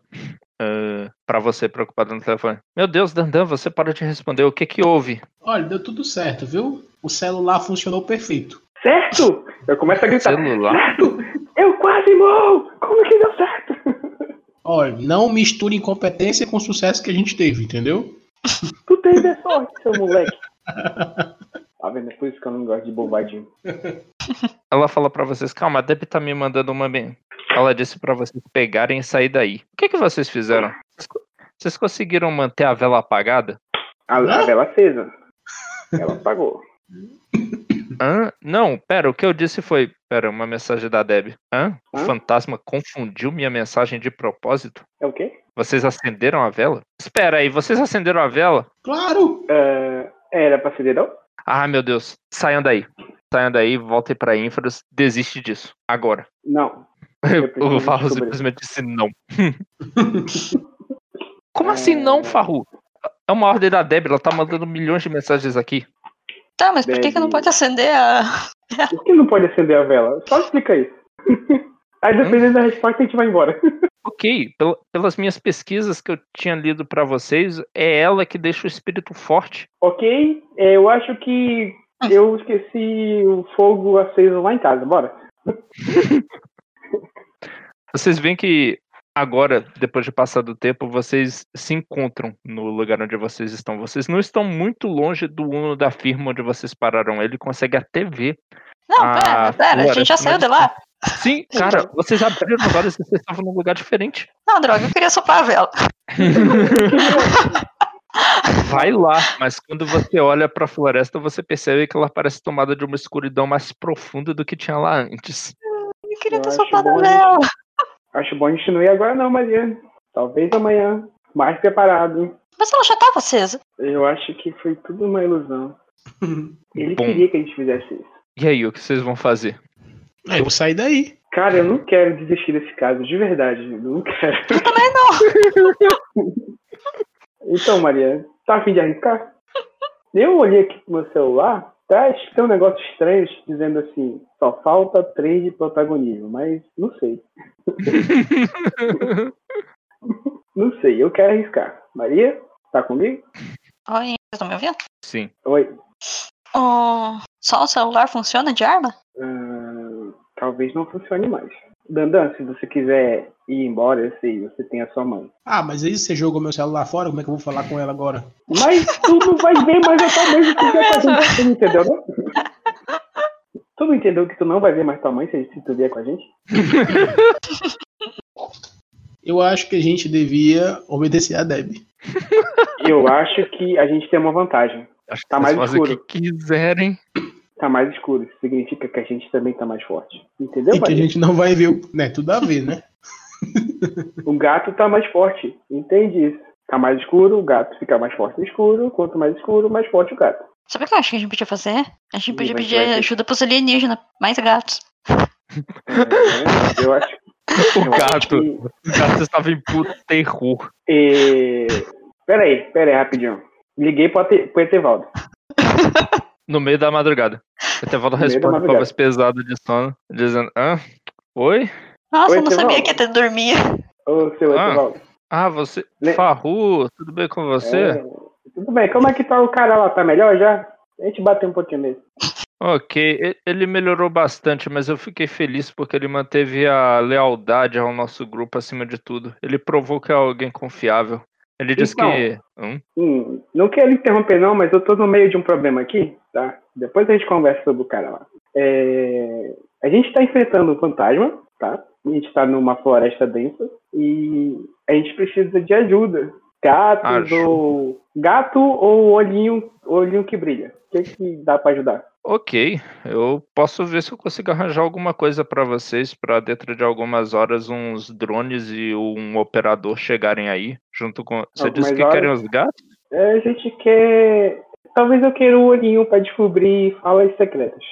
ah, pra você preocupada no telefone. Meu Deus, Dandan, você parou de responder. O que que houve? Olha, deu tudo certo, viu? O celular funcionou perfeito. certo! Eu começo a gritar. Celular? Certo! Eu quase morro! Como que deu certo? Olha, não misture incompetência com o sucesso que a gente teve, entendeu? Tu teve a sorte, seu moleque. Tá vendo? É por isso que eu não gosto de bobadinho. Ela fala pra vocês, calma, a Deb tá me mandando uma bem. Ela disse pra vocês pegarem e sair daí. O que que vocês fizeram? Vocês conseguiram manter a vela apagada? A, a vela acesa. Ela apagou. Hã? Não, pera, o que eu disse foi. Pera, uma mensagem da Deb. Hã? O Hã? fantasma confundiu minha mensagem de propósito? É o quê? Vocês acenderam a vela? Espera aí, vocês acenderam a vela? Claro! É, era pra ser dedão? Ah, meu Deus. Saiam daí. Saiam daí, voltem pra Infras. Desiste disso. Agora. Não. O Farro simplesmente disse não. Como assim não, Farru? É uma ordem da Deb, ela tá mandando milhões de mensagens aqui. Tá, mas por que, que não pode acender a. Por que não pode acender a vela? Só explica isso. Aí dependendo da resposta a gente vai embora. Ok, pel- pelas minhas pesquisas que eu tinha lido pra vocês, é ela que deixa o espírito forte. Ok? É, eu acho que eu esqueci o fogo aceso lá em casa. Bora. Vocês veem que agora, depois de passar do tempo, vocês se encontram no lugar onde vocês estão. Vocês não estão muito longe do Uno da firma onde vocês pararam. Ele consegue até ver. Não, Ah, pera, pera, a gente já saiu de lá. Sim, cara, vocês abriram os olhos e vocês estavam num lugar diferente. Não, droga, eu queria soprar a vela. Vai lá, mas quando você olha pra floresta, você percebe que ela parece tomada de uma escuridão mais profunda do que tinha lá antes. Eu queria Eu ter soprado a vela. Acho bom a gente não ir agora não, Maria. Talvez amanhã. Mais preparado. Mas ela já tava acesa. Eu acho que foi tudo uma ilusão. Ele Bom. queria que a gente fizesse isso. E aí, o que vocês vão fazer? Aí eu vou sair daí. Cara, eu não quero desistir desse caso, de verdade. Eu não quero. Eu também não. Então, Maria, tá a fim de arriscar? Eu olhei aqui pro meu celular, tá? Tem um negócio estranho dizendo assim, só falta três de protagonismo, mas não sei. Não sei, eu quero arriscar. Maria, tá comigo? Oi, vocês estão me ouvindo? Sim. Oi. Oh, só o celular funciona de arma? Ah, talvez não funcione mais. Dandan, se você quiser ir embora, eu sei, você tem a sua mãe. Ah, mas aí você jogou meu celular fora, como é que eu vou falar com ela agora? Mas tu não vai ver mais a tua mãe se tu vier com a gente. Tu não entendeu, não? Tu não entendeu que tu não vai ver mais tua mãe se, se tu vier com a gente? Eu acho que a gente devia obedecer a Deb. Eu acho que a gente tem uma vantagem. Acho que Tá mais fazem o escuro. que quiserem. Tá mais escuro. Isso significa que a gente também tá mais forte. Entendeu, E que a gente não vai ver, o- né? Tudo a ver, né? O gato tá mais forte. Entende isso. Tá mais escuro, o gato fica mais forte no escuro. Quanto mais escuro, mais forte o gato. Sabe o que eu acho que a gente podia fazer? A gente podia pedir ajuda pros alienígenas, mais gatos. É, eu acho, O eu acho gato. que... O gato estava em puto terror. É... Pera aí, pera aí, rapidinho. Liguei pro, Ate- pro Etevaldo. No meio da madrugada. O Etevaldo No meio da responde com a voz pesada de sono, dizendo: Hã? Oi? Nossa, Oi, eu não sabia Etevaldo. que até dormia. Ô, seu Ah. Etevaldo. Ah, você. Le- Farru, tudo bem com você? É, tudo bem, como é que tá o cara lá? Tá melhor já? A gente bateu um pouquinho nele. Ok, ele melhorou bastante, mas eu fiquei feliz porque ele manteve a lealdade ao nosso grupo acima de tudo. Ele provou que é alguém confiável. Ele disse Então. que. Hum? Hum, não quero interromper não, mas eu tô no meio de um problema aqui, tá? Depois a gente conversa sobre o cara lá. É, A gente tá enfrentando um fantasma, tá? A gente tá numa floresta densa e a gente precisa de ajuda. Gatos Ajuda. ou... Gato ou olhinho, olhinho que brilha. O que que dá pra ajudar? Ok, eu posso ver se eu consigo arranjar alguma coisa pra vocês pra dentro de algumas horas uns drones e um operador chegarem aí junto com. Você Algumas disse que horas? querem os gatos? É, a gente quer. Talvez eu queira o olhinho pra descobrir falas secretas.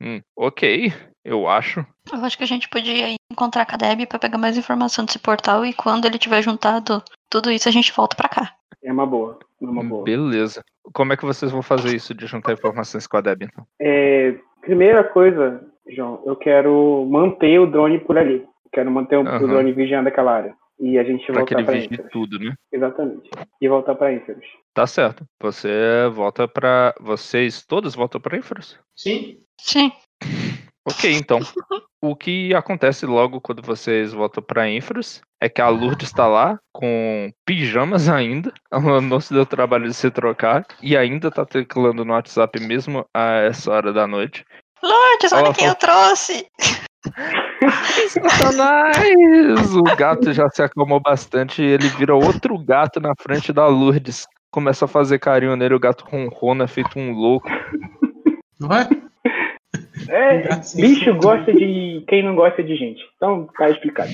Hum, ok, eu acho. Eu acho que a gente podia ir encontrar com a Deb pra pegar mais informação desse portal e quando ele tiver juntado tudo isso a gente volta pra cá. É uma boa. É uma boa. Beleza. Como é que vocês vão fazer isso de juntar informações com a Deb, então? É, primeira coisa, João, eu quero manter o drone por ali. Quero manter o, o drone vigiando aquela área. E a gente Pra voltar vigie Inferus. tudo, né? Exatamente. E voltar pra Inferus. Tá certo. Você volta pra. Vocês todos voltam pra Infras? Sim? Sim. Ok, então. O que acontece logo quando vocês voltam pra Infras é que a Lourdes está lá com pijamas ainda. Ela não se deu trabalho de se trocar e ainda tá teclando no WhatsApp mesmo a essa hora da noite. Lourdes, olha Ela quem falou- eu trouxe! Satanás! O gato já se acalmou bastante e ele vira outro gato na frente da Lourdes. Começa a fazer carinho nele, o gato ronrona, feito um louco. Não é? É, bicho gosta de quem não gosta de gente. Então tá explicado.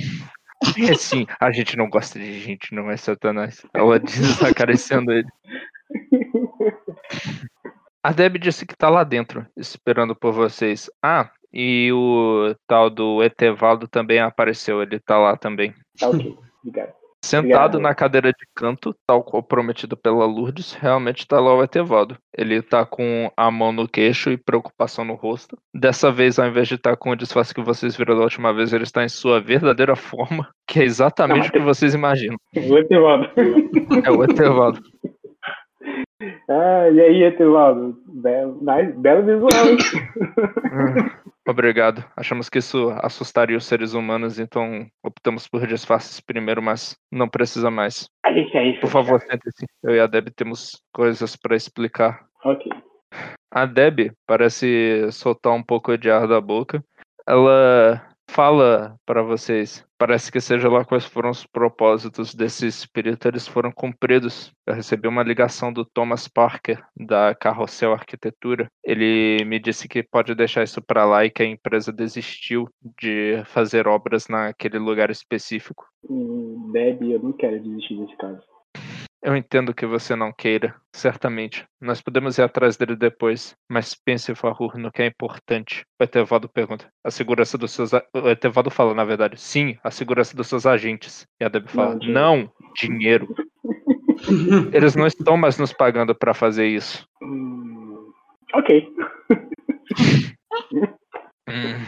É assim, a gente não gosta de gente, não é Satanás. Ela diz acariciando ele. A Deb disse que tá lá dentro, esperando por vocês. Ah, e o tal do Etevaldo também apareceu, ele tá lá também. Tá ok. Obrigado. Sentado Obrigado. na cadeira de canto, tal qual prometido pela Lourdes, realmente tá lá o Etevaldo. Ele tá com a mão no queixo e preocupação no rosto. Dessa vez, ao invés de estar com o disfarce que vocês viram da última vez, ele está em sua verdadeira forma, que é exatamente Não, o que vocês imaginam. O Etevaldo. É o Etevaldo. Ah, e aí, Etevaldo? Belo, nice- belo visual, hein? Obrigado. Achamos que isso assustaria os seres humanos, então optamos por disfarces primeiro, mas não precisa mais. A gente é isso. Por favor, sente-se. Eu e a Deb temos coisas para explicar. Ok. A Deb parece soltar um pouco de ar da boca. Ela fala para vocês. Parece que seja lá quais foram os propósitos desse espírito, eles foram cumpridos. Eu recebi uma ligação do Thomas Parker, da Carrossel Arquitetura. Ele me disse que pode deixar isso para lá e que a empresa desistiu de fazer obras naquele lugar específico. Hum, Deb, eu não quero desistir desse caso. Eu entendo que você não queira, certamente. Nós podemos ir atrás dele depois, mas pense, Farrur, no que é importante. O Etevaldo pergunta. A segurança dos seus. a- O Etevaldo fala, na verdade, sim, a segurança dos seus agentes. E a Deb fala, Não, dinheiro. não, dinheiro. Eles não estão mais nos pagando para fazer isso. Hum, ok. Hum.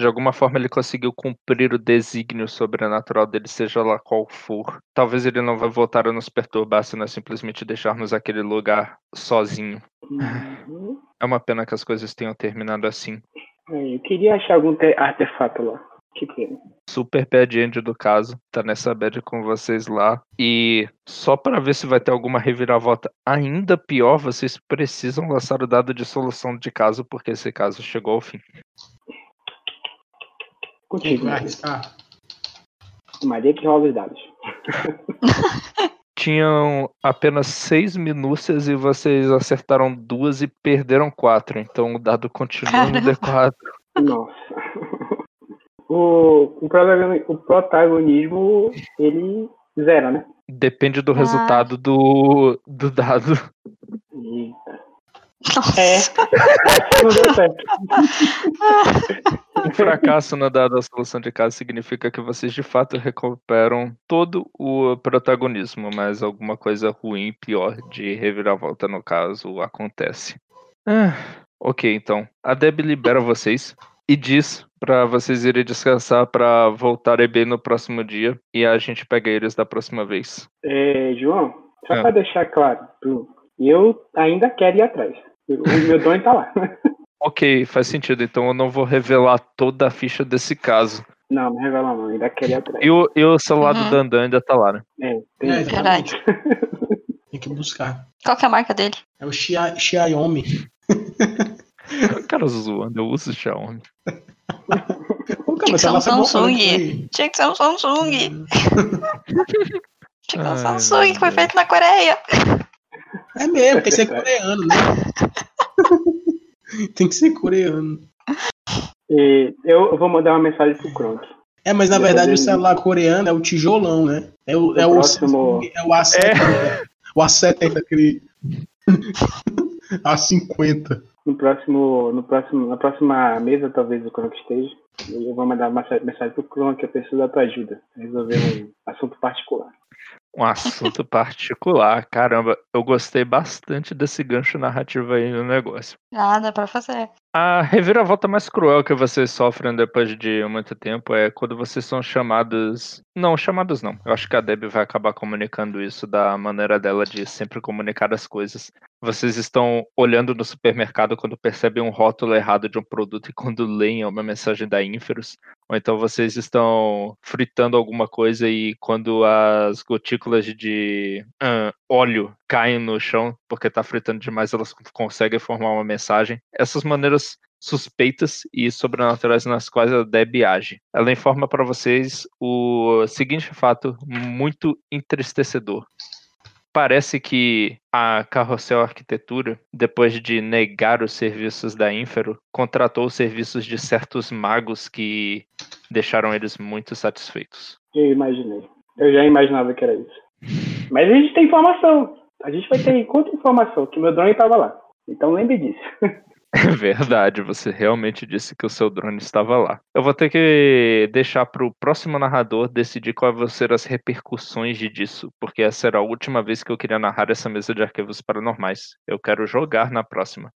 De alguma forma ele conseguiu cumprir o desígnio sobrenatural dele, seja lá qual for. Talvez ele não vai voltar a nos perturbar se nós simplesmente deixarmos aquele lugar sozinho. Uhum. É uma pena que as coisas tenham terminado assim. É, Eu queria achar algum te- artefato lá. Que pena. Super bad end do caso. Tá nessa bad com vocês lá. E só para ver se vai ter alguma reviravolta ainda pior, vocês precisam lançar o dado de solução de caso, porque esse caso chegou ao fim. Quem Contigo, vai Maria. arriscar? Maria que rola os dados. Tinham apenas seis minúcias e vocês acertaram duas e perderam quatro. Então o dado continua no Caramba. D4. Nossa. O, o protagonismo, ele zera, né? Depende do Ah. resultado do, do dado. Eita. Nossa. É. Não deu certo. Um fracasso no dado da solução de caso significa que vocês de fato recuperam todo o protagonismo, mas alguma coisa ruim, pior de reviravolta no caso acontece. Ah, ok, então. A Deb libera vocês e diz pra vocês irem descansar pra voltarem bem no próximo dia e a gente pega eles da próxima vez. É, João, só É. pra deixar claro, tu, eu ainda quero ir atrás. O meu drone tá lá. Ok, faz sentido. Então eu não vou revelar toda a ficha desse caso. Não, não revela não, ainda quero ir atrás. E o, e o celular do Uhum. Dandan ainda tá lá, né? É, tem É, exatamente. Tem que buscar. Qual que é a marca dele? É o Xia- Xiaomi. O cara zoando, eu uso Xiaomi. Tinha que ser um Samsung. Tinha que ser um Samsung. Tinha que ser um Samsung que foi feito na Coreia. É mesmo, tem que ser coreano, né? Tem que ser coreano. E eu vou mandar uma mensagem pro Kronk. É, mas na verdade o celular coreano é o tijolão, né? É o, é o, próximo- é o A70. né? O A70, aquele. A50. No próximo, no próximo, na próxima mesa, talvez o Kronk esteja. Eu vou mandar uma mensagem pro Kronk, eu preciso da tua ajuda. Resolver um assunto particular. Um assunto particular. Caramba, eu gostei bastante desse gancho narrativo aí no negócio. Ah, dá pra fazer. A reviravolta mais cruel que vocês sofrem depois de muito tempo é quando vocês são chamados. Não, chamados não. Eu acho que a Deb vai acabar comunicando isso da maneira dela de sempre comunicar as coisas. Vocês estão olhando no supermercado quando percebem um rótulo errado de um produto e quando leem uma mensagem da Inferus. Ou então vocês estão fritando alguma coisa e quando as gotículas de ah, óleo caem no chão porque está fritando demais, elas conseguem formar uma mensagem. Essas maneiras suspeitas e sobrenaturais nas quais a Deb age. Ela informa para vocês o seguinte fato muito entristecedor. Parece que a Carrossel Arquitetura, depois de negar os serviços da Infero, contratou os serviços de certos magos que deixaram eles muito satisfeitos. Eu imaginei. Eu já imaginava que era isso. Mas a gente tem informação. A gente vai ter contra informação que meu drone estava lá. Então lembre disso. É verdade, você realmente disse que o seu drone estava lá. Eu vou ter que deixar para o próximo narrador decidir quais vão ser as repercussões de disso, porque essa era a última vez que eu queria narrar essa mesa de arquivos paranormais. Eu quero jogar na próxima.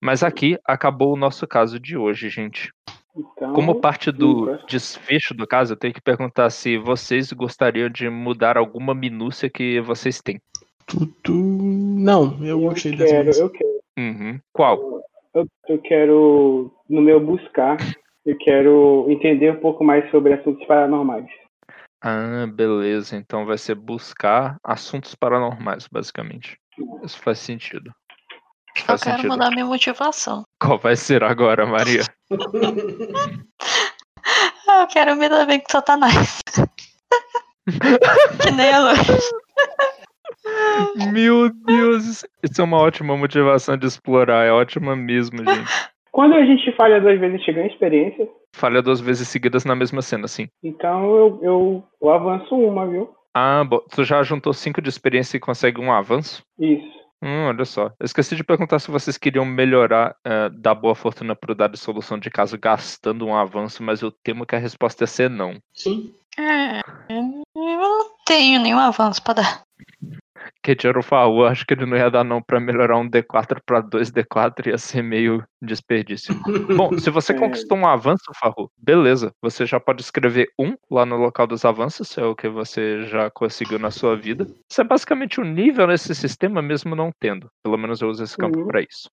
Mas aqui acabou o nosso caso de hoje, gente. Então, Como parte do desfecho do caso, eu tenho que perguntar se vocês gostariam de mudar alguma minúcia que vocês têm. Tu, tu... Não, eu eu gostei dessa quero, vez. eu quero, Uhum. Qual? Eu, eu quero, no meu buscar, eu quero entender um pouco mais sobre assuntos paranormais. Ah, beleza. Então vai ser buscar assuntos paranormais, basicamente. Isso faz sentido. Eu Faz quero sentido. mudar minha motivação. Qual vai ser agora, Maria? Eu quero me dar bem com Satanás. que nem a luz. Meu Deus, isso é uma ótima motivação de explorar, é ótima mesmo, gente. Quando a gente falha duas vezes, a gente ganha experiência. Falha duas vezes seguidas na mesma cena, sim. Então eu, eu, eu avanço uma, viu? Ah, bo- tu já juntou cinco de experiência e consegue um avanço? Isso. Hum, olha só. Eu esqueci de perguntar se vocês queriam melhorar, eh, dar boa fortuna pro dado de solução de caso gastando um avanço, mas eu temo que a resposta é ser não. Sim. É, eu não tenho nenhum avanço pra dar. Que dinheiro Faú, acho que ele não ia dar não pra melhorar um D4 pra 2D4, ia ser meio desperdício. Bom, se você É. conquistou um avanço, Farru, beleza. Você já pode escrever um lá no local dos avanços, é o que você já conseguiu na sua vida. Isso é basicamente o nível nesse sistema, mesmo não tendo. Pelo menos eu uso esse campo Uhum. pra isso.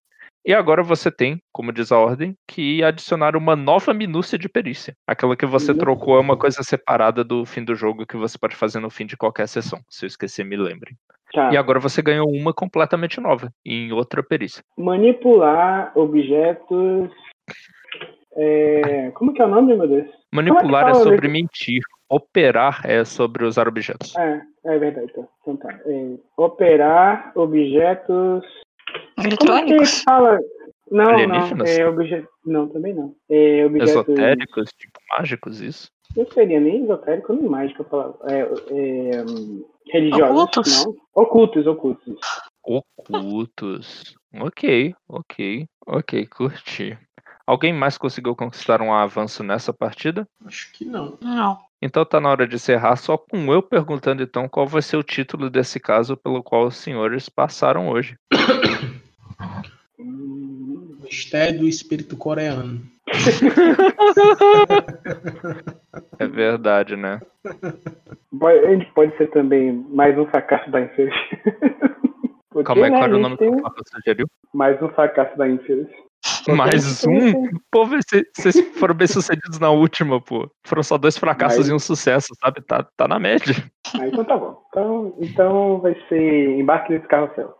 E agora você tem, como diz a ordem, que adicionar uma nova minúcia de perícia. Aquela que você Uhum. trocou é uma coisa separada do fim do jogo que você pode fazer no fim de qualquer sessão. Se eu esquecer, me lembrem. Tá. E agora você ganhou uma completamente nova, em outra perícia. Manipular objetos. é, Como que é o nome, meu Deus? Manipular é fala sobre desse- mentir. Operar é sobre usar objetos. É, é verdade. Tá. Então tá. É, operar objetos. Que Eletrônicos? fala? Não, não. É obje... Não, também não. É objetos. Esotéricos, tipo mágicos, isso? Não seria nem esotérico nem mágico a palavra. É, é, religiosos. Ocultos? Não. Ocultos, ocultos. Ocultos. Ok, ok, ok, curti. Alguém mais conseguiu conquistar um avanço nessa partida? Acho que não. Não. Então tá na hora de encerrar, só com eu perguntando então qual vai ser o título desse caso pelo qual os senhores passaram hoje. Hum, Mistério do espírito coreano. É verdade, né? Pode, a gente pode ser também mais um fracasso da. Porque, Calma aí, né, qual era o nome que o Papa sugeriu? Mais um fracasso da Inferus. Mais um? Pô, vocês vocês foram bem sucedidos na última, pô. Foram só dois fracassos Mas- e um sucesso, sabe? Tá, tá na média. Ah, então tá bom. Então, então vai ser embarque nesse carrossel.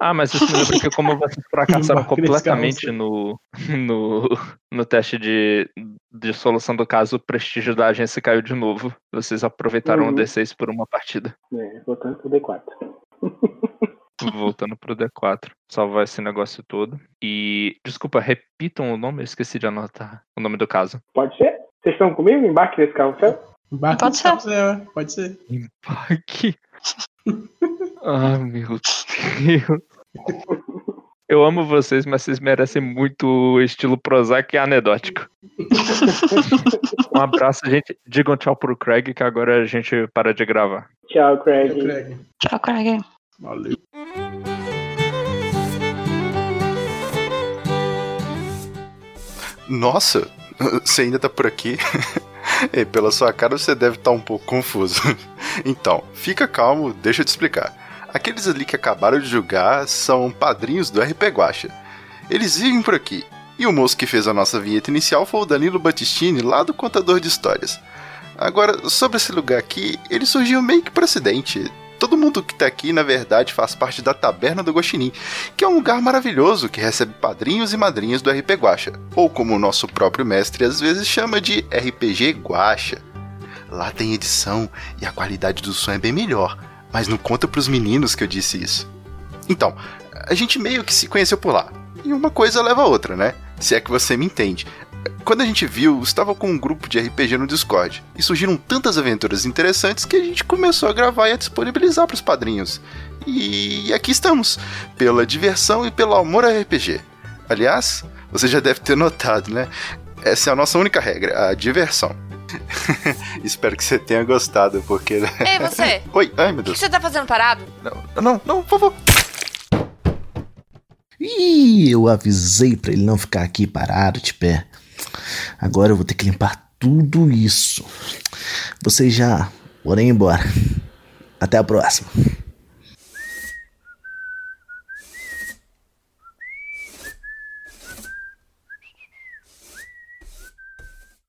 Ah, mas isso me lembra que como vocês fracassaram completamente no, no, no teste de, de solução do caso, o prestígio da agência caiu de novo. Vocês aproveitaram Uhum. o D6 por uma partida. É, voltando pro D4. Voltando pro D4. Salvar esse negócio todo. E. Desculpa, repitam o nome, eu esqueci de anotar o nome do caso. Pode ser? Vocês estão comigo? Embarque nesse? Embarque Pode ser. Pode ser. Embarque. ah, meu Deus. Eu amo vocês, mas vocês merecem muito o estilo Prozac e anedótico. um abraço, gente. Digam tchau pro Craig, que agora a gente para de gravar. Tchau, Craig. Eu, Craig. Tchau, Craig. Valeu. Nossa, você ainda tá por aqui? É, pela sua cara você deve estar um pouco confuso. Então, fica calmo, deixa eu te explicar. Aqueles ali que acabaram de julgar são padrinhos do RP Guacha. Eles vivem por aqui. E o moço que fez a nossa vinheta inicial foi o Danilo Battistini, lá do Contador de Histórias. Agora, sobre esse lugar aqui, ele surgiu meio que por acidente. Todo mundo que tá aqui, na verdade, faz parte da Taberna do Guaxinim, que é um lugar maravilhoso que recebe padrinhos e madrinhas do RP Guacha, ou como o nosso próprio mestre às vezes chama de RPG Guacha. Lá tem edição e a qualidade do som é bem melhor, mas não conta pros meninos que eu disse isso. Então, a gente meio que se conheceu por lá. E uma coisa leva a outra, né? Se é que você me entende. Quando a gente viu, estava com um grupo de RPG no Discord. E surgiram tantas aventuras interessantes que a gente começou a gravar e a disponibilizar para os padrinhos. E aqui estamos, pela diversão e pelo amor a RPG. Aliás, você já deve ter notado, né? Essa é a nossa única regra, a diversão. Espero que você tenha gostado, porque. Ei, você! Oi, ai meu O que Deus. você tá fazendo parado? Não, não, não, por favor. Ih, eu avisei pra ele não ficar aqui parado de pé. Agora eu vou ter que limpar tudo isso. Vocês já podem ir embora. Até a próxima.